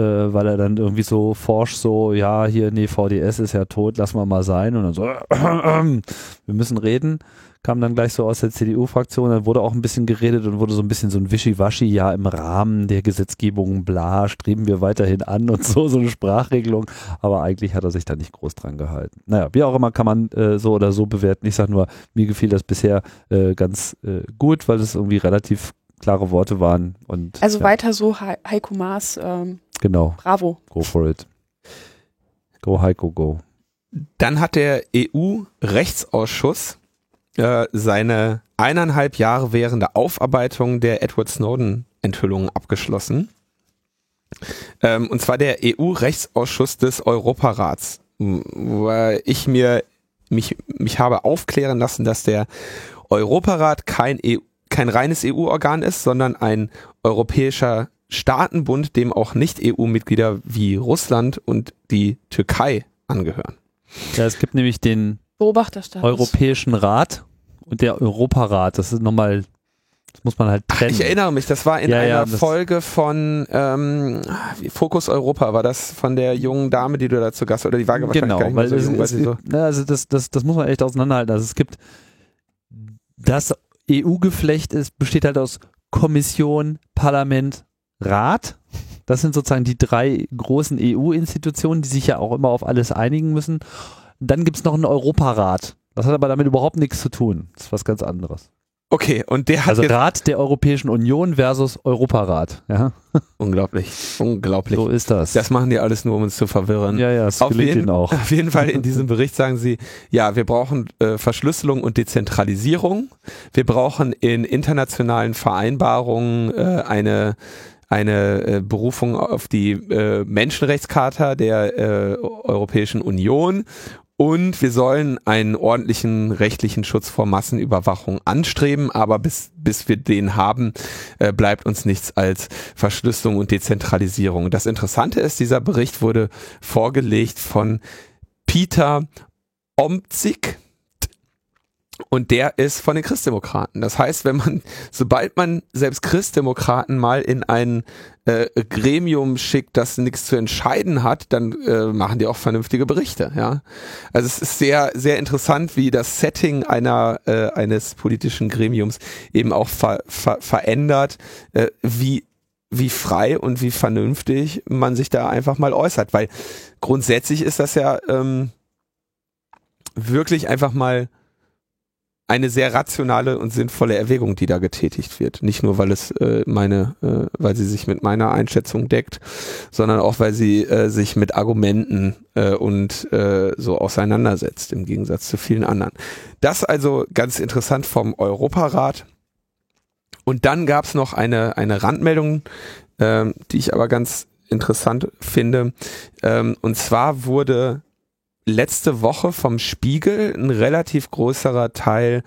weil er dann irgendwie so forsch so, ja, hier, nee, VDS ist ja tot, lass mal mal sein. Und dann so, wir müssen reden. Kam dann gleich so aus der CDU-Fraktion, dann wurde auch ein bisschen geredet und wurde so ein bisschen so ein Wischiwaschi, ja, im Rahmen der Gesetzgebung, bla, streben wir weiterhin an und so, so eine Sprachregelung. Aber eigentlich hat er sich da nicht groß dran gehalten. Naja, wie auch immer kann man äh, so oder so bewerten. Ich sag nur, mir gefiel das bisher äh, ganz äh, gut, weil es irgendwie relativ klare Worte waren und Also ja, weiter so, He Heiko Maas, ähm, genau, bravo. go for it. Go Heiko, go. Dann hat der EU-Rechtsausschuss äh, seine eineinhalb Jahre währende Aufarbeitung der Edward Snowden-Enthüllungen abgeschlossen. Ähm, und zwar der EU-Rechtsausschuss des Europarats, weil ich mir mich, mich habe aufklären lassen, dass der Europarat kein, EU, kein reines EU-Organ ist, sondern ein europäischer Staatenbund, dem auch Nicht-EU-Mitglieder wie Russland und die Türkei angehören. Ja, es gibt nämlich den. Europäischen Rat und der Europarat. Das ist nochmal, das muss man halt trennen. Ich erinnere mich, das war in Ja, ja, einer das- Folge von ähm, Fokus Europa, war das von der jungen Dame, die du dazu Gast oder die war wahrscheinlich genau, gar nicht weil so es, jung, weil es, sie so na, also das, das, das muss man echt auseinanderhalten. Also es gibt das EU-Geflecht ist, besteht halt aus Kommission, Parlament, Rat. Das sind sozusagen die drei großen EU-Institutionen, die sich ja auch immer auf alles einigen müssen. Dann gibt's noch einen Europarat. Das hat aber damit überhaupt nichts zu tun. Das ist was ganz anderes. Okay, und der hat Also Rat der Europäischen Union versus Europarat. Ja, unglaublich, unglaublich. so ist das. Das machen die alles nur, um uns zu verwirren. ja, ja, es Auf jeden- ihnen auch. Auf jeden Fall in diesem Bericht sagen sie, ja, wir brauchen äh, Verschlüsselung und Dezentralisierung. Wir brauchen in internationalen Vereinbarungen äh, eine eine äh, Berufung auf die äh, Menschenrechtscharta der äh, Europäischen Union. Und wir sollen einen ordentlichen rechtlichen Schutz vor Massenüberwachung anstreben, aber bis, bis wir den haben, äh, bleibt uns nichts als Verschlüsselung und Dezentralisierung. Das Interessante ist, dieser Bericht wurde vorgelegt von Peter Omzig und der ist von den Christdemokraten. Das heißt, wenn man, sobald man selbst Christdemokraten mal in ein äh, Gremium schickt, das nichts zu entscheiden hat, dann äh, machen die auch vernünftige Berichte. Ja, also es ist sehr, sehr interessant, wie das Setting einer äh, eines politischen Gremiums eben auch ver, ver, verändert, äh, wie wie frei und wie vernünftig man sich da einfach mal äußert, weil grundsätzlich ist das ja ähm, wirklich einfach mal eine sehr rationale und sinnvolle Erwägung, die da getätigt wird. Nicht nur, weil es äh, meine, äh, weil sie sich mit meiner Einschätzung deckt, sondern auch, weil sie äh, sich mit Argumenten äh, und äh, so auseinandersetzt, im Gegensatz zu vielen anderen. Das also ganz interessant vom Europarat. Und dann gab es noch eine, eine Randmeldung, ähm, die ich aber ganz interessant finde. Ähm, und zwar wurde letzte Woche vom Spiegel ein relativ größerer Teil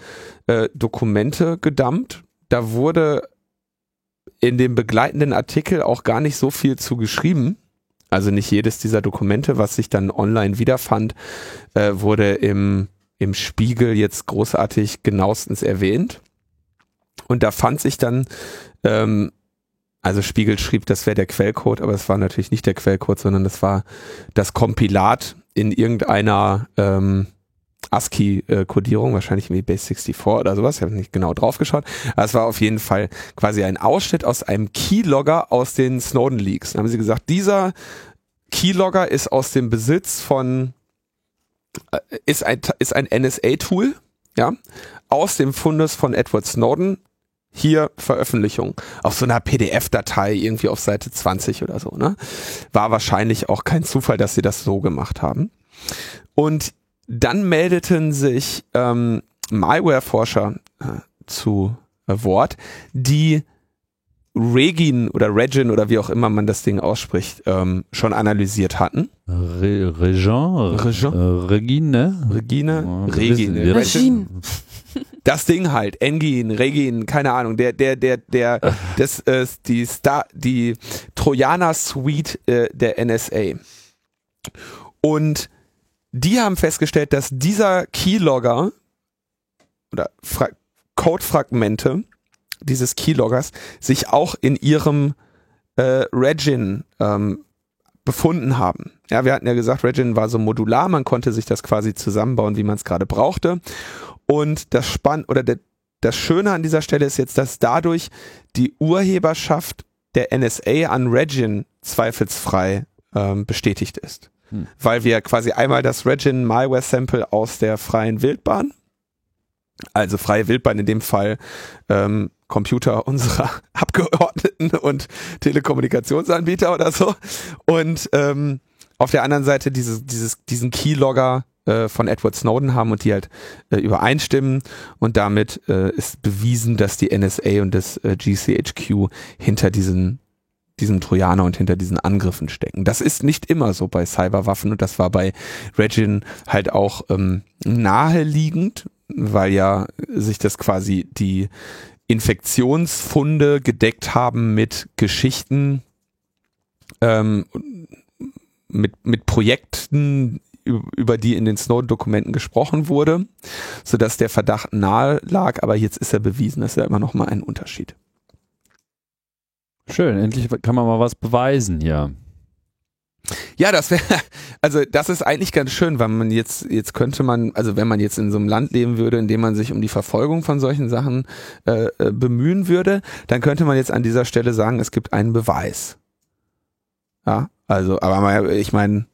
äh, Dokumente gedumpt. Da wurde in dem begleitenden Artikel auch gar nicht so viel zu geschrieben. Also nicht jedes dieser Dokumente, was sich dann online wiederfand, äh, wurde im, im Spiegel jetzt großartig genauestens erwähnt. Und da fand sich dann, ähm, also Spiegel schrieb, das wäre der Quellcode, aber es war natürlich nicht der Quellcode, sondern das war das Kompilat in irgendeiner ähm, ASCII-Kodierung, wahrscheinlich wie Base 64 oder sowas, ich habe nicht genau drauf geschaut. Es war auf jeden Fall quasi ein Ausschnitt aus einem Keylogger aus den Snowden-Leaks. Da haben sie gesagt, dieser Keylogger ist aus dem Besitz von, äh, ist ein, ist ein NSA-Tool, ja, aus dem Fundus von Edward Snowden, hier Veröffentlichung auf so einer PDF-Datei irgendwie auf Seite 20 oder so, ne? War wahrscheinlich auch kein Zufall, dass sie das so gemacht haben. Und dann meldeten sich ähm, Malware-Forscher äh, zu äh, Wort, die Regin oder Regin oder wie auch immer man das Ding ausspricht, ähm, schon analysiert hatten. Re Regin? Regin? Äh, Regine? Regine? Regine. wir wissen- Regine. Das Ding halt, Engin, Regin, keine Ahnung, der, der, der, der, das, äh, die Star, die Trojaner Suite äh, der NSA. Und die haben festgestellt, dass dieser Keylogger oder Fra Codefragmente dieses Keyloggers sich auch in ihrem äh, Regin ähm, befunden haben. Ja, wir hatten ja gesagt, Regin war so modular, man konnte sich das quasi zusammenbauen, wie man es gerade brauchte. Und das Spann oder der, das Schöne an dieser Stelle ist jetzt, dass dadurch die Urheberschaft der NSA an Regin zweifelsfrei ähm, bestätigt ist. Hm. Weil wir quasi einmal das Regin Malware Sample aus der freien Wildbahn, also freie Wildbahn in dem Fall ähm, Computer unserer Abgeordneten und Telekommunikationsanbieter oder so. Und ähm, auf der anderen Seite dieses, dieses, diesen Keylogger äh, von Edward Snowden haben und die halt äh, übereinstimmen. Und damit äh, ist bewiesen, dass die NSA und das äh, GCHQ hinter diesen diesem Trojaner und hinter diesen Angriffen stecken. Das ist nicht immer so bei Cyberwaffen und das war bei Regin halt auch ähm, naheliegend, weil ja sich das quasi die Infektionsfunde gedeckt haben mit Geschichten, ähm, mit, mit Projekten, über die in den Snowden-Dokumenten gesprochen wurde, sodass der Verdacht nahe lag, aber jetzt ist er bewiesen, das ist ja immer noch mal ein Unterschied. Schön, endlich kann man mal was beweisen hier. Ja, das wäre, also das ist eigentlich ganz schön, weil man jetzt, jetzt könnte man, also wenn man jetzt in so einem Land leben würde, in dem man sich um die Verfolgung von solchen Sachen äh, äh, bemühen würde, dann könnte man jetzt an dieser Stelle sagen, es gibt einen Beweis. Ja, also, aber ich meine,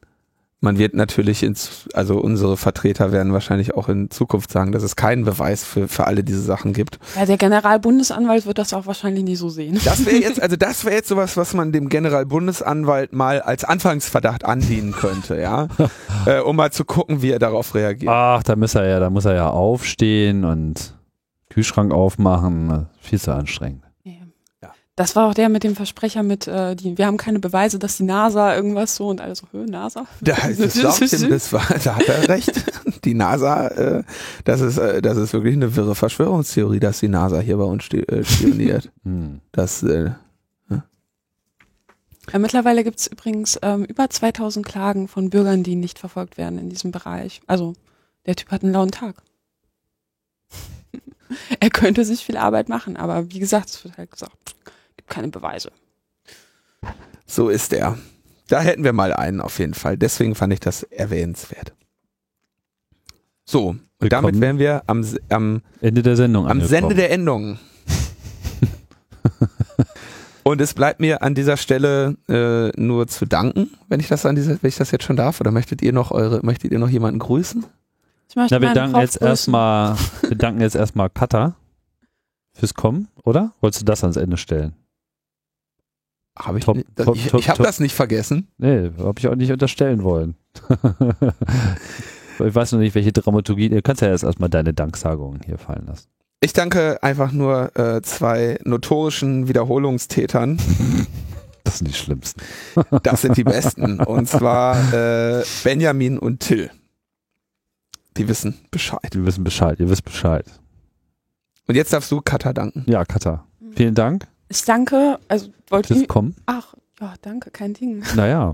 man wird natürlich ins, also unsere Vertreter werden wahrscheinlich auch in Zukunft sagen, dass es keinen Beweis für, für alle diese Sachen gibt. Ja, der Generalbundesanwalt wird das auch wahrscheinlich nie so sehen. Das wäre jetzt, also das wäre jetzt sowas, was man dem Generalbundesanwalt mal als Anfangsverdacht andienen könnte, ja, äh, um mal zu gucken, wie er darauf reagiert. Ach, da muss er ja, da muss er ja aufstehen und Kühlschrank aufmachen. Viel zu anstrengend. Das war auch der mit dem Versprecher mit, äh, die, wir haben keine Beweise, dass die NASA irgendwas so und alles so, hö, NASA? Da, das, ihm, das war, da hat er recht. Die NASA, äh, das ist, äh, das ist wirklich eine wirre Verschwörungstheorie, dass die NASA hier bei uns äh, spioniert. Hm. Das, äh, Ja, mittlerweile gibt es übrigens ähm, über 2000 Klagen von Bürgern, die nicht verfolgt werden in diesem Bereich. Also der Typ hat einen lauen Tag. er könnte sich viel Arbeit machen, aber wie gesagt, es wird halt gesagt, keine Beweise. so ist er. Da hätten wir mal einen auf jeden Fall. Deswegen fand ich das erwähnenswert. So, und damit Willkommen. wären wir am, am Ende der Sendung. Am angekommen. Sende der Endung. Und es bleibt mir an dieser Stelle äh, nur zu danken, wenn ich das an dieser, wenn ich das jetzt schon darf. Oder möchtet ihr noch eure, möchtet ihr noch jemanden grüßen? Ich möchte Na, wir danken Prof jetzt grüßen. erstmal, wir danken jetzt erstmal Katha fürs Kommen, oder? Wolltest du das ans Ende stellen? Habe ich Top, nicht, das, top, ich, ich habe das nicht vergessen. Nee, habe ich auch nicht unterstellen wollen. ich weiß noch nicht, welche Dramaturgie. Du kannst ja jetzt erstmal deine Danksagungen hier fallen lassen. Ich danke einfach nur äh, zwei notorischen Wiederholungstätern. Das sind die schlimmsten. Das sind die besten. Und zwar äh, Benjamin und Till. Die wissen Bescheid. Wir wissen Bescheid, ihr wisst Bescheid. Und jetzt darfst du Katha danken. Ja, Katha, vielen Dank Ich danke, also wollt fürs ihr, Kommen. ach, ja, danke, kein Ding. Naja.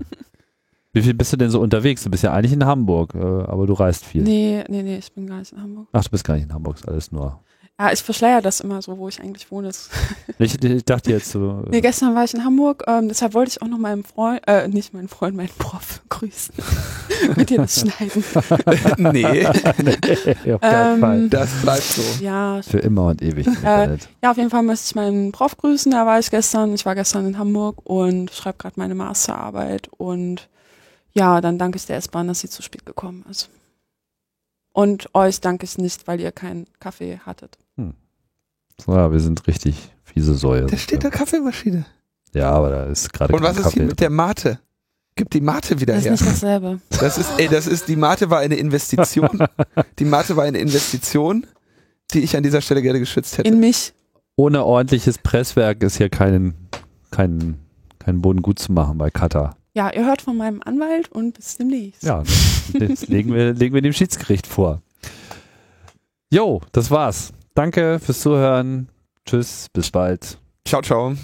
Wie viel bist du denn so unterwegs? Du bist ja eigentlich in Hamburg, äh, aber du reist viel. Nee, nee, nee, ich bin gar nicht in Hamburg. Ach, du bist gar nicht in Hamburg, ist alles nur. Ja, ich verschleier das immer so, wo ich eigentlich wohne. Ich, ich dachte jetzt so. Nee, gestern war ich in Hamburg, ähm, deshalb wollte ich auch noch meinen Freund, äh, nicht meinen Freund, meinen Prof grüßen. Mit dir das schneiden. nee, nee, auf keinen Ähm, Fall. das bleibt so. Ja, Für immer und ewig. Internet. ja, auf jeden Fall möchte ich meinen Prof grüßen. Da war ich gestern. Ich war gestern in Hamburg und schreibe gerade meine Masterarbeit. Und ja, dann danke ich der S-Bahn, dass sie zu spät gekommen ist. Und euch danke ich nicht, weil ihr keinen Kaffee hattet. So, ja, wir sind richtig fiese Säue. Da steht da Kaffeemaschine. Ja, aber da ist gerade Und was ist Kaffee. hier mit der Mate? Gib die Mate wieder Das ist her. nicht dasselbe. Das ist, ey, das ist, die Mate war eine Investition. Die Mate war eine Investition, die ich an dieser Stelle gerne geschützt hätte. In mich. ohne ordentliches Presswerk ist hier kein, kein, kein Boden gut zu machen bei Katar. Ja, ihr hört von meinem Anwalt und bis demnächst. Ja, das legen wir, legen wir dem Schiedsgericht vor. Jo, das war's. Danke fürs Zuhören. Tschüss, bis bald. Ciao, ciao.